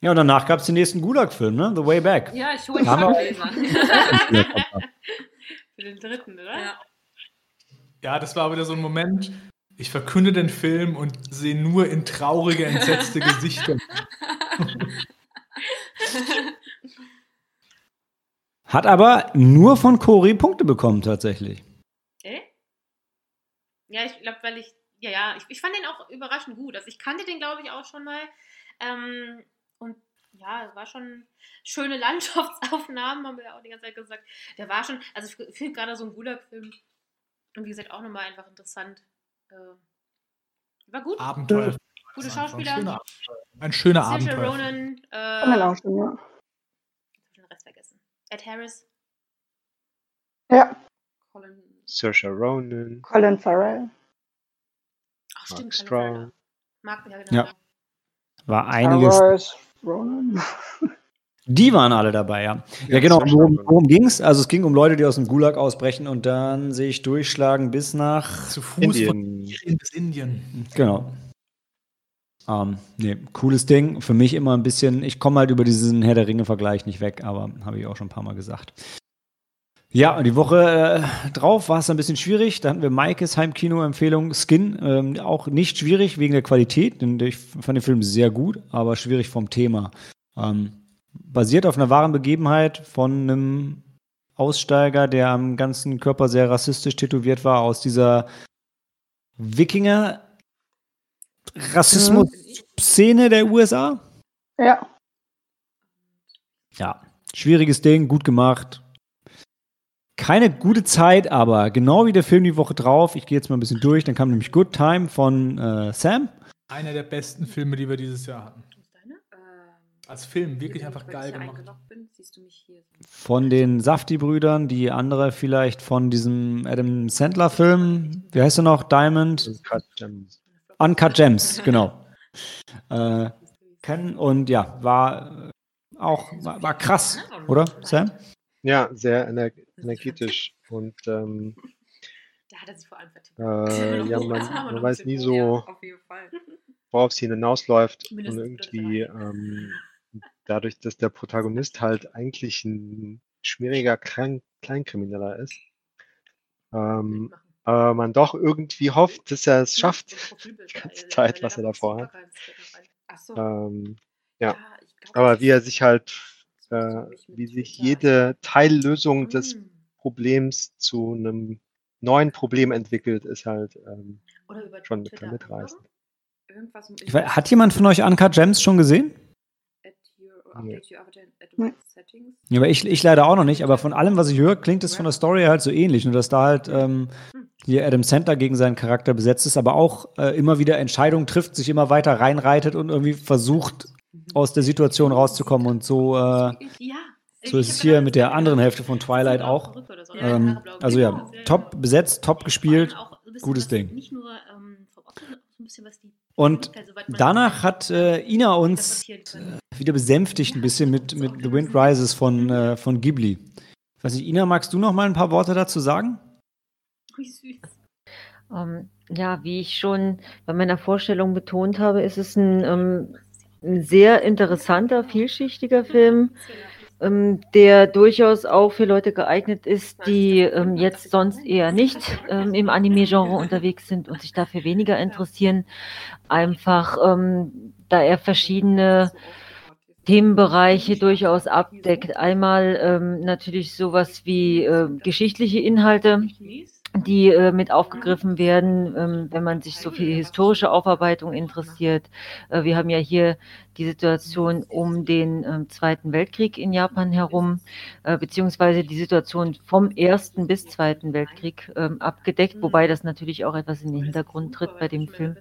Ja, und danach gab es den nächsten Gulag-Film, ne? The Way Back. Ja, ich hole ihn mal Für den dritten, oder? Ja. Ja, das war wieder so ein Moment. Ich verkünde den Film und sehe nur in traurige, entsetzte Gesichter. Hat aber nur von Cory Punkte bekommen, tatsächlich. Äh? Ja, ich glaube, weil ich, ja, ja, ich, ich fand den auch überraschend gut. Also ich kannte den, glaube ich, auch schon mal. Ähm, und ja, es war schon schöne Landschaftsaufnahmen, haben wir ja auch die ganze Zeit gesagt. Der war schon, also ich finde gerade so ein Gulag-Film, und wie gesagt, auch nochmal einfach interessant. Äh, war gut. Abenteuer. Gute Schauspieler. Ein schöner, ein schöner Abenteuer. Ronan, äh, ja. ich hab den Rest vergessen. Ed Harris, Ja, Colin. Saoirse Ronan, Colin Farrell. ach Mark stimmt, Strong. Strong. Mark, ja, genau. Ja. War einiges. Towers Ronan. Die waren alle dabei, ja. Ja, Ja, genau. Worum, worum ging es? Also, es ging um Leute, die aus dem Gulag ausbrechen und dann sich durchschlagen bis nach. Zu Fuß von Indien. Indien bis Indien. Genau. Ähm, nee, cooles Ding. Für mich immer ein bisschen, ich komme halt über diesen Herr der Ringe-Vergleich nicht weg, aber habe ich auch schon ein paar Mal gesagt. Ja, und die Woche äh, drauf war es ein bisschen schwierig. Da hatten wir Maikes Heimkino-Empfehlung Skin. Ähm, auch nicht schwierig wegen der Qualität, denn ich fand den Film sehr gut, aber schwierig vom Thema. Ähm, basiert auf einer wahren Begebenheit von einem Aussteiger, der am ganzen Körper sehr rassistisch tätowiert war, aus dieser Wikinger Rassismus-Szene der USA. Ja, Ja, schwieriges Ding, gut gemacht. Keine gute Zeit, aber genau wie der Film die Woche drauf. Ich gehe jetzt mal ein bisschen durch. Dann kam nämlich Good Time von äh, Sam. Einer der besten Filme, die wir dieses Jahr hatten. Als Film wirklich einfach geil gemacht. Von den Safti-Brüdern. Die andere vielleicht von diesem Adam Sandler-Film. Wie heißt er noch? Diamond? Uncut Gems. Uncut Gems, genau. Äh, kennen und ja, war äh, auch war, war krass, oder, Sam? Ja, sehr ener energetisch und ähm, Da hat er sich vor allem vertippt. äh, ja, man, man weiß nie so, worauf sie hinausläuft und irgendwie ähm, dadurch, dass der Protagonist halt eigentlich ein schmieriger Klein Kleinkrimineller ist, ähm, aber man doch irgendwie hofft, dass er es schafft. die ganze Zeit, was er davor hat. Ähm, ja. aber wie er sich halt, äh, wie sich jede Teillösung des Hm. Problems zu einem neuen Problem entwickelt, ist halt ähm, schon mitreißend. Hat jemand von euch Uncut Gems schon gesehen? Update your advanced Nee. settings. Ja, aber ich, ich leider auch noch nicht, aber von allem, was ich höre, klingt es von der Story halt so ähnlich. Nur dass da halt ähm, hier Adam Sandler gegen seinen Charakter besetzt ist, aber auch äh, immer wieder Entscheidungen trifft, sich immer weiter reinreitet und irgendwie versucht, aus der Situation rauszukommen. Und so, äh, Ja. so ist es hier mit der anderen Hälfte von Twilight auch. Ähm, also ja, top besetzt, top gespielt. gutes Ding. Nicht nur ähm, vom Optik, sondern auch so ein bisschen, was die Und danach hat äh, Ina uns kann. wieder besänftigt ein bisschen mit, mit The Wind Rises von, äh, von Ghibli. Ich weiß nicht, Ina, magst du noch mal ein paar Worte dazu sagen? Wie süß. Ähm, ja, wie ich schon bei meiner Vorstellung betont habe, ist es ein, ähm, ein sehr interessanter, vielschichtiger Film, ähm, der durchaus auch für Leute geeignet ist, die ähm, jetzt sonst eher nicht ähm, im Anime-Genre unterwegs sind und sich dafür weniger interessieren. Einfach, ähm, da er verschiedene Themenbereiche durchaus abdeckt. Einmal ähm, natürlich sowas wie äh, geschichtliche Inhalte, die äh, mit aufgegriffen werden, ähm, wenn man sich so für die historische Aufarbeitung interessiert. Äh, wir haben ja hier die Situation um den ähm, Zweiten Weltkrieg in Japan herum, äh, beziehungsweise die Situation vom Ersten bis Zweiten Weltkrieg ähm, abgedeckt, wobei das natürlich auch etwas in den Hintergrund tritt bei dem Film.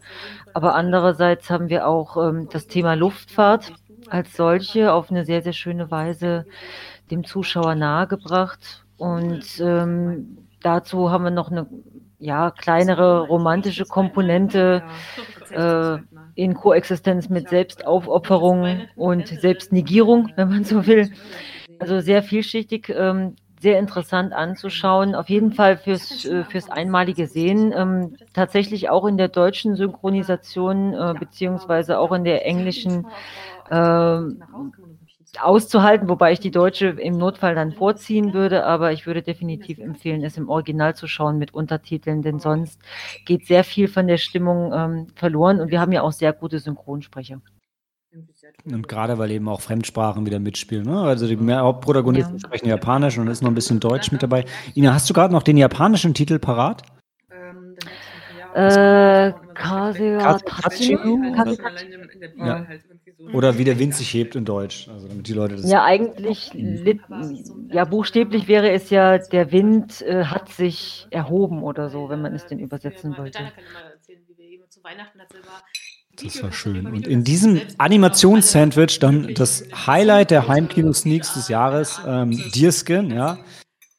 Aber andererseits haben wir auch ähm, das Thema Luftfahrt als solche auf eine sehr, sehr schöne Weise dem Zuschauer nahegebracht. Und ähm, dazu haben wir noch eine ja, kleinere romantische Komponente äh, in Koexistenz mit Selbstaufopferung und Selbstnegierung, wenn man so will. Also sehr vielschichtig, ähm, sehr interessant anzuschauen. Auf jeden Fall fürs, äh, fürs einmalige Sehen. Ähm, tatsächlich auch in der deutschen Synchronisation, äh, beziehungsweise auch in der englischen auszuhalten, wobei ich die deutsche im Notfall dann vorziehen würde, aber ich würde definitiv empfehlen, es im Original zu schauen mit Untertiteln, denn sonst geht sehr viel von der Stimmung ähm, verloren und wir haben ja auch sehr gute Synchronsprecher. Und gerade weil eben auch Fremdsprachen wieder mitspielen. Ne? Also die mehr Hauptprotagonisten Ja. sprechen Japanisch und da ist noch ein bisschen Deutsch mit dabei. Ina, hast du gerade noch den japanischen Titel parat? Ähm, Äh, Kase Tachi? Ja. Oder wie der Wind sich hebt in Deutsch? Also damit die Leute das. Ja, eigentlich, ja, buchstäblich wäre es ja, der Wind äh, hat sich erhoben oder so, wenn man es denn übersetzen wollte. Das war schön. Und in diesem Animationssandwich dann das Highlight der Heimkino-Sneaks des Jahres, ähm, Deerskin, ja.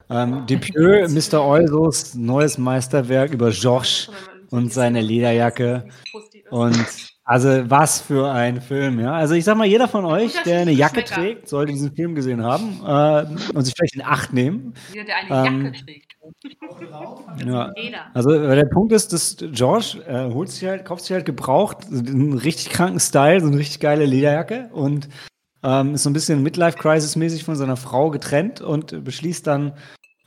Ähm, Depieux, Mr. Eusos neues Meisterwerk über Georges und seine Lederjacke. Und also was für ein Film, ja. Also ich sag mal, jeder von euch, der eine Jacke trägt, sollte diesen Film gesehen haben äh, und sich vielleicht in Acht nehmen. Jeder, der eine Ähm, Jacke trägt. Ja. Also der Punkt ist, dass George äh, holt sich halt, kauft sich halt gebraucht, einen richtig kranken Style, so eine richtig geile Lederjacke und ähm, ist so ein bisschen Midlife-Crisis-mäßig von seiner Frau getrennt und beschließt dann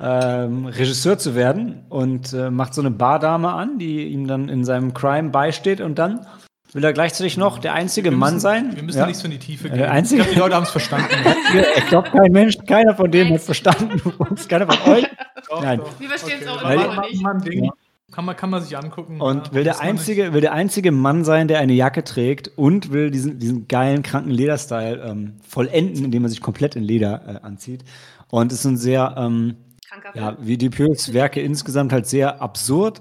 ähm, Regisseur zu werden und äh, macht so eine Bardame an, die ihm dann in seinem Crime beisteht und dann will er gleichzeitig noch der einzige Wir Mann müssen, sein. Wir müssen Ja. nicht so in die Tiefe Ja, gehen. der einzige- ich glaube, die Leute haben es verstanden. Ich glaube, kein Mensch, keiner von denen hat verstanden. Keiner von euch. Doch, Nein. doch. Wir verstehen es auch Weil- immer noch nicht. Kann man, kann man sich angucken. Und ja. will der, einzige, will der einzige Mann sein, der eine Jacke trägt und will diesen, diesen geilen, kranken Lederstyle ähm, vollenden, indem er sich komplett in Leder äh, anzieht. Und es ist ein sehr, ähm, ja, wie Dupieux Werke insgesamt halt sehr absurd.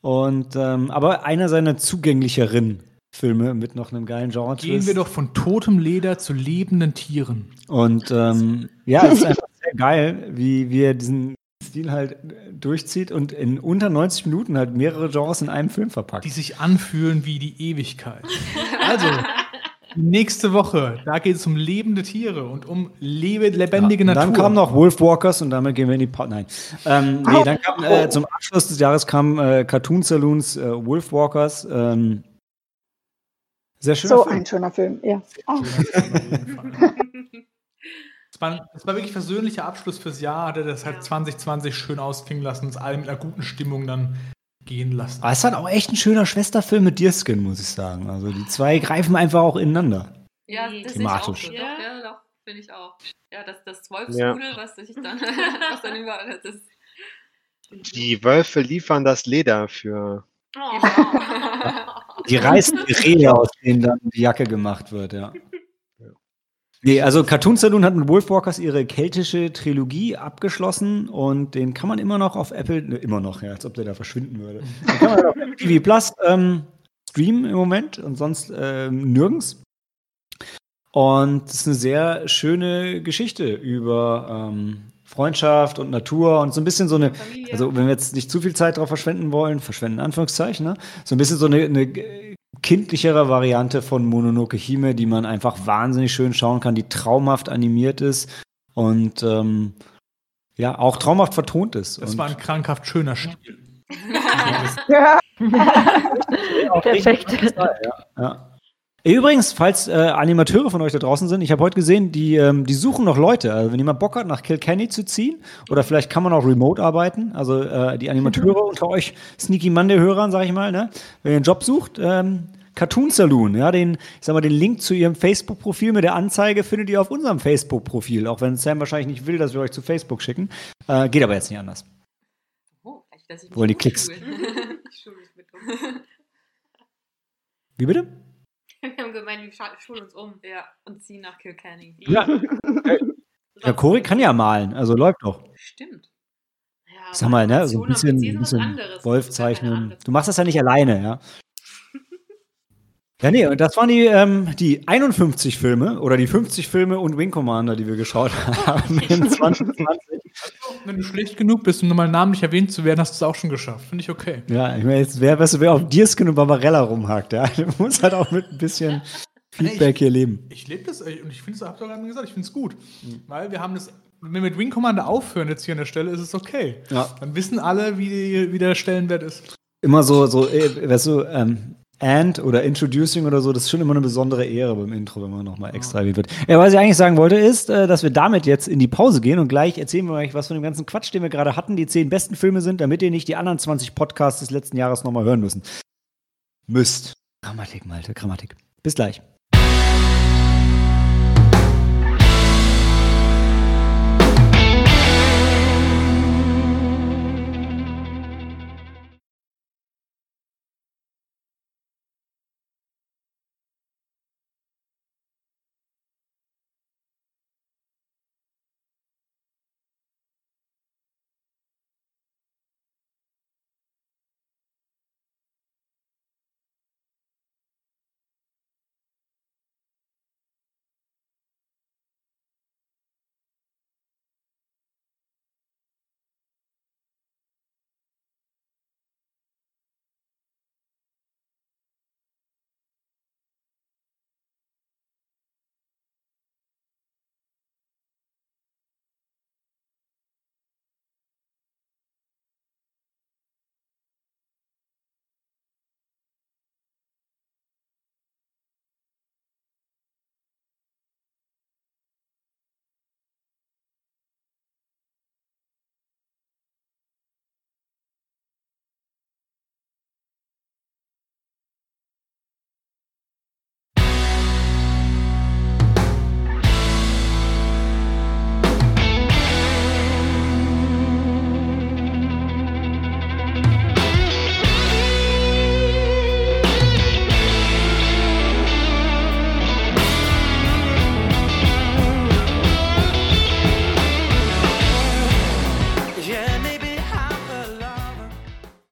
Und ähm, aber einer seiner zugänglicheren Filme mit noch einem geilen genre Gehen wir doch von totem Leder zu lebenden Tieren. Und ähm, ja, es ist einfach sehr geil, wie, er diesen Stil halt durchzieht und in unter 90 Minuten halt mehrere Genres in einem Film verpackt. die sich anfühlen wie die Ewigkeit. Also, nächste Woche, da geht es um lebende Tiere und um lebe, lebendige Ja, und Natur. Dann kam noch Wolfwalkers und damit gehen wir in die pa Nein. Ähm, nee, dann kam äh, zum Abschluss des Jahres kam äh, Cartoon Saloons äh, Wolfwalkers. Ähm, sehr schöner So Film. ein schöner Film, ja. Oh, Es war, es war wirklich versöhnlicher Abschluss fürs Jahr, der das halt 2020 schön ausklingen lassen, uns alle mit einer guten Stimmung dann gehen lassen. Aber es ist halt auch echt ein schöner Schwesterfilm mit Deerskin, muss ich sagen. Also die zwei greifen einfach auch ineinander. Ja, das sehe ich auch Thematisch. so. Doch, Ja. ja, doch, finde ich auch. Ja, das, das Wolfsrudel, was sich dann, was dann überall das ist. Die Wölfe liefern das Leder für. Oh. Die reißen die Rehe, aus denen dann die Jacke gemacht wird, ja. Nee, also Cartoon Saloon hat mit Wolfwalkers ihre keltische Trilogie abgeschlossen und den kann man immer noch auf Apple, ne, immer noch, ja, als ob der da verschwinden würde. Den kann man auf Apple TV Plus ähm, streamen im Moment und sonst ähm, nirgends. Und es ist eine sehr schöne Geschichte über ähm, Freundschaft und Natur und so ein bisschen so eine, Familie. also wenn wir jetzt nicht zu viel Zeit darauf verschwenden wollen, verschwenden Anführungszeichen, ne? so ein bisschen so eine, eine kindlichere Variante von Mononoke Hime, die man einfach wahnsinnig schön schauen kann, die traumhaft animiert ist und ähm, ja, auch traumhaft vertont ist. Das und war ein krankhaft schöner Stil. Ja, auch richtig Perfekt. Ja, ja. Übrigens, falls äh, Animateure von euch da draußen sind, ich habe heute gesehen, die, ähm, die suchen noch Leute. Also wenn jemand Bock hat, nach Kilkenny zu ziehen, oder vielleicht kann man auch remote arbeiten, also äh, die Animateure unter euch, Sneaky Monday-Hörern, sag ich mal, ne? wenn ihr einen Job sucht, ähm, Cartoon Saloon, ja, den, ich sag mal, den Link zu ihrem Facebook-Profil mit der Anzeige findet ihr auf unserem Facebook-Profil, auch wenn Sam wahrscheinlich nicht will, dass wir euch zu Facebook schicken. Äh, geht aber jetzt nicht anders. Oh, vielleicht lasse ich Wollen die Klicks. um. Wie bitte? Wir haben gemeint, wir schulen uns um. Ja, und ziehen nach Kilkenny. Ja. Ja, Cory kann ja malen, also läuft doch. Stimmt. Ja, sag mal, ne, so ein bisschen, ist was bisschen anderes. Wolf zeichnen. Du machst das ja nicht alleine, ja. Ja, nee, und das waren die, ähm, die 51 Filme oder die 50 Filme und Wing Commander, die wir geschaut haben in 2020. Wenn du schlecht genug bist, um nochmal namentlich erwähnt zu werden, hast du es auch schon geschafft. Finde ich okay. Ja, ich meine, jetzt wer, weißt du, wer auf Dierskin und Barbarella rumhakt, ja, der muss halt auch mit ein bisschen Feedback hier leben. Ich lebe das äh, und ich finde es, habt ihr gerade gesagt, ich finde es gut. Mhm. Weil wir haben das, wenn wir mit Wing Commander aufhören jetzt hier an der Stelle, ist es okay. Ja. Dann wissen alle, wie, die, wie der Stellenwert ist. Immer so, so, äh, weißt du, ähm, And oder Introducing oder so, das ist schon immer eine besondere Ehre beim Intro, wenn man nochmal extra erwähnt wird. Ja, was ich eigentlich sagen wollte, ist, äh, dass wir damit jetzt in die Pause gehen und gleich erzählen wir euch, was von dem ganzen Quatsch, den wir gerade hatten, die zehn besten Filme sind, damit ihr nicht die anderen 20 Podcasts des letzten Jahres nochmal hören müssen. Müsst. Grammatik, Malte, Grammatik. Bis gleich.